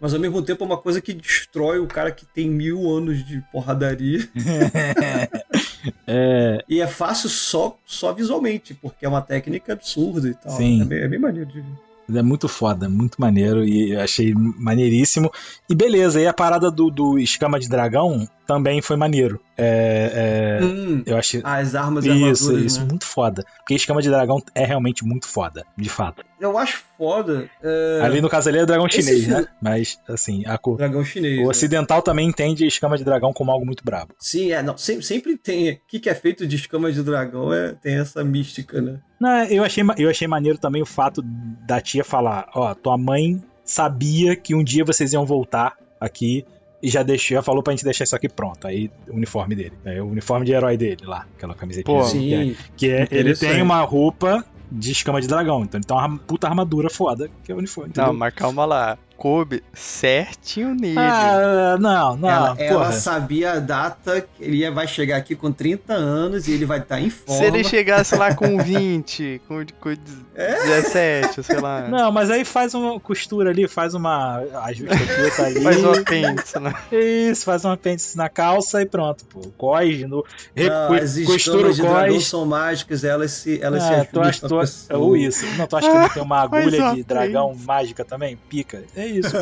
mas ao mesmo tempo é uma coisa que destrói o cara que tem mil anos de porradaria. [LAUGHS]
é,
E é fácil só, só visualmente, porque é uma técnica absurda e tal.
Sim.
É bem, é bem maneiro de ver.
É muito foda, muito maneiro e eu achei maneiríssimo. E beleza, e a parada do, do escama de dragão também foi maneiro. É, é,
Hum,
eu achei.
as armas e
Isso,
armaduras,
isso,
né?
muito foda. Porque escama de dragão é realmente muito foda, de fato.
Eu acho foda. é,
Ali no caso ali é dragão
Esse
chinês,
filme-
né? Mas, assim, a co-
Dragão chinês.
o
né?
ocidental também entende escama de dragão como algo muito brabo.
Sim, é, não, sempre, sempre tem. O que, que é feito de escama de dragão é, tem essa mística, né?
Não, eu achei, eu achei maneiro também o fato da tia falar: ó, tua mãe sabia que um dia vocês iam voltar aqui e já deixou, já falou pra gente deixar isso aqui pronto. Aí o uniforme dele, é o uniforme de herói dele lá, aquela camisetinha.
Pô,
que é-
Sim.
que é, ele tem uma roupa de escama de dragão, então ele tem uma puta armadura foda, que é o uniforme.
Não,
entendeu?
mas calma lá. Coube certinho nele.
Ah, não, não,
ela, ela sabia a data que ele vai chegar aqui com 30 anos e ele vai estar em forma.
Se ele chegasse lá com 20, com, com
É?
17, sei lá.
Não, mas aí faz uma costura ali, faz uma ajuste aqui, ali.
Faz um apêndice, né?
Isso, faz um apêndice na calça e pronto, pô. Cós, no,
Não, as
costura o
de dragão são mágicas, elas se, elas
Ah,
se
acha,
ajustam
ou isso. Não, tu acha que não tem uma
Faz
agulha de dragão mágica também? Pica. É isso.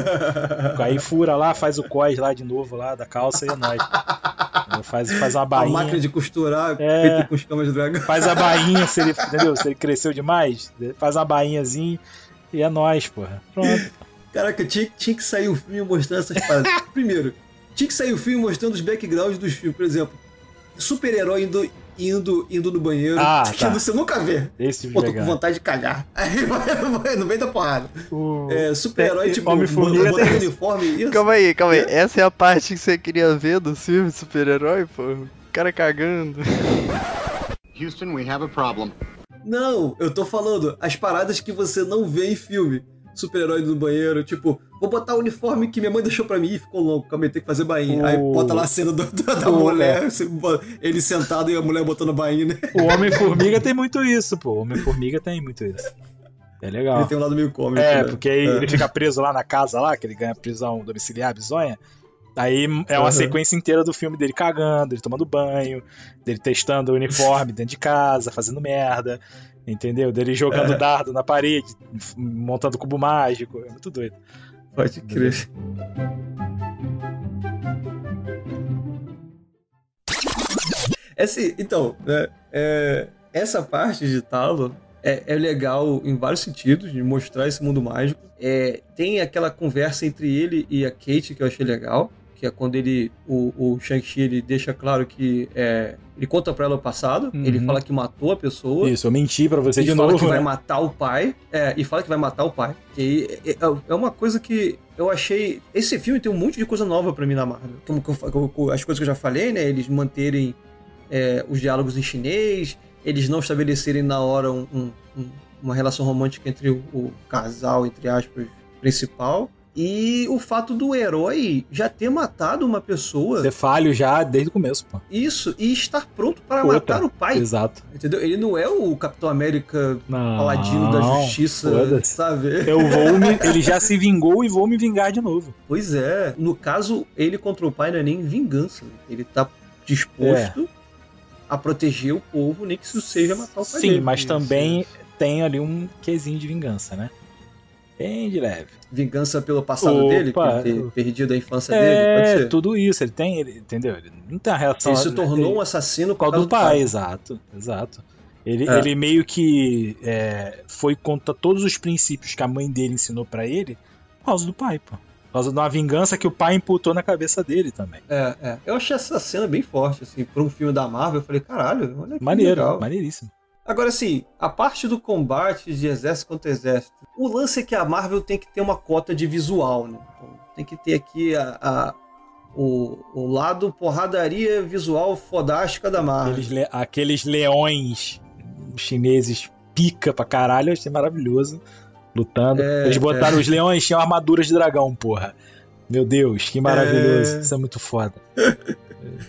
Aí fura lá, faz o cós lá de novo lá da calça e é nóis. Faz, faz uma
A
bainha.
máquina de costurar
É.
feita com escamas de dragão.
Faz a bainha, se ele, entendeu? Se ele cresceu demais, faz uma bainhazinha e é nóis, porra. Pronto.
Caraca, tinha, tinha que sair o filme mostrando essas paradas. [LAUGHS] Primeiro, tinha que sair o filme mostrando os backgrounds dos filmes. Por exemplo, super-herói indo, indo, no banheiro.
Ah, [LAUGHS]
que
tá.
você nunca vê.
Esse
Pô, tô
legal.
com vontade de cagar. [LAUGHS] Aí vai, no meio da porrada.
O-
É, super-herói,
É,
tipo,
Homem-Formiga
botando
tem-
uniforme. Isso.
Calma aí, calma aí. Essa é a parte que você queria ver do filme super-herói, pô? O cara cagando.
Houston, we have a problem.
Não, eu tô falando as paradas que você não vê em filme. Super-herói do banheiro, tipo, vou botar o uniforme que minha mãe deixou pra mim e ficou louco, calma aí, tem que fazer bainha. Oh. Aí bota lá a cena do, da oh. mulher, ele sentado e a mulher botando bainha, né?
O Homem-Formiga tem muito isso, pô. O Homem-Formiga tem muito isso. É legal.
Ele tem um lado meio cômico.
É, né? porque aí é. ele fica preso lá na casa lá, que ele ganha prisão domiciliar bizonha. Aí é uma uhum. sequência inteira do filme dele cagando, ele tomando banho, dele testando o uniforme dentro de casa, fazendo merda, entendeu? Dele jogando é. dardo na parede, montando cubo mágico. É muito doido.
Pode crer. Esse, então, né, é, essa parte de Talo é, é, legal em vários sentidos, de mostrar esse mundo mágico. É, tem aquela conversa entre ele e a Kate que eu achei legal que é quando ele o, o Shang-Chi ele deixa claro que é, ele conta para ela o passado, uhum. ele fala que matou a pessoa.
Isso, eu menti para você de
novo.
fala
que né? vai matar o pai. É, e fala que vai matar o pai. E é, é, é uma coisa que eu achei. Esse filme tem um monte de coisa nova para mim na Marvel. Como, como, as coisas que eu já falei, né? Eles manterem é, os diálogos em chinês, eles não estabelecerem na hora um, um, uma relação romântica entre o, o casal, entre aspas, principal. E o fato do herói já ter matado uma pessoa.
Ser falho já desde o começo, pô.
Isso, e estar pronto para Outra. matar o pai.
Exato.
Entendeu? Ele não é o Capitão América
não,
paladino da justiça, sabe?
Eu vou me... [LAUGHS] Ele já se vingou e vou me vingar de novo.
Pois é. No caso, ele contra o pai não é nem vingança. Ele tá disposto é. a proteger o povo, nem que isso seja matar o pai
Sim,
dele.
mas também tem ali um quesinho de vingança, né? Bem de leve.
Vingança pelo passado Opa. dele, por ter perdido a infância
é,
dele,
pode ser. tudo isso. Ele tem, ele, entendeu? Ele não tem a reação.
Ele se tornou ele, um assassino por causa
do pai. pai. Exato, exato. Ele, é. ele meio que é, foi contra todos os princípios que a mãe dele ensinou para ele por causa do pai, pô. Por causa de uma vingança que o pai imputou na cabeça dele também.
É, é. Eu achei essa cena bem forte, assim, pra um filme da Marvel. Eu falei, caralho, olha que
Maneiro,
legal.
maneiríssimo.
Agora, assim, a parte do combate de exército contra exército, o lance é que a Marvel tem que ter uma cota de visual, né? Então, tem que ter aqui a, a o, o, lado porradaria visual fodástica da Marvel.
Aqueles, le, aqueles leões chineses pica pra caralho, eu achei maravilhoso. Lutando. É, Eles botaram é. os leões, tinham armaduras de dragão, porra. Meu Deus, que maravilhoso. É... Isso é muito foda. [LAUGHS]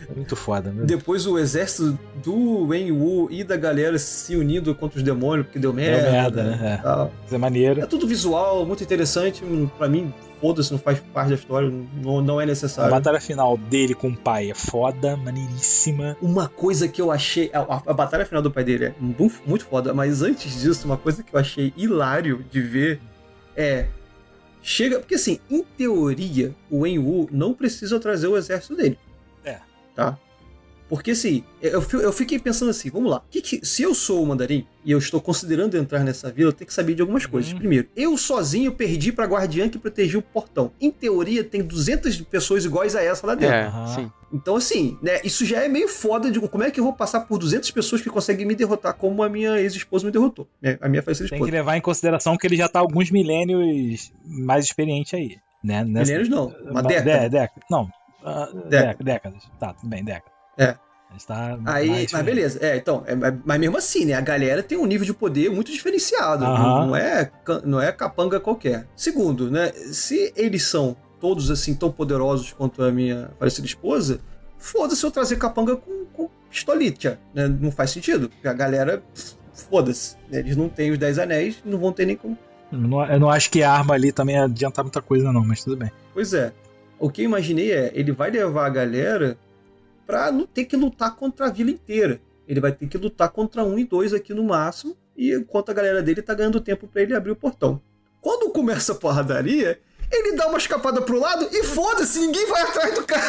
É muito foda, né?
Depois o exército do Wen Wu e da galera se unindo contra os demônios, porque deu merda.
Deu merda, né? É. Isso é maneiro.
É tudo visual, muito interessante. Pra mim, foda-se, não faz parte da história, não, não é necessário.
A batalha final dele com o pai é foda, maneiríssima.
Uma coisa que eu achei. A, a, a batalha final do pai dele é muito foda, mas antes disso, uma coisa que eu achei hilário de ver é chega. Porque assim, em teoria, o Wen Wu não precisa trazer o exército dele.
É.
Tá? Porque assim, eu, eu fiquei pensando assim, vamos lá. Que que, se eu sou o mandarim e eu estou considerando entrar nessa vila, eu tenho que saber de algumas coisas. Uhum. Primeiro, eu sozinho perdi pra guardiã que protegia o portão. Em teoria, tem 200 pessoas iguais a essa lá dentro.
É, uhum. sim.
Então, assim, né, isso já é meio foda de como é que eu vou passar por 200 pessoas que conseguem me derrotar como a minha ex-esposa me derrotou. Né, a minha falecida esposa.
Tem que levar em consideração que ele já tá alguns milênios mais experiente aí. Né?
Nessa... Milênios não, uma década.
década. Não, uh, década. décadas. Tá, tudo bem, década.
É. Tá aí, mas beleza. É, então, é, mas mesmo assim, né? A galera tem um nível de poder muito diferenciado. Não, é, não é capanga qualquer. Segundo, né? Se eles são todos assim tão poderosos quanto a minha falecida esposa, foda-se eu trazer capanga com, com pistolita, né? Não faz sentido. Porque a galera, foda-se. Né? Eles não têm os 10 anéis, não vão ter nem como.
Eu não, eu não acho que a arma ali também adiantar muita coisa, não, mas tudo bem.
Pois é. O que eu imaginei é, ele vai levar a galera para não ter que lutar contra a vila inteira. Ele vai ter que lutar contra um e dois aqui no máximo, e enquanto a galera dele tá ganhando tempo para ele abrir o portão. Quando começa a porradaria, ele dá uma escapada pro lado e foda-se, ninguém vai atrás do cara.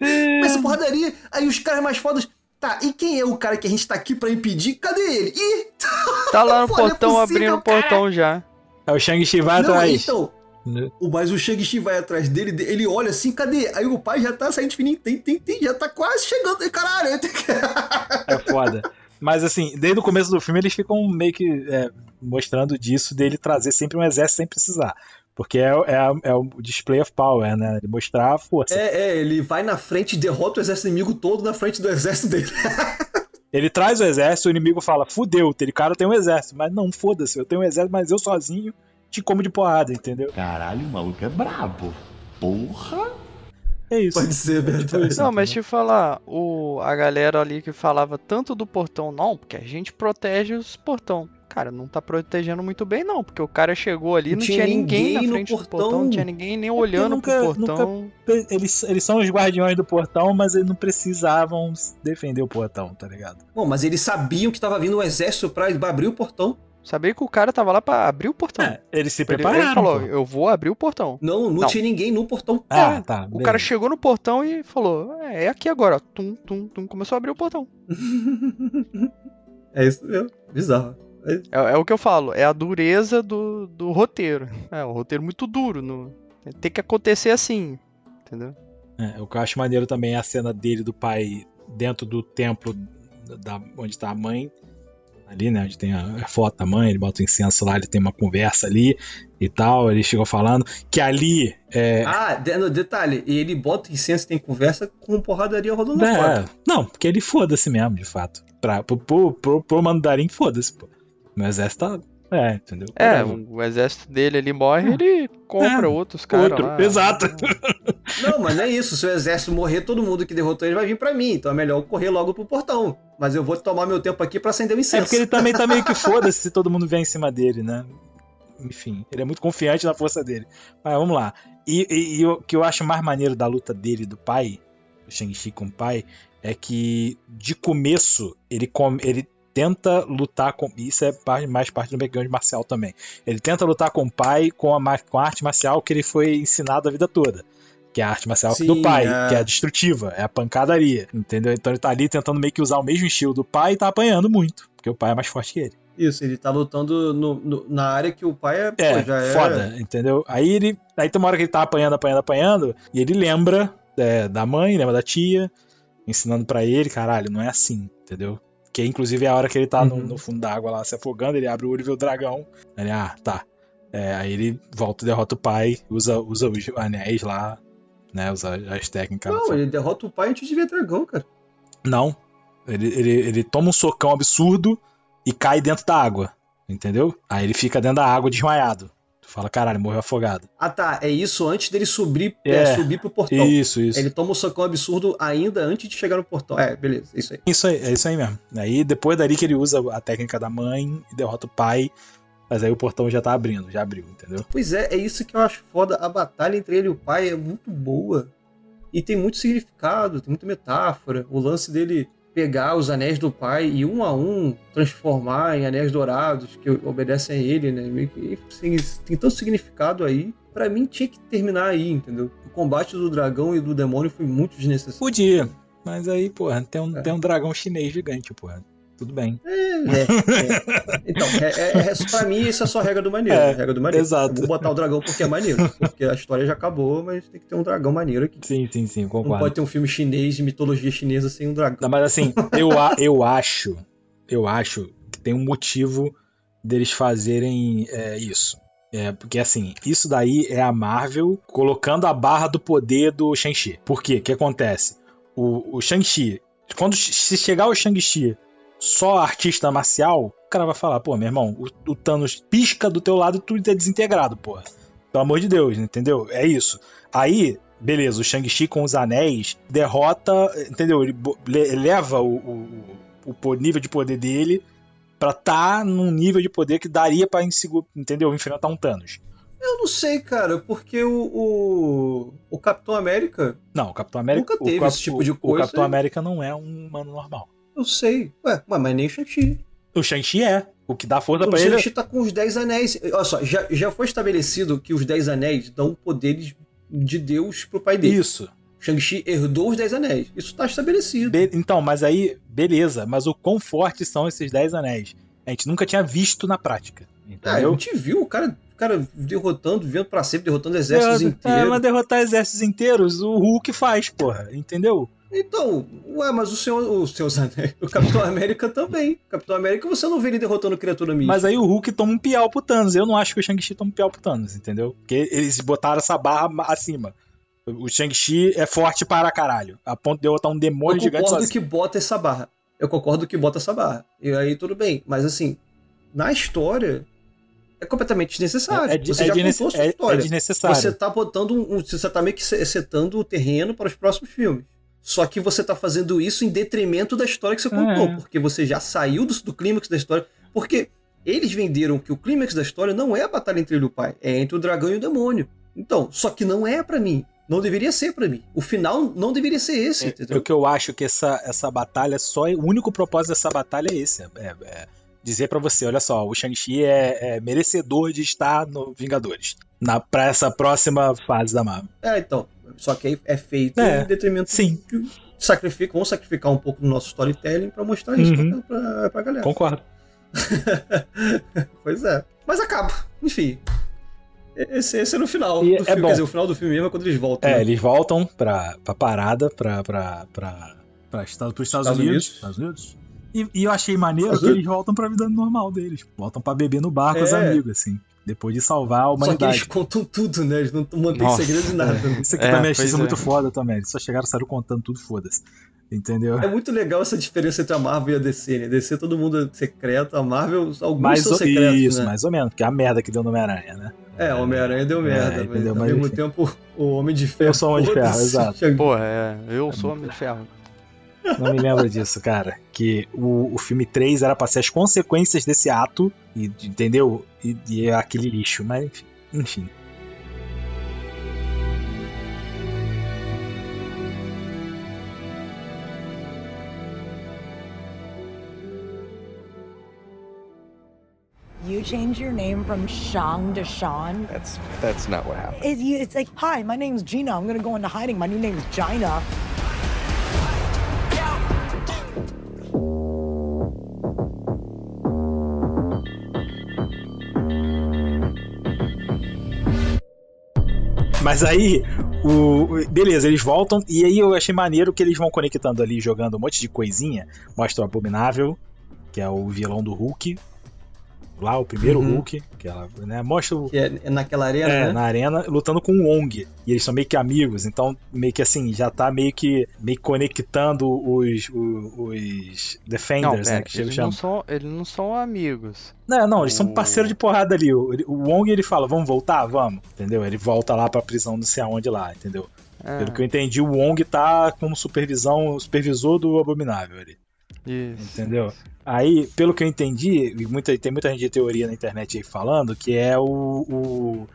[LAUGHS] Mas a porradaria, aí os caras mais fodas. Tá, e quem é o cara que a gente tá aqui para impedir? Cadê ele? Ih! [LAUGHS]
Tá lá no Pô, portão, é possível, abrindo o portão já.
É o Shang-Chi vai atrás.
Então, né? O, mas o Shang-Chi vai atrás dele, ele olha assim, cadê? Aí o pai já tá saindo fininho, tem, tem, tem, já tá quase chegando. Caralho, que... [LAUGHS]
É foda. Mas assim, desde o começo do filme eles ficam meio que é, mostrando disso, dele trazer sempre um exército sem precisar. Porque é, é, é, o display of power, né? Ele mostrar a força.
É, é, ele vai na frente e derrota o exército inimigo todo na frente do exército dele. [LAUGHS]
Ele traz o exército, o inimigo fala, fudeu, aquele cara tem um exército. Mas não, foda-se, eu tenho um exército, mas eu sozinho te como de porrada, entendeu?
Caralho, o maluco é brabo. Porra!
É isso.
Pode ser verdade.
Não, mas te falar, o, a galera ali que falava tanto do portão, não, porque a gente protege os portão. Cara, não tá protegendo muito bem, não, porque o cara chegou ali, não, não tinha, ninguém, ninguém na frente do portão, não tinha ninguém nem olhando nunca, pro portão.
Nunca, eles, eles são os guardiões do portão, mas eles não precisavam defender o portão, tá ligado?
Bom, mas eles sabiam que tava vindo um exército pra abrir o portão.
Sabia que o cara tava lá pra abrir o portão. É,
eles se prepararam. Ele,
falou, eu vou abrir o portão.
Não, não, não, tinha ninguém no portão.
Ah, é, tá. O beleza. cara chegou no portão e falou, é, é aqui agora, ó. Tum, tum, tum, começou a abrir o portão. [LAUGHS]
é isso mesmo, bizarro.
É, é, é, o que eu falo, é a dureza do, do roteiro. É um roteiro muito duro. No, tem que acontecer assim, entendeu?
É, o que eu acho maneiro também é a cena dele, do pai, dentro do templo da, onde está a mãe, ali, né? Onde tem a, foto da mãe, ele bota o incenso lá, ele tem uma conversa ali e tal. Ele chegou falando que ali. É...
Ah, no detalhe, e ele bota incenso tem conversa com porradaria rolando é,
fora. Não, porque ele foda-se mesmo, de fato. Pra, pro, pro, pro, pro mandarim, foda-se, pô. Meu exército tá. É, entendeu?
É, o exército dele ali morre, ele compra é, outros caras outro, lá.
Exato. [LAUGHS]
Não, mas não é isso. Se o exército morrer, todo mundo que derrotou ele vai vir para mim. Então é melhor eu correr logo pro portão. Mas eu vou tomar meu tempo aqui para acender o incenso.
É porque ele também tá meio que [LAUGHS] foda-se se todo mundo vier em cima dele, né? Enfim, ele é muito confiante na força dele. Mas vamos lá. E, e, e o que eu acho mais maneiro da luta dele do pai, o Shang-Chi com o pai, é que de começo ele, come, ele tenta lutar com. Isso é mais parte do background marcial também. Ele tenta lutar com o pai com a, com a arte marcial que ele foi ensinado a vida toda. Que é a arte marcial Sim, do pai, é... que é a destrutiva, é a pancadaria. Entendeu? Então ele tá ali tentando meio que usar o mesmo estilo do pai e tá apanhando muito. Porque o pai é mais forte que ele.
Isso, ele tá lutando no, no, na área que o pai é,
é, pô, já é. Foda, entendeu? Aí ele. Aí tem uma hora que ele tá apanhando, apanhando, apanhando, e ele lembra é, da mãe, lembra da tia, ensinando para ele, caralho, não é assim, entendeu? Que inclusive é a hora que ele tá uhum. no, no, fundo da água lá se afogando, ele abre o olho e vê o dragão. Ele, ah, tá. É, aí ele volta e derrota o pai, usa, usa os anéis lá, né? Usa as técnicas.
Não, ele derrota o pai antes de ver dragão, cara.
Não. Ele, ele, ele toma um socão absurdo e cai dentro da água. Entendeu? Aí ele fica dentro da água desmaiado. Fala, caralho, morreu afogado.
Ah, tá. É isso antes dele subir, é, é, subir pro portão.
Isso, isso.
Ele toma um socão absurdo ainda antes de chegar no portão. É, beleza, isso aí.
Isso aí, é isso aí mesmo. Aí depois dali que ele usa a técnica da mãe e derrota o pai. Mas aí o portão já tá abrindo, já abriu, entendeu?
Pois é, é isso que eu acho foda. A batalha entre ele e o pai é muito boa. E tem muito significado, tem muita metáfora. O lance dele pegar os anéis do pai e um a um transformar em anéis dourados que obedecem a ele, né? Que tem, tem tanto significado aí. Para mim tinha que terminar aí, entendeu? O combate do dragão e do demônio foi muito desnecessário.
Podia, mas aí, porra, tem um, é. tem um dragão chinês gigante, porra tudo bem.
É, é. Então, é, é, é, pra mim, isso é só a regra do maneiro. É, regra do maneiro.
Exato.
vou botar o dragão porque é maneiro. Porque a história já acabou, mas tem que ter um dragão maneiro aqui.
Sim, sim, sim, concordo.
Não pode ter um filme chinês de mitologia chinesa sem um dragão.
Não, mas assim, eu, eu acho, eu acho que tem um motivo deles fazerem é, isso. É, porque assim, isso daí é a Marvel colocando a barra do poder do Shang-Chi. Por quê? O que acontece? O, o Shang-Chi, quando se chegar o Shang-Chi só artista marcial, o cara vai falar, pô, meu irmão, o, o Thanos pisca do teu lado e tu é desintegrado, pô. Pelo amor de Deus, entendeu? É isso. Aí, beleza, o Shang-Chi com os anéis derrota, entendeu? Ele leva o, o, o nível de poder dele pra tá num nível de poder que daria pra, entendeu? Enfrentar um Thanos.
Eu não sei, cara, porque o, o, o Capitão América.
Não, o Capitão América.
Nunca teve
o,
esse tipo de coisa.
O Capitão América não é um humano normal.
Eu sei. Ué, mas nem o Shang-Chi.
O Shang-Chi é. O que dá força para ele.
O Shang-Chi tá com os 10 anéis. Olha só, já, já foi estabelecido que os 10 anéis dão poderes de Deus pro pai dele.
Isso.
Shang-Chi herdou os 10 anéis. Isso tá estabelecido.
Be então, mas aí, beleza. Mas o quão fortes são esses 10 anéis? A gente nunca tinha visto na prática. Entendeu?
Ah, a gente viu o cara, o cara derrotando, vendo pra sempre, derrotando exércitos é, inteiros. É,
mas derrotar exércitos inteiros, o Hulk faz, porra. Entendeu?
Então, ué, mas o senhor, o seus o Capitão América também. Capitão América você não vê ele derrotando criatura mística.
Mas aí o Hulk toma um piau pro Thanos. Eu não acho que o Shang-Chi toma um piau pro Thanos, entendeu? Porque eles botaram essa barra acima. O Shang-Chi é forte para caralho. A ponto de derrotar um demônio
eu
gigante
sozinho. que bota essa barra. eu concordo que bota essa barra. E aí tudo bem. Mas assim, na história, é completamente desnecessário.
É, é, você é, já contou sua é, história. É desnecessário.
Você tá botando um, você tá meio que setando o terreno para os próximos filmes. Só que você tá fazendo isso em detrimento da história que você contou, é. porque você já saiu do, do clímax da história. Porque eles venderam que o clímax da história não é a batalha entre ele e o pai, é entre o dragão e o demônio. Então, só que não é para mim. Não deveria ser para mim. O final não deveria ser esse,
é,
entendeu?
O que eu acho que essa, essa batalha só. O único propósito dessa batalha é esse. É, é dizer para você: olha só, o Shang-Chi é, é, merecedor de estar no Vingadores. Na, pra essa próxima fase da Marvel.
É, então. Só que aí é feito é, em detrimento.
Sim.
De, sacrifica, vamos sacrificar um pouco do nosso storytelling para mostrar isso uhum. pra, pra, pra galera.
Concordo. [LAUGHS]
pois é. Mas acaba. Enfim. Esse, esse é no final e do é filme. Bom. Quer dizer, o final do filme mesmo é quando eles voltam.
É, né? eles voltam pra, pra parada, pra, pra, pra, pra Estados, pros Estados, Estados Unidos. Unidos. Estados Unidos. E, e, eu achei maneiro que eles voltam pra vida normal deles. Voltam pra beber no bar com é. os amigos, assim. Depois de salvar a humanidade. Só que
eles contam tudo, né? Eles não mantêm segredo de nada. Né?
Isso aqui é, também achei é. muito foda também. Eles só chegaram e saíram contando tudo, foda-se. Entendeu?
É muito legal essa diferença entre a Marvel e a DC, né? DC todo mundo é secreto, a Marvel, alguns mais são secretos,
Isso,
né?
mais ou menos, porque é a merda que deu no Homem-Aranha, né?
É, o Homem-Aranha deu merda, é, mas ao mesmo enfim. tempo o Homem de Ferro...
Eu sou o Homem de Ferro, exato.
Pô, é, eu sou o Homem de Ferro.
Não me lembro disso, cara. Que o, o filme 3 era pra ser as consequências desse ato, e, entendeu? E, e é aquele lixo, mas enfim. enfim.
You change your name from Shang to Sean?
That's that's not what happened.
It, it's like, hi, my name's Gina. I'm gonna go into hiding. My new name is Gina.
Mas aí, o, beleza, eles voltam e aí eu achei maneiro que eles vão conectando ali, jogando um monte de coisinha. Mostra o Abominável, que é o vilão do Hulk, lá, o primeiro uhum. Hulk, que ela né, mostra o.
Que é naquela arena,
é,
né?
na arena, lutando com o Wong. E eles são meio que amigos, então meio que assim, já tá meio que meio que conectando os, os, os Defenders,
não,
né? Que
eles, não são, eles não são amigos.
Não, não, eles o... são parceiros de porrada ali. O, o Wong ele fala, vamos voltar? Vamos, entendeu? Ele volta lá pra prisão, não sei aonde lá, entendeu? É. Pelo que eu entendi, o Wong tá como supervisão, supervisor do Abominável ali.
Isso.
Entendeu? Aí, pelo que eu entendi, muita, tem muita gente de teoria na internet aí falando que é o, o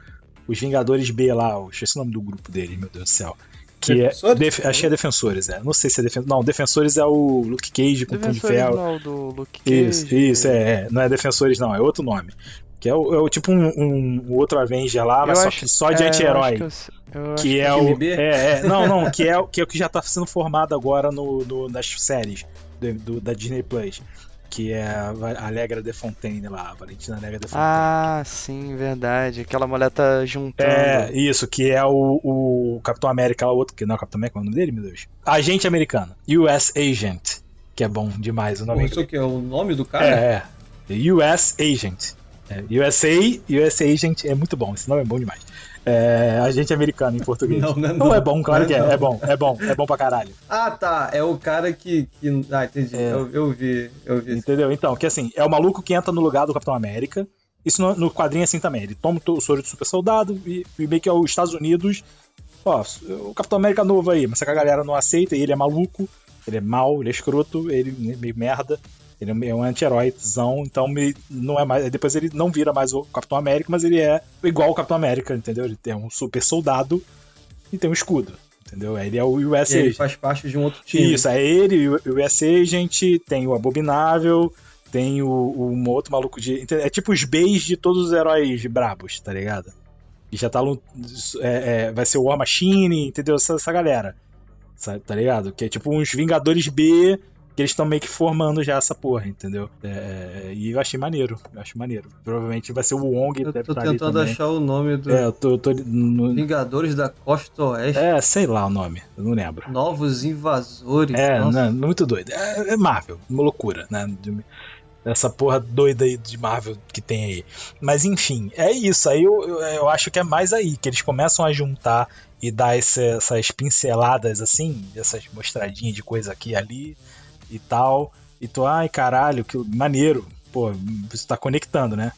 os Vingadores B lá, o, esqueci o nome do grupo dele, meu Deus do céu. Que é, def, achei que é Defensores, é. Não sei se é Defensores. Não, Defensores é o Luke Cage com o Punho de Ferro.
Não, do Luke Cage.
Isso, isso, é, é. Não é Defensores, não, é outro nome. Que é o, é o tipo um, um, outro Avenger lá, mas só, que só de é, anti-herói. Que, que, é o. É, é, não, não, que é, que é o que já tá sendo formado agora no, no nas séries do, do, da Disney Plus que é a Alegra de Fontaine lá, a Valentina Alegra de Fontaine.
Ah, sim, verdade. Aquela mulher tá juntando.
É, isso, que é o, o Capitão América, o outro, que não é o Capitão América, é o nome dele, meu Deus? Agente americano. US Agent, que é bom demais o nome.
Isso que é o nome do cara?
É, é. US Agent. É, USA, US Agent é muito bom, esse nome é bom demais. É, agente americano em português. Não, não, é, não. não é bom, claro não, que é. É bom, é bom, é bom pra caralho.
Ah, tá. É o cara que. que... Ah, entendi. É. Eu, eu, vi, eu vi.
Entendeu? Então, que assim, é o maluco que entra no lugar do Capitão América. Isso no, no quadrinho é assim também. Ele toma o soro de super soldado e, e meio que é os Estados Unidos. Ó, o Capitão América novo aí, mas a galera não aceita e ele é maluco, ele é mau, ele é escroto, ele é meio merda. Ele é um anti-heróizão, então ele não é mais. Depois ele não vira mais o Capitão América, mas ele é igual o Capitão América, entendeu? Ele tem um super soldado e tem um escudo. Entendeu? Ele é o US
Ele faz parte de um outro time.
Isso, é ele, o US Agent, tem o Abominável, tem o, o um outro maluco de. É tipo os Bs de todos os heróis brabos, tá ligado? E já tá. É, é, vai ser o War Machine, entendeu? Essa, essa galera. Tá ligado? Que é tipo uns Vingadores B que eles estão meio que formando já essa porra, entendeu? É, e eu achei maneiro, eu acho maneiro. Provavelmente vai ser o Wong.
Eu tô tentando achar o nome do.
É, eu tô. tô no...
Vingadores da Costa Oeste.
É, sei lá o nome, eu não lembro.
Novos Invasores.
É, não, muito doido. É, é Marvel, uma loucura, né? essa porra doida aí de Marvel que tem aí. Mas enfim, é isso. Aí eu, eu, eu, acho que é mais aí, que eles começam a juntar e dar esse, essas pinceladas assim, essas mostradinhas de coisa aqui e ali e tal. E tu, ai caralho, que maneiro. Pô, você tá conectando, né?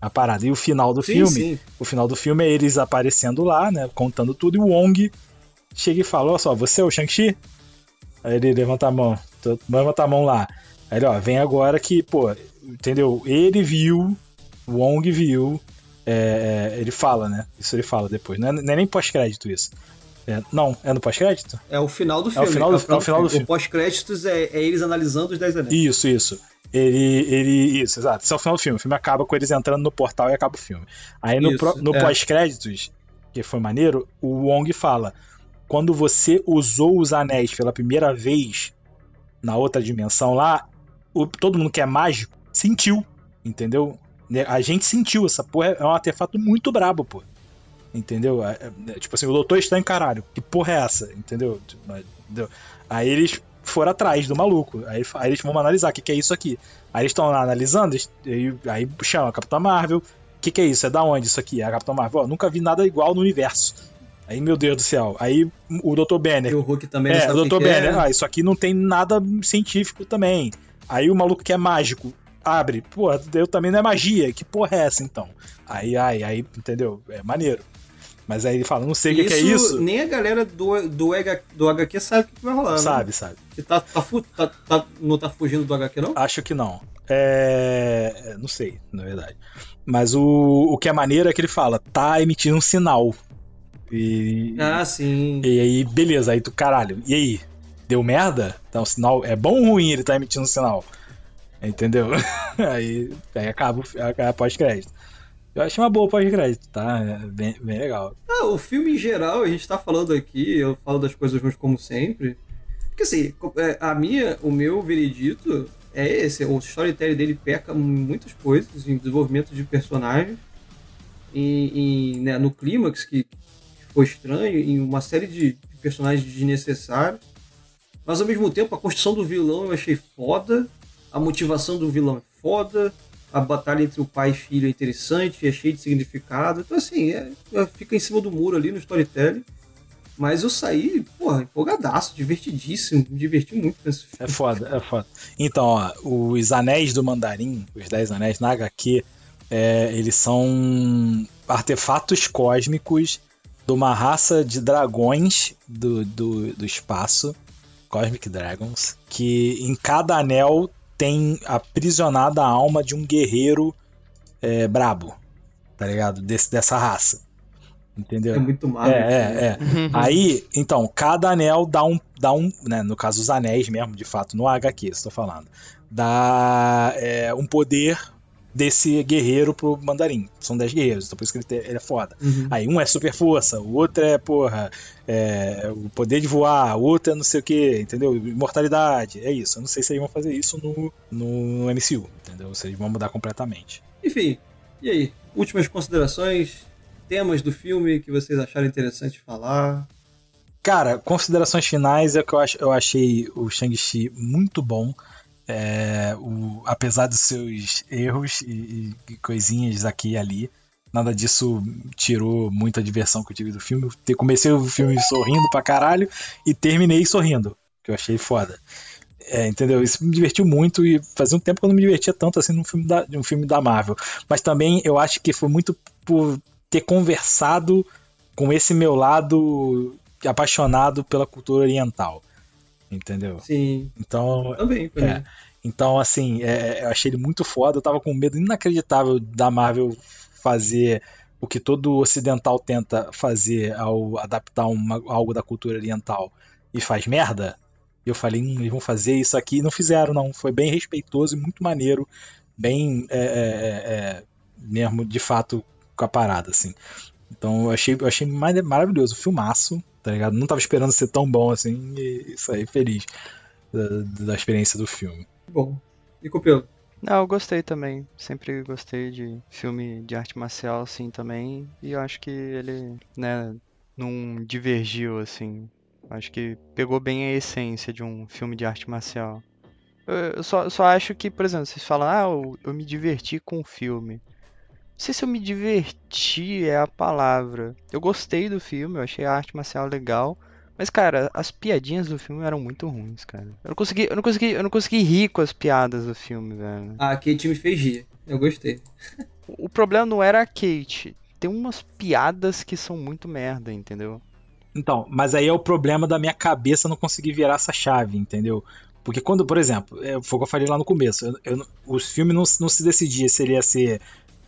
A parada. E o final do sim, filme, sim. o final do filme é eles aparecendo lá, né? Contando tudo, e o Wong chega e fala, olha só, você é o Shang-Chi? Aí ele levanta a mão, levanta a mão lá. Aí ele, ó, vem agora que, pô, entendeu? Ele viu, o Wong viu, é, é, ele fala, né? Isso ele fala depois. Não é, não é nem pós-crédito isso. É, não, é no pós-crédito?
É o final do filme.
É o final do, é o final, é final do filme.
O pós-créditos é, é, eles analisando os 10 anéis.
Isso, isso. Ele, ele. Isso, exato. Isso é o final do filme. O filme acaba com eles entrando no portal e acaba o filme. Aí no, pro, no é. pós-créditos, que foi maneiro, o Wong fala: quando você usou os anéis pela primeira vez na outra dimensão lá, o, todo mundo que é mágico sentiu, entendeu? A gente sentiu, essa porra é um artefato muito brabo, pô. Entendeu? É, é, tipo assim, o Doutor Estranho, caralho, que porra é essa? Entendeu? entendeu? Aí eles foram atrás do maluco. Aí, aí eles vão analisar o que, que é isso aqui. Aí eles estão lá analisando, aí, aí chama a Capitã Marvel. O que, que é isso? É da onde isso aqui? A Capitã Marvel, ó, nunca vi nada igual no universo. Aí, meu Deus do céu. Aí o Dr. Banner. E
o Hulk também
É, o Dr. Banner. É. Ah, isso aqui não tem nada científico também. Aí o maluco que é mágico abre. Pô, eu também não é magia. Que porra é essa então? Aí, aí, aí, entendeu? É maneiro. Mas aí ele fala, não sei o que, é isso.
Nem a galera do, do, do HQ sabe o que vai rolar,
né? Sabe, sabe.
Que tá, tá, tá, tá, não tá fugindo do HQ, não?
Acho que não. É... é não sei, na verdade. Mas o, o que é maneiro é que ele fala, tá emitindo um sinal. E,
ah, sim.
E aí, beleza, aí tu, caralho, e aí? Deu merda? Então, o sinal é bom ou ruim ele tá emitindo um sinal? Entendeu? [LAUGHS] aí, aí acaba, acaba pós-crédito. Eu achei uma boa pós-crédito, tá? Bem, bem legal.
Ah, o filme em geral, a gente tá falando aqui, eu falo das coisas ruins como sempre. Porque assim, é, a minha, o meu veredito é esse, o storytelling dele peca muitas coisas em desenvolvimento de personagens, em, né, no clímax que, ficou estranho, em uma série de personagens desnecessários. Mas ao mesmo tempo, a construção do vilão eu achei foda, a motivação do vilão é foda, a batalha entre o pai e filho é interessante, é cheio de significado. Então, assim, é, é, fica em cima do muro ali no storytelling. Mas eu saí, porra, empolgadaço, divertidíssimo, me diverti muito com esse
filme. É foda, é foda. Então, ó, os anéis do mandarim, os dez anéis na HQ, é, eles são artefatos cósmicos de uma raça de dragões do, do, do espaço, Cosmic Dragons, que em cada anel tem aprisionada a alma de um guerreiro é, brabo, tá ligado? Desse, dessa raça. Entendeu?
É muito mal. É,
é, é. Aí, então, cada anel dá um. Dá um né, no caso, os anéis mesmo, de fato, no HQ, estou falando. Dá é, um poder desse guerreiro pro mandarim. São 10 guerreiros, então por isso que ele, te, ele é foda. Uhum. Aí um é super força, o outro é, porra, é, o poder de voar, o outro é não sei o que, entendeu? Imortalidade, é isso. Eu não sei se eles vão fazer isso no, no MCU, entendeu? Se eles vão mudar completamente.
Enfim, e aí? Últimas considerações, temas do filme que vocês acharam interessante falar?
Cara, considerações finais é que eu, ach, eu achei o Shang-Chi muito bom. É, o, apesar dos seus erros e, e, coisinhas aqui e ali, nada disso tirou muita diversão que eu tive do filme. Eu comecei o filme sorrindo pra caralho e terminei sorrindo, que eu achei foda. É, entendeu? Isso me divertiu muito e fazia um tempo que eu não me divertia tanto assim num filme da, um filme da Marvel. Mas também eu acho que foi muito por ter conversado com esse meu lado apaixonado pela cultura oriental entendeu?
Sim.
Então,
também,
é, então assim, é, eu achei ele muito foda. Eu tava com medo inacreditável da Marvel fazer o que todo ocidental tenta fazer ao adaptar uma, algo da cultura oriental e faz merda. E eu falei, hum, eles vão fazer isso aqui. E não fizeram, não. Foi bem respeitoso e muito maneiro. Bem, é, é, é, é mesmo, de fato, com a parada, assim. Então eu achei, eu achei maravilhoso, filmaço, tá ligado? Não tava esperando ser tão bom assim e saí feliz da, da experiência do filme.
Bom. E Copelo?
Não, eu gostei também. Sempre gostei de filme de arte marcial, assim, também. E eu acho que ele, né, não divergiu, assim. Acho que pegou bem a essência de um filme de arte marcial. Eu só, só acho que, por exemplo, vocês falam, ah, eu, eu me diverti com o filme. Não sei se eu me diverti é a palavra. Eu gostei do filme, eu achei a arte marcial legal, Mas, cara, as piadinhas do filme eram muito ruins, cara. Eu não consegui, eu não consegui, eu não consegui rir com as piadas do filme, velho.
Ah, a Kate me fez rir. Eu gostei.
o problema não era a Kate. Tem umas piadas que são muito merda, entendeu?
Então, mas aí é o problema da minha cabeça não conseguir virar essa chave, entendeu? Porque quando, por exemplo, é, foi o que eu falei lá no começo, eu, eu, o filme não, não se decidia se ele ia ser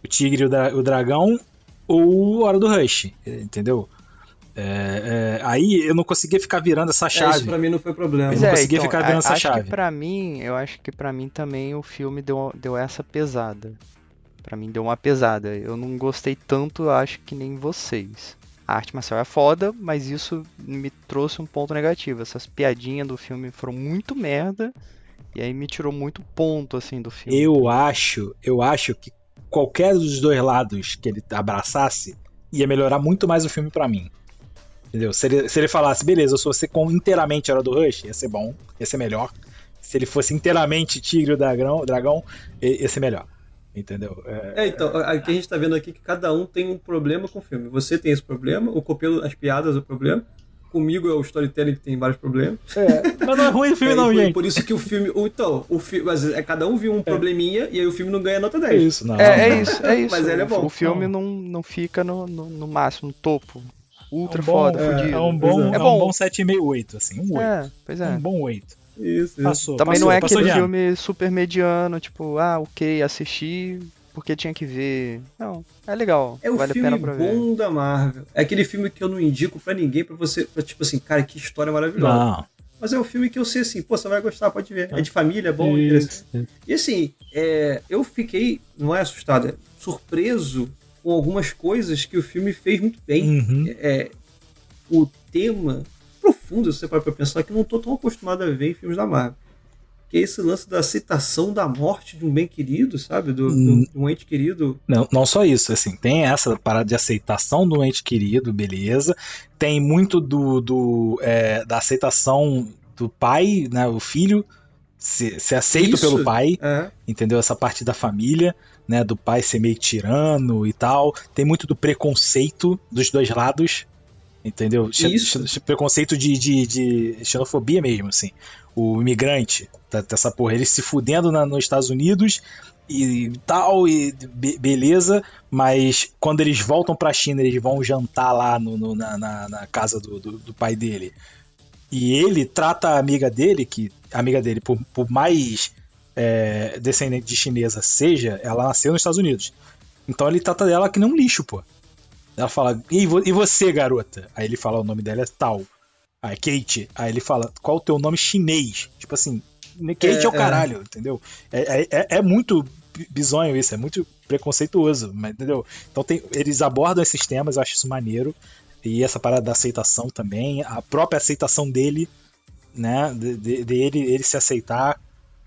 o Tigre e o, o Dragão ou Hora do Rush, entendeu? É, é, aí eu não conseguia ficar virando essa chave. É, isso
pra mim não foi problema.
Eu não é, conseguia então, ficar virando essa
acho
chave.
Que pra mim, eu acho que para mim também o filme deu, deu essa pesada. para mim deu uma pesada. Eu não gostei tanto, acho que nem vocês. A arte marcial é foda, mas isso me trouxe um ponto negativo. Essas piadinhas do filme foram muito merda. E aí me tirou muito ponto assim do filme.
Eu acho, eu acho que qualquer dos dois lados que ele abraçasse ia melhorar muito mais o filme para mim. Entendeu? Se ele, se ele falasse, beleza, eu sou você com inteiramente Hora do Rush, ia ser bom, ia ser melhor. Se ele fosse inteiramente Tigre o Dragão, dragão ia ser melhor. Entendeu?
É, é então, aqui a gente tá vendo aqui que cada um tem um problema com o filme. Você tem esse problema, o Copelo, as piadas, o problema. Comigo é o storytelling que tem vários problemas.
É, mas não é ruim o filme, é, não, gente.
Por isso que o filme. Então, o filme. Mas é, cada um viu um é. probleminha e aí o filme não ganha nota 10.
É isso, não.
É, é isso, é isso.
mas ele é bom.
O filme não, não fica no, no, no máximo, no topo ultra é um bom, foda,
é,
fudido.
É um bom, é, é bom. um bom 7,5, 8, assim, um 8.
É, pois é.
Um bom 8.
Isso,
passou, Também passou, não é aquele filme super mediano, tipo, ah, ok, assisti porque tinha que ver. Não, é legal.
É o
vale
filme
a pena pra
bom
ver.
da Marvel. É aquele filme que eu não indico para ninguém, para você, pra, tipo assim, cara, que história maravilhosa. Não. Mas é um filme que eu sei assim, pô, você vai gostar, pode ver. É de família, é bom, é interessante. E assim, é, eu fiquei, não é assustado, é surpreso com algumas coisas que o filme fez muito bem.
Uhum.
É, o tema profundo, se você para pensar, que não estou tão acostumado a ver em filmes da Marvel. Que é esse lance da aceitação da morte de um bem querido, sabe? Do, hum. do, um ente querido.
Não, não só isso, assim, tem essa parada de aceitação do ente querido, beleza. Tem muito do, do é, da aceitação do pai, né? O filho ser, ser aceito isso, pelo pai,
é.
entendeu? Essa parte da família, né? Do pai ser meio tirano e tal. Tem muito do preconceito dos dois lados, Entendeu?
Isso.
Preconceito de, de, de, xenofobia mesmo, assim. O imigrante, tá, tá essa porra, ele se fudendo na, nos Estados Unidos e tal, e be, beleza, mas quando eles voltam pra China, eles vão jantar lá no, no na, na, na, casa do, do, do, pai dele. E ele trata a amiga dele, que a amiga dele, por, por mais é, descendente de chinesa seja, ela nasceu nos Estados Unidos. Então ele trata dela que nem um lixo, pô. Ela fala, e você, garota? Aí ele fala, o nome dela é tal. Aí, Kate. Aí ele fala, qual o teu nome chinês? Tipo assim, Kate é, é o é. caralho, é. entendeu? É, é, é, muito bizonho isso, é muito preconceituoso, entendeu? Então tem, eles abordam esses temas, eu acho isso maneiro. E essa parada da aceitação também, a própria aceitação dele, né? De, de, de ele, ele se aceitar,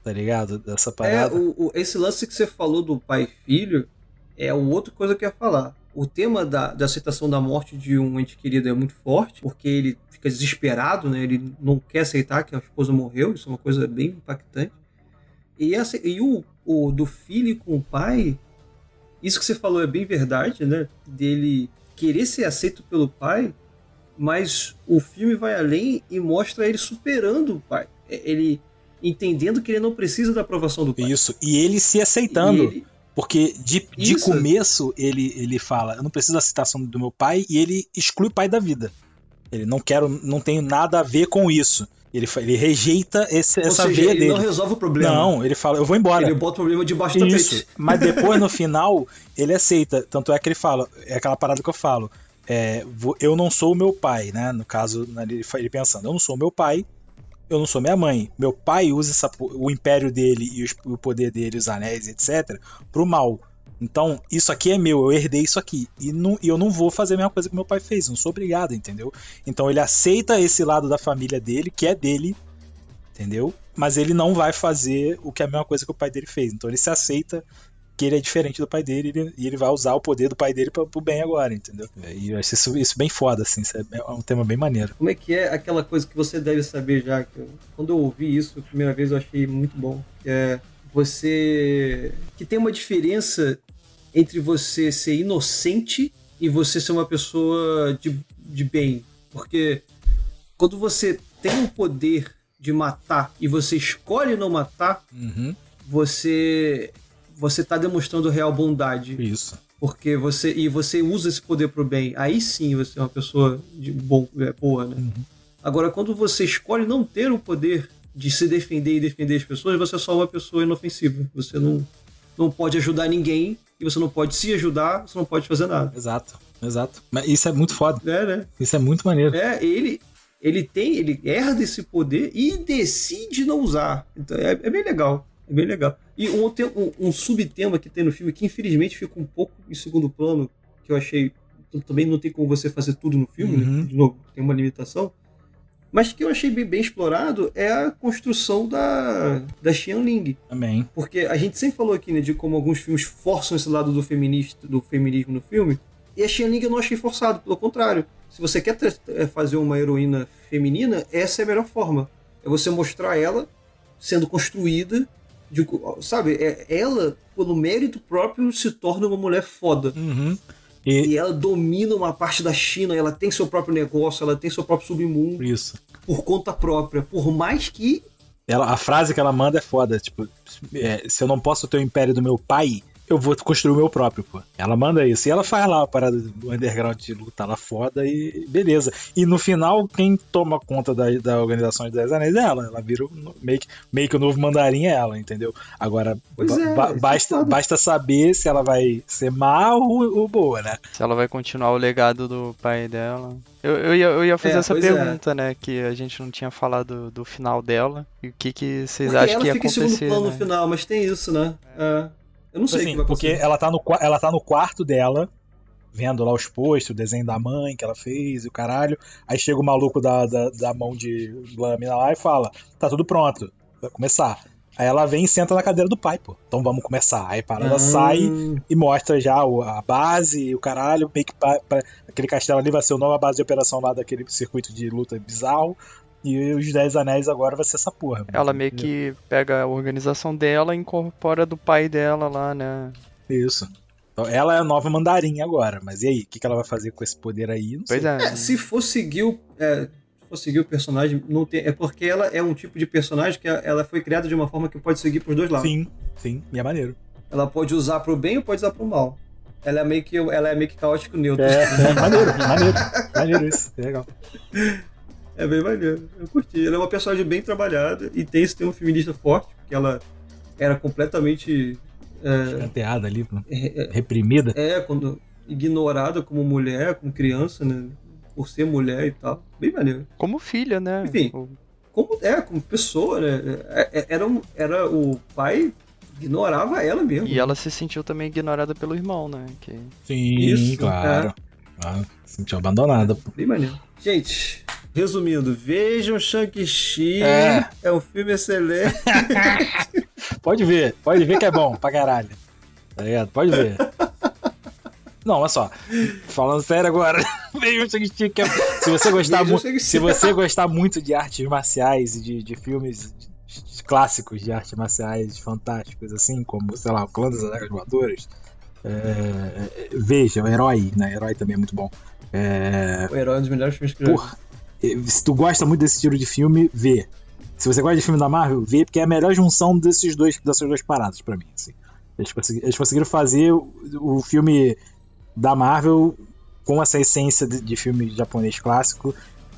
tá ligado? Dessa parada.
É, o, o, esse lance que você falou do pai e filho é outra coisa que eu ia falar o tema da, da aceitação da morte de um ente querido é muito forte, porque ele fica desesperado, né? Ele não quer aceitar que a esposa morreu, isso é uma coisa bem impactante. E, essa, e o, o do filho com o pai, isso que você falou é bem verdade, né? Dele querer ser aceito pelo pai, mas o filme vai além e mostra ele superando o pai. É, ele entendendo que ele não precisa da aprovação do pai.
Isso, e ele se aceitando. Ele, porque de, de começo ele, ele fala: Eu não preciso da citação do meu pai, e ele exclui o pai da vida. Ele não quero, não tenho nada a ver com isso. Ele, ele rejeita esse, Ou essa
seja,
veia
ele
dele.
não resolve o problema.
Não, ele fala, eu vou embora.
Ele bota o problema debaixo do tapete.
Mas depois, no final, ele aceita. Tanto é que ele fala, é aquela parada que eu falo. É, eu não sou o meu pai, né? No caso, ele pensando, eu não sou o meu pai, eu não sou minha mãe. Meu pai usa essa, o império dele e os, o poder dele, os anéis, etc., pro mal. Então, isso aqui é meu, eu herdei isso aqui. E, não, e eu não vou fazer a mesma coisa que meu pai fez, não sou obrigado, entendeu? Então ele aceita esse lado da família dele, que é dele, entendeu? Mas ele não vai fazer o que é a mesma coisa que o pai dele fez. Então ele se aceita que ele é diferente do pai dele ele, e ele vai usar o poder do pai dele para pro bem agora, entendeu? E eu acho isso, isso bem foda, assim, é, é um tema bem maneiro.
Como é que é aquela coisa que você deve saber já? Que eu, quando eu ouvi isso a primeira vez eu achei muito bom, que é você que tem uma diferença entre você ser inocente e você ser uma pessoa de, de bem, porque quando você tem o poder de matar e você escolhe não matar,
Uhum.
você você tá demonstrando real bondade.
Isso.
Porque você e você usa esse poder pro bem. Aí sim você é uma pessoa de bom, é, boa, né? Agora quando você escolhe não ter o poder de se defender e defender as pessoas, você é só uma pessoa inofensiva. Você não não pode ajudar ninguém e você não pode se ajudar, você não pode fazer nada.
Exato, exato. Mas isso é muito foda.
É, né?
Isso é muito maneiro.
É, ele ele tem, ele herda esse poder e decide não usar. Então é, é bem legal. É bem legal. E um, um, um subtema que tem no filme que infelizmente fica um pouco em segundo plano, que eu achei. Também não tem como você fazer tudo no filme,
Uhum.
né? De novo, tem uma limitação. Mas que eu achei bem, bem explorado é a construção da, da Xianling.
Também.
Porque a gente sempre falou aqui, né, de como alguns filmes forçam esse lado do feminista, do feminismo no filme. E a Xianling eu não achei forçado, pelo contrário. Se você quer é, fazer uma heroína feminina, essa é a melhor forma. É você mostrar ela sendo construída, de, sabe? É, ela, pelo mérito próprio, se torna uma mulher foda.
Uhum. E
E ela domina uma parte da China, ela tem seu próprio negócio, ela tem seu próprio submundo
isso.
por conta própria. Por mais que
Ela, a frase que ela manda é foda. Tipo, é, se eu não posso ter o império do meu pai, eu vou construir o meu próprio, pô. Ela manda isso. E ela faz lá a parada do underground de luta lá foda e beleza. E no final, quem toma conta da, da organização de 10 anéis é ela. Ela vira o, meio, que, meio que o novo mandarim é ela, entendeu? Agora,
é,
ba-
é
basta,
foda.
basta saber se ela vai ser má ou, ou boa, né?
Se ela vai continuar o legado do pai dela. Eu, eu, ia, eu ia fazer
É,
essa
é.
pergunta, né? Que a gente não tinha falado do final dela. E o que, que vocês
Porque
acham
ela
que ia
fica em segundo
acontecer?
plano
né?
no final, mas tem isso, né? É. Eu não sei o
Assim,
que vai
porque ela tá, no, ela tá no quarto dela, vendo lá os posts, o desenho da mãe que ela fez e o caralho. Aí chega o maluco da, da, da mão de lâmina lá e fala: tá tudo pronto, vai começar. Aí ela vem e senta na cadeira do pai, pô. Então vamos começar. Aí a parada
Ah,
sai e mostra já o- a base e o caralho. Meio que pa- pa- aquele castelo ali vai ser a nova base de operação lá daquele circuito de luta bizarro. E os Dez Anéis agora vai ser essa porra.
Ela meio que pega a organização dela e incorpora do pai dela lá, né?
Isso. Então, ela é a nova mandarim agora. Mas e aí? O que, que ela vai fazer com esse poder aí? Não sei.
Pois é.
É, se for seguir o. É, se for seguir o personagem, não tem, é porque ela é um tipo de personagem que ela foi criada de uma forma que pode seguir pros dois lados.
Sim, sim. E é maneiro.
Ela pode usar pro bem ou pode usar pro mal. Ela é meio que, ela é meio que caótico neutro.
É, é maneiro, maneiro. Maneiro isso. É legal. [LAUGHS]
É bem maneiro. Eu curti. Ela é uma personagem bem trabalhada e tem esse tema feminista forte, porque ela era completamente. É,
Escanteada ali,
é,
reprimida.
é, quando ignorada como mulher, como criança, né? Por ser mulher e tal. Bem maneiro.
Como filha, né?
Enfim.
O-
Como, é, como pessoa, né? É, é, Era, um- era o pai ignorava ela mesmo.
E ela se sentiu também ignorada pelo irmão, né? Que...
Sim,
Isso,
claro. Ah, se sentiu abandonada, pô.
Bem maneiro. Gente, resumindo, vejam Shang-Chi.
É.
É. um filme excelente. [LAUGHS]
Pode ver, pode ver que é bom pra caralho. Tá ligado? Pode ver. Não, olha só. Falando sério agora, [LAUGHS] veio um Shang-Chi que é... Se você gostar. Se você gostar muito de artes marciais e de, de filmes de- clássicos de artes marciais fantásticos, assim, como, sei lá, o Clã das Adagas Voadoras, é, é, veja, o Herói, né? Herói também é muito bom. É,
O herói é um dos melhores filmes que eu vi.
Porra, se tu gosta muito desse estilo de filme, vê. Se você gosta de filme da Marvel, vê, porque é a melhor junção desses dois, dessas duas paradas pra mim. assim. Eles, consegui- eles conseguiram fazer o, o filme da Marvel com essa essência de, de filme japonês clássico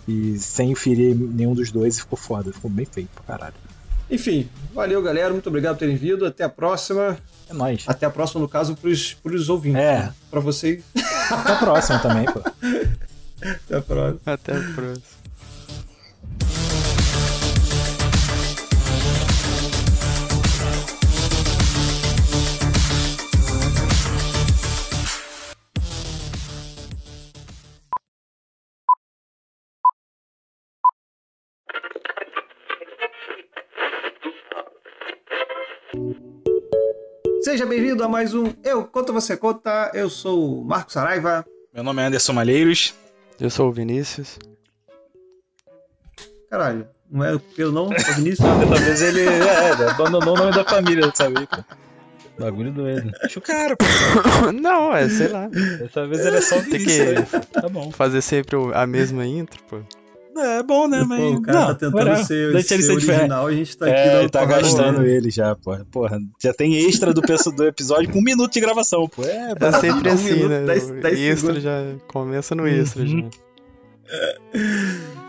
e sem ferir nenhum dos dois e ficou foda, ficou bem feito pra caralho.
Enfim, valeu, galera. Muito obrigado por terem vindo. Até a próxima.
É nóis.
Até a próxima, no caso, pros, pros ouvintes.
É.
né? Pra vocês.
Até a próxima também, pô. [LAUGHS]
Até a próxima.
Até a próxima.
Seja bem-vindo a mais um Eu Conta Você Conta. Eu sou o Marcos Saraiva.
Meu nome é Anderson Malheiros.
Eu sou o Vinícius.
Caralho, não é o Pedro não? É o Vinícius? [LAUGHS]
Talvez ele é, abandonou o nome da família, sabe? Bagulho doido. Deixa o cara, pô. [LAUGHS]
Não, é, sei lá.
Dessa vez ele é só o
Tem
Vinícius.
que
né? Tá bom.
fazer sempre a mesma intro, pô.
É bom, né? Mas. Pô,
o cara
não,
tá tentando ser, ser, ser original, a gente tá aqui é,
ele tá gastando ele já, porra. Porra, já tem extra do, do episódio com um minuto de gravação, pô. É,
é sempre um assim, minuto, né? 10, 10 extra segundos. já começa no extra uhum. já.